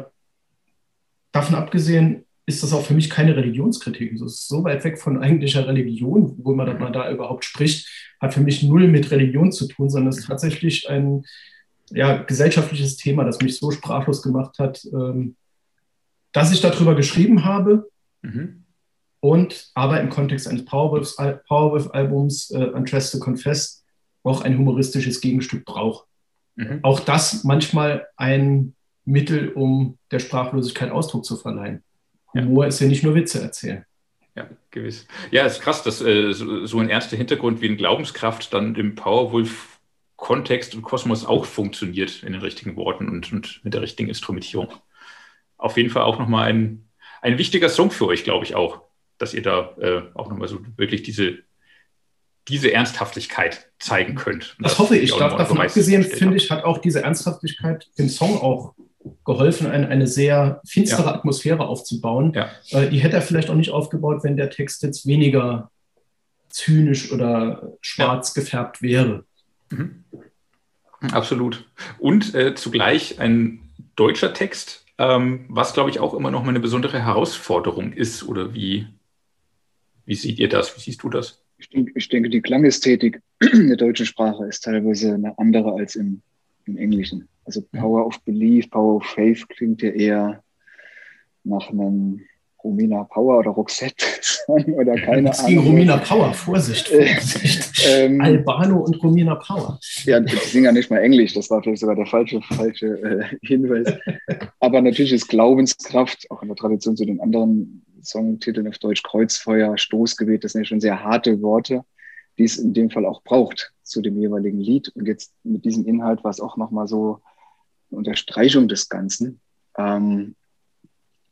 Speaker 5: davon abgesehen ist das auch für mich keine Religionskritik. Es ist so weit weg von eigentlicher Religion, wo man, man da überhaupt spricht, hat für mich null mit Religion zu tun, sondern es ist tatsächlich ein ja, gesellschaftliches Thema, das mich so sprachlos gemacht hat, ähm, dass ich darüber geschrieben habe mhm. und aber im Kontext eines Powerwolf-Albums äh, Undressed to Confess auch ein humoristisches Gegenstück braucht. Mhm. Auch das manchmal ein Mittel, um der Sprachlosigkeit Ausdruck zu verleihen. Humor ja. ist ja nicht nur Witze erzählen.
Speaker 2: Ja, gewiss. Ja, es ist krass, dass äh, so, so, ein erster Hintergrund wie ein Glaubenskraft dann im Powerwolf-Kontext und Kosmos auch funktioniert in den richtigen Worten und, und mit der richtigen Instrumentierung auf jeden Fall auch nochmal ein, ein wichtiger Song für euch, glaube ich auch, dass ihr da äh, auch nochmal so wirklich diese, diese Ernsthaftigkeit zeigen könnt.
Speaker 5: Das, das hoffe ich. Darf, davon abgesehen, finde ich, hat auch diese Ernsthaftigkeit dem Song auch geholfen, eine, eine sehr finstere ja. Atmosphäre aufzubauen. Ja. Äh, die hätte er vielleicht auch nicht aufgebaut, wenn der Text jetzt weniger zynisch oder schwarz ja. gefärbt wäre. Mhm.
Speaker 2: Absolut. Und äh, zugleich ein deutscher Text, ähm, was, glaube ich, auch immer noch mal eine besondere Herausforderung ist. Oder wie, wie seht ihr das? Wie siehst du das?
Speaker 6: Ich denke, ich denke die Klangästhetik der deutschen Sprache ist teilweise eine andere als im, im Englischen. Also Power of Belief, Power of Faith klingt ja eher nach einem Romina Power oder Roxette oder keine
Speaker 5: es Ahnung. Romina Power, Vorsicht, äh, Vorsicht. ähm, Albano und Romina Power.
Speaker 6: Ja, die singen ja nicht mal Englisch, das war vielleicht sogar der falsche, falsche äh, Hinweis. Aber natürlich ist Glaubenskraft, auch in der Tradition zu den anderen Songtiteln auf Deutsch, Kreuzfeuer, Stoßgebet, das sind ja schon sehr harte Worte, die es in dem Fall auch braucht zu dem jeweiligen Lied. Und jetzt mit diesem Inhalt war es auch nochmal so Unterstreichung des Ganzen. Ähm,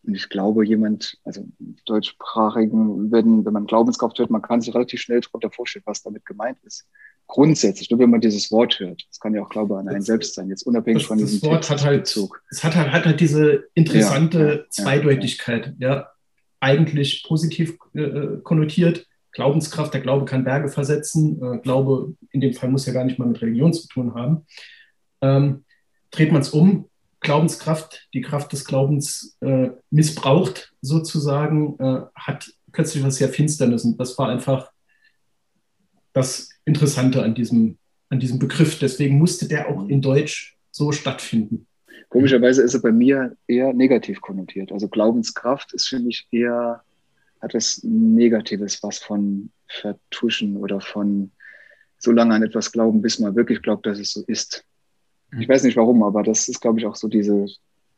Speaker 6: und ich glaube, jemand, also deutschsprachigen, wenn, wenn man Glaubenskraft hört, man kann sich relativ schnell darunter vorstellen, was damit gemeint ist. Grundsätzlich, nur wenn man dieses Wort hört. Das kann ja auch Glaube an einen selbst sein, jetzt unabhängig das, von diesem
Speaker 5: das Wort hat halt, Es hat halt, hat halt diese interessante ja, Zweideutigkeit, ja, ja. Eigentlich positiv äh, konnotiert. Glaubenskraft, der Glaube kann Berge versetzen. Äh, Glaube in dem Fall muss ja gar nicht mal mit Religion zu tun haben. Ähm, dreht man es um, Glaubenskraft, die Kraft des Glaubens äh, missbraucht, sozusagen, äh, hat plötzlich was sehr Finsternes. Und das war einfach das Interessante an diesem, an diesem Begriff. Deswegen musste der auch in Deutsch so stattfinden.
Speaker 6: Komischerweise ist er bei mir eher negativ konnotiert. Also Glaubenskraft ist für mich eher, hat was Negatives, was von Vertuschen oder von so lange an etwas glauben, bis man wirklich glaubt, dass es so ist. Ich weiß nicht warum, aber das ist, glaube ich, auch so diese,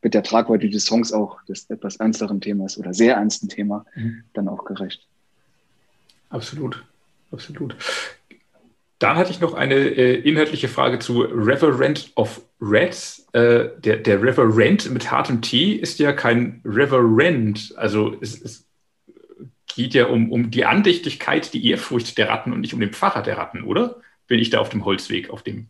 Speaker 6: mit der Tragweite des Songs auch des etwas ernsteren Themas oder sehr ernsten Thema mhm. dann auch gerecht.
Speaker 2: Absolut, absolut. Dann hatte ich noch eine äh, inhaltliche Frage zu Reverend of Reds. Äh, der, der Reverend mit hartem T ist ja kein Reverend. Also es, es geht ja um, um die Andächtigkeit, die Ehrfurcht der Ratten und nicht um den Pfarrer der Ratten, oder? Bin ich da auf dem Holzweg, auf dem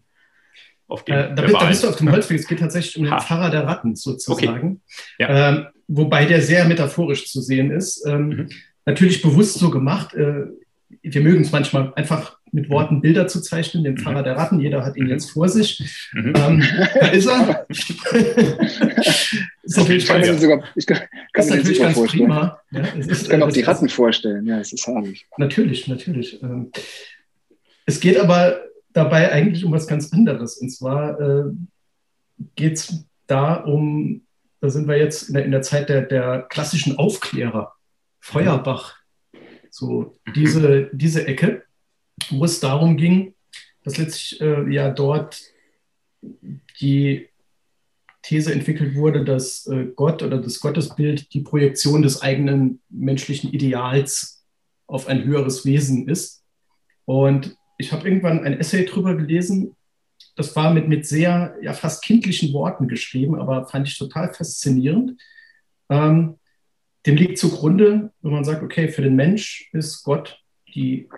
Speaker 5: auf dem, äh, da, bist, da, bist, du auf dem Holzweg. Es geht tatsächlich um den ha. Pfarrer der Ratten sozusagen. Okay. Ja. Ähm, wobei der sehr metaphorisch zu sehen ist. Ähm, mhm. Natürlich bewusst so gemacht. Äh, wir mögen es manchmal einfach mit Worten Bilder zu zeichnen, den Pfarrer mhm. der Ratten. Jeder hat ihn mhm. jetzt vor sich. Mhm. Ähm, da ist er.
Speaker 6: ist natürlich ganz, ja. sogar, ich kann, kann ist natürlich ganz vorstellen. prima. Ja, ist, ich kann auch die Ratten vorstellen. Ja, es ist herrlich.
Speaker 5: Natürlich, natürlich. Ähm, es geht aber dabei eigentlich um was ganz anderes. Und zwar äh, geht es da um, da sind wir jetzt in der, in der Zeit der, der, klassischen Aufklärer, Feuerbach, so diese, diese Ecke, wo es darum ging, dass letztlich äh, ja dort die These entwickelt wurde, dass äh, Gott oder das Gottesbild die Projektion des eigenen menschlichen Ideals auf ein höheres Wesen ist. Und ich habe irgendwann ein Essay drüber gelesen. Das war mit, mit sehr, ja, fast kindlichen Worten geschrieben, aber fand ich total faszinierend. Ähm, dem liegt zugrunde, wenn man sagt, okay, für den Mensch ist Gott die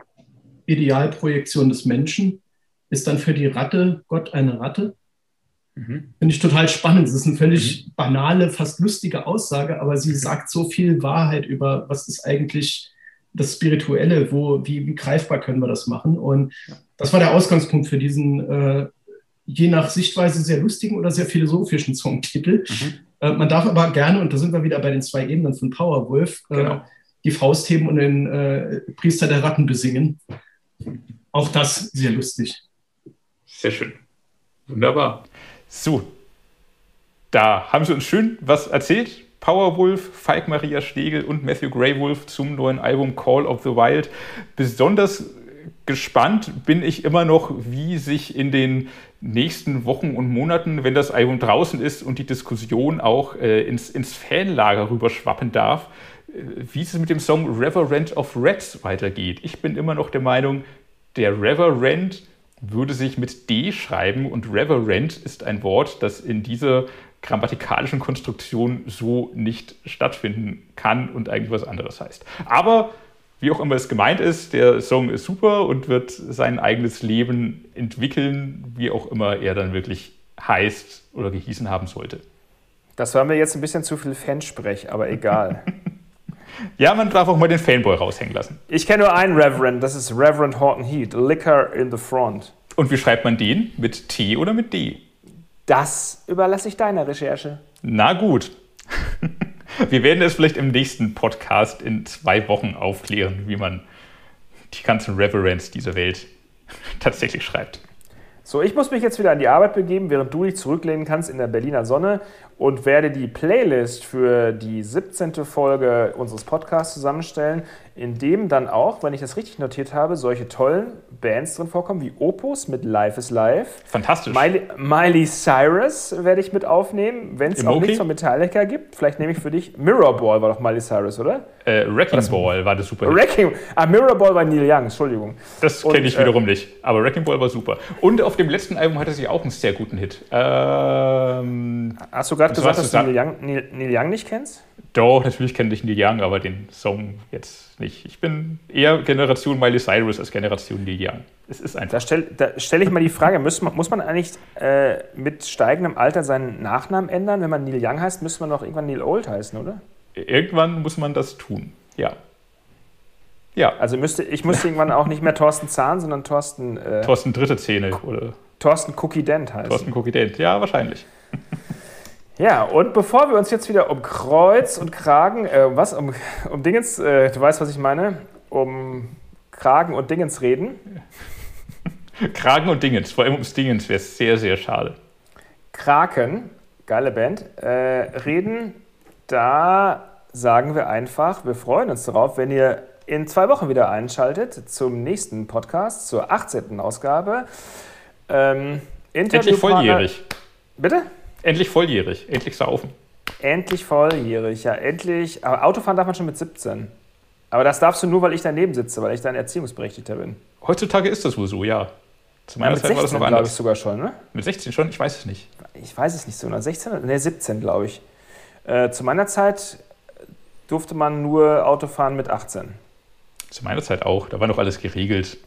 Speaker 5: Idealprojektion des Menschen, ist dann für die Ratte Gott eine Ratte. Mhm. Finde ich total spannend. Das ist eine völlig mhm. banale, fast lustige Aussage, aber sie sagt so viel Wahrheit über, was ist eigentlich das Spirituelle, wo, wie, wie greifbar können wir das machen. Und das war der Ausgangspunkt für diesen, äh, je nach Sichtweise, sehr lustigen oder sehr philosophischen Songtitel. Mhm. Äh, man darf aber gerne, und da sind wir wieder bei den zwei Ebenen von Powerwolf, äh, genau. die Faust heben und den äh, Priester der Ratten besingen. Auch das sehr lustig.
Speaker 2: Sehr schön. Wunderbar. So, da haben Sie uns schön was erzählt. Powerwolf, Falk Maria Stegel und Matthew Greywolf zum neuen Album Call of the Wild. Besonders gespannt bin ich immer noch, wie sich in den nächsten Wochen und Monaten, wenn das Album draußen ist und die Diskussion auch äh, ins, ins Fanlager rüberschwappen darf, äh, wie es mit dem Song Reverend of Reds weitergeht. Ich bin immer noch der Meinung, der Reverend würde sich mit D schreiben und Reverend ist ein Wort, das in dieser grammatikalischen Konstruktion so nicht stattfinden kann und eigentlich was anderes heißt. Aber wie auch immer es gemeint ist, der Song ist super und wird sein eigenes Leben entwickeln, wie auch immer er dann wirklich heißt oder gehießen haben sollte.
Speaker 1: Das war mir jetzt ein bisschen zu viel Fansprech, aber egal.
Speaker 2: ja, man darf auch mal den Fanboy raushängen lassen.
Speaker 1: Ich kenne nur einen Reverend, das ist Reverend Horton Heat, Liquor in the Front.
Speaker 2: Und wie schreibt man den? Mit T oder mit D?
Speaker 1: Das überlasse ich deiner Recherche.
Speaker 2: Na gut. Wir werden es vielleicht im nächsten Podcast in zwei Wochen aufklären, wie man die ganzen Reverends dieser Welt tatsächlich schreibt.
Speaker 1: So, ich muss mich jetzt wieder an die Arbeit begeben, während du dich zurücklehnen kannst in der Berliner Sonne und werde die Playlist für die 17. Folge unseres Podcasts zusammenstellen, in dem dann auch, wenn ich das richtig notiert habe, solche tollen Bands drin vorkommen wie Opus mit Life is Life.
Speaker 2: Fantastisch.
Speaker 1: Miley, Miley Cyrus werde ich mit aufnehmen, wenn es auch nichts von Metallica gibt. Vielleicht nehme ich für dich Mirrorball war doch Miley Cyrus, oder?
Speaker 2: Äh, Wrecking war Ball war das super.
Speaker 1: Wrecking, ah, Mirrorball war Neil Young, Entschuldigung.
Speaker 2: Das kenne ich wiederum äh, nicht, aber Wrecking Ball war super. Und auf dem letzten Album hatte sie auch einen sehr guten Hit.
Speaker 1: Ähm, Hast du gerade gesagt, dass du Neil Young, Neil, Neil Young nicht kennst?
Speaker 2: Doch, natürlich kenne ich Neil Young, aber den Song jetzt nicht. Ich bin eher Generation Miley Cyrus als Generation Neil Young. Es ist einfach.
Speaker 1: Da stelle stell ich mal die Frage: muss man, muss man eigentlich äh, mit steigendem Alter seinen Nachnamen ändern? Wenn man Neil Young heißt, müsste man doch irgendwann Neil Old heißen, oder?
Speaker 2: Irgendwann muss man das tun, ja.
Speaker 1: Ja. Also müsste, ich müsste irgendwann auch nicht mehr Thorsten Zahn, sondern Thorsten.
Speaker 2: Äh, Thorsten Dritte Zähne, oder?
Speaker 1: Thorsten Cookie Dent heißen.
Speaker 2: Thorsten Cookie Dent, ja, wahrscheinlich.
Speaker 1: Ja, und bevor wir uns jetzt wieder um Kreuz und Kragen, äh, was, um, um Dingens, äh, du weißt, was ich meine, um Kragen und Dingens reden.
Speaker 2: Kragen und Dingens, vor allem ums Dingens wäre es sehr, sehr schade.
Speaker 1: Kraken, geile Band, äh, reden, da sagen wir einfach, wir freuen uns darauf, wenn ihr in zwei Wochen wieder einschaltet zum nächsten Podcast, zur 18. Ausgabe.
Speaker 2: Ähm, Endlich volljährig.
Speaker 1: Bitte?
Speaker 2: Endlich volljährig, endlich saufen.
Speaker 1: Endlich volljährig, ja, endlich. Aber Autofahren darf man schon mit 17. Aber das darfst du nur, weil ich daneben sitze, weil ich dein Erziehungsberechtigter bin.
Speaker 2: Heutzutage ist das wohl so, ja.
Speaker 1: Zu meiner ja, Zeit 16, war das noch anders. glaube ich sogar schon, ne?
Speaker 2: Mit 16 schon? Ich weiß es nicht.
Speaker 1: Ich weiß es nicht so. 16? Ne, 17, glaube ich. Äh, zu meiner Zeit durfte man nur Autofahren mit 18.
Speaker 2: Zu meiner Zeit auch. Da war noch alles geregelt.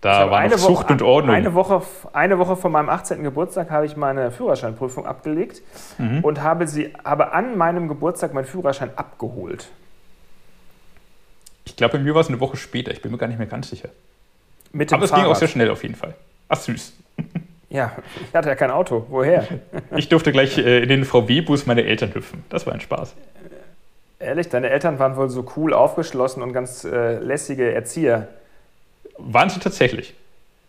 Speaker 2: Da war noch Zucht Woche, und Ordnung.
Speaker 1: Eine Woche, eine Woche vor meinem 18. Geburtstag habe ich meine Führerscheinprüfung abgelegt mhm. und habe, sie, habe an meinem Geburtstag meinen Führerschein abgeholt.
Speaker 2: Ich glaube, bei mir war es eine Woche später. Ich bin mir gar nicht mehr ganz sicher.
Speaker 1: Mit dem
Speaker 2: Aber es ging auch sehr schnell auf jeden Fall. Ach, süß.
Speaker 1: Ja, ich hatte ja kein Auto. Woher?
Speaker 2: ich durfte gleich äh, in den VW-Bus meine Eltern hüpfen. Das war ein Spaß.
Speaker 1: Ehrlich, deine Eltern waren wohl so cool aufgeschlossen und ganz äh, lässige Erzieher.
Speaker 2: Waren sie tatsächlich.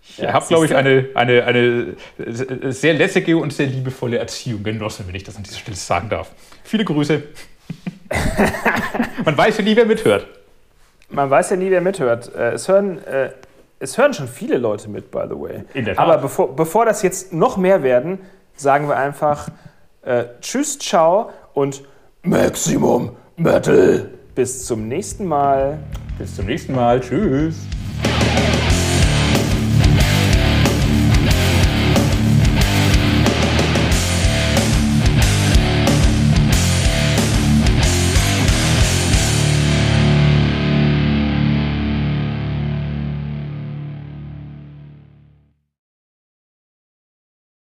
Speaker 2: Ich ja, habe, glaube ich, eine, eine, eine sehr lässige und sehr liebevolle Erziehung genossen, wenn ich das an dieser Stelle sagen darf. Viele Grüße. Man weiß ja nie, wer mithört.
Speaker 1: Man weiß ja nie, wer mithört. Äh, es hören, äh, es hören schon viele Leute mit, by the way. In der Tat. Aber bevor, bevor das jetzt noch mehr werden, sagen wir einfach äh, Tschüss, ciao und Maximum Metal. Bis zum nächsten Mal.
Speaker 2: Bis zum nächsten Mal. Tschüss. Thank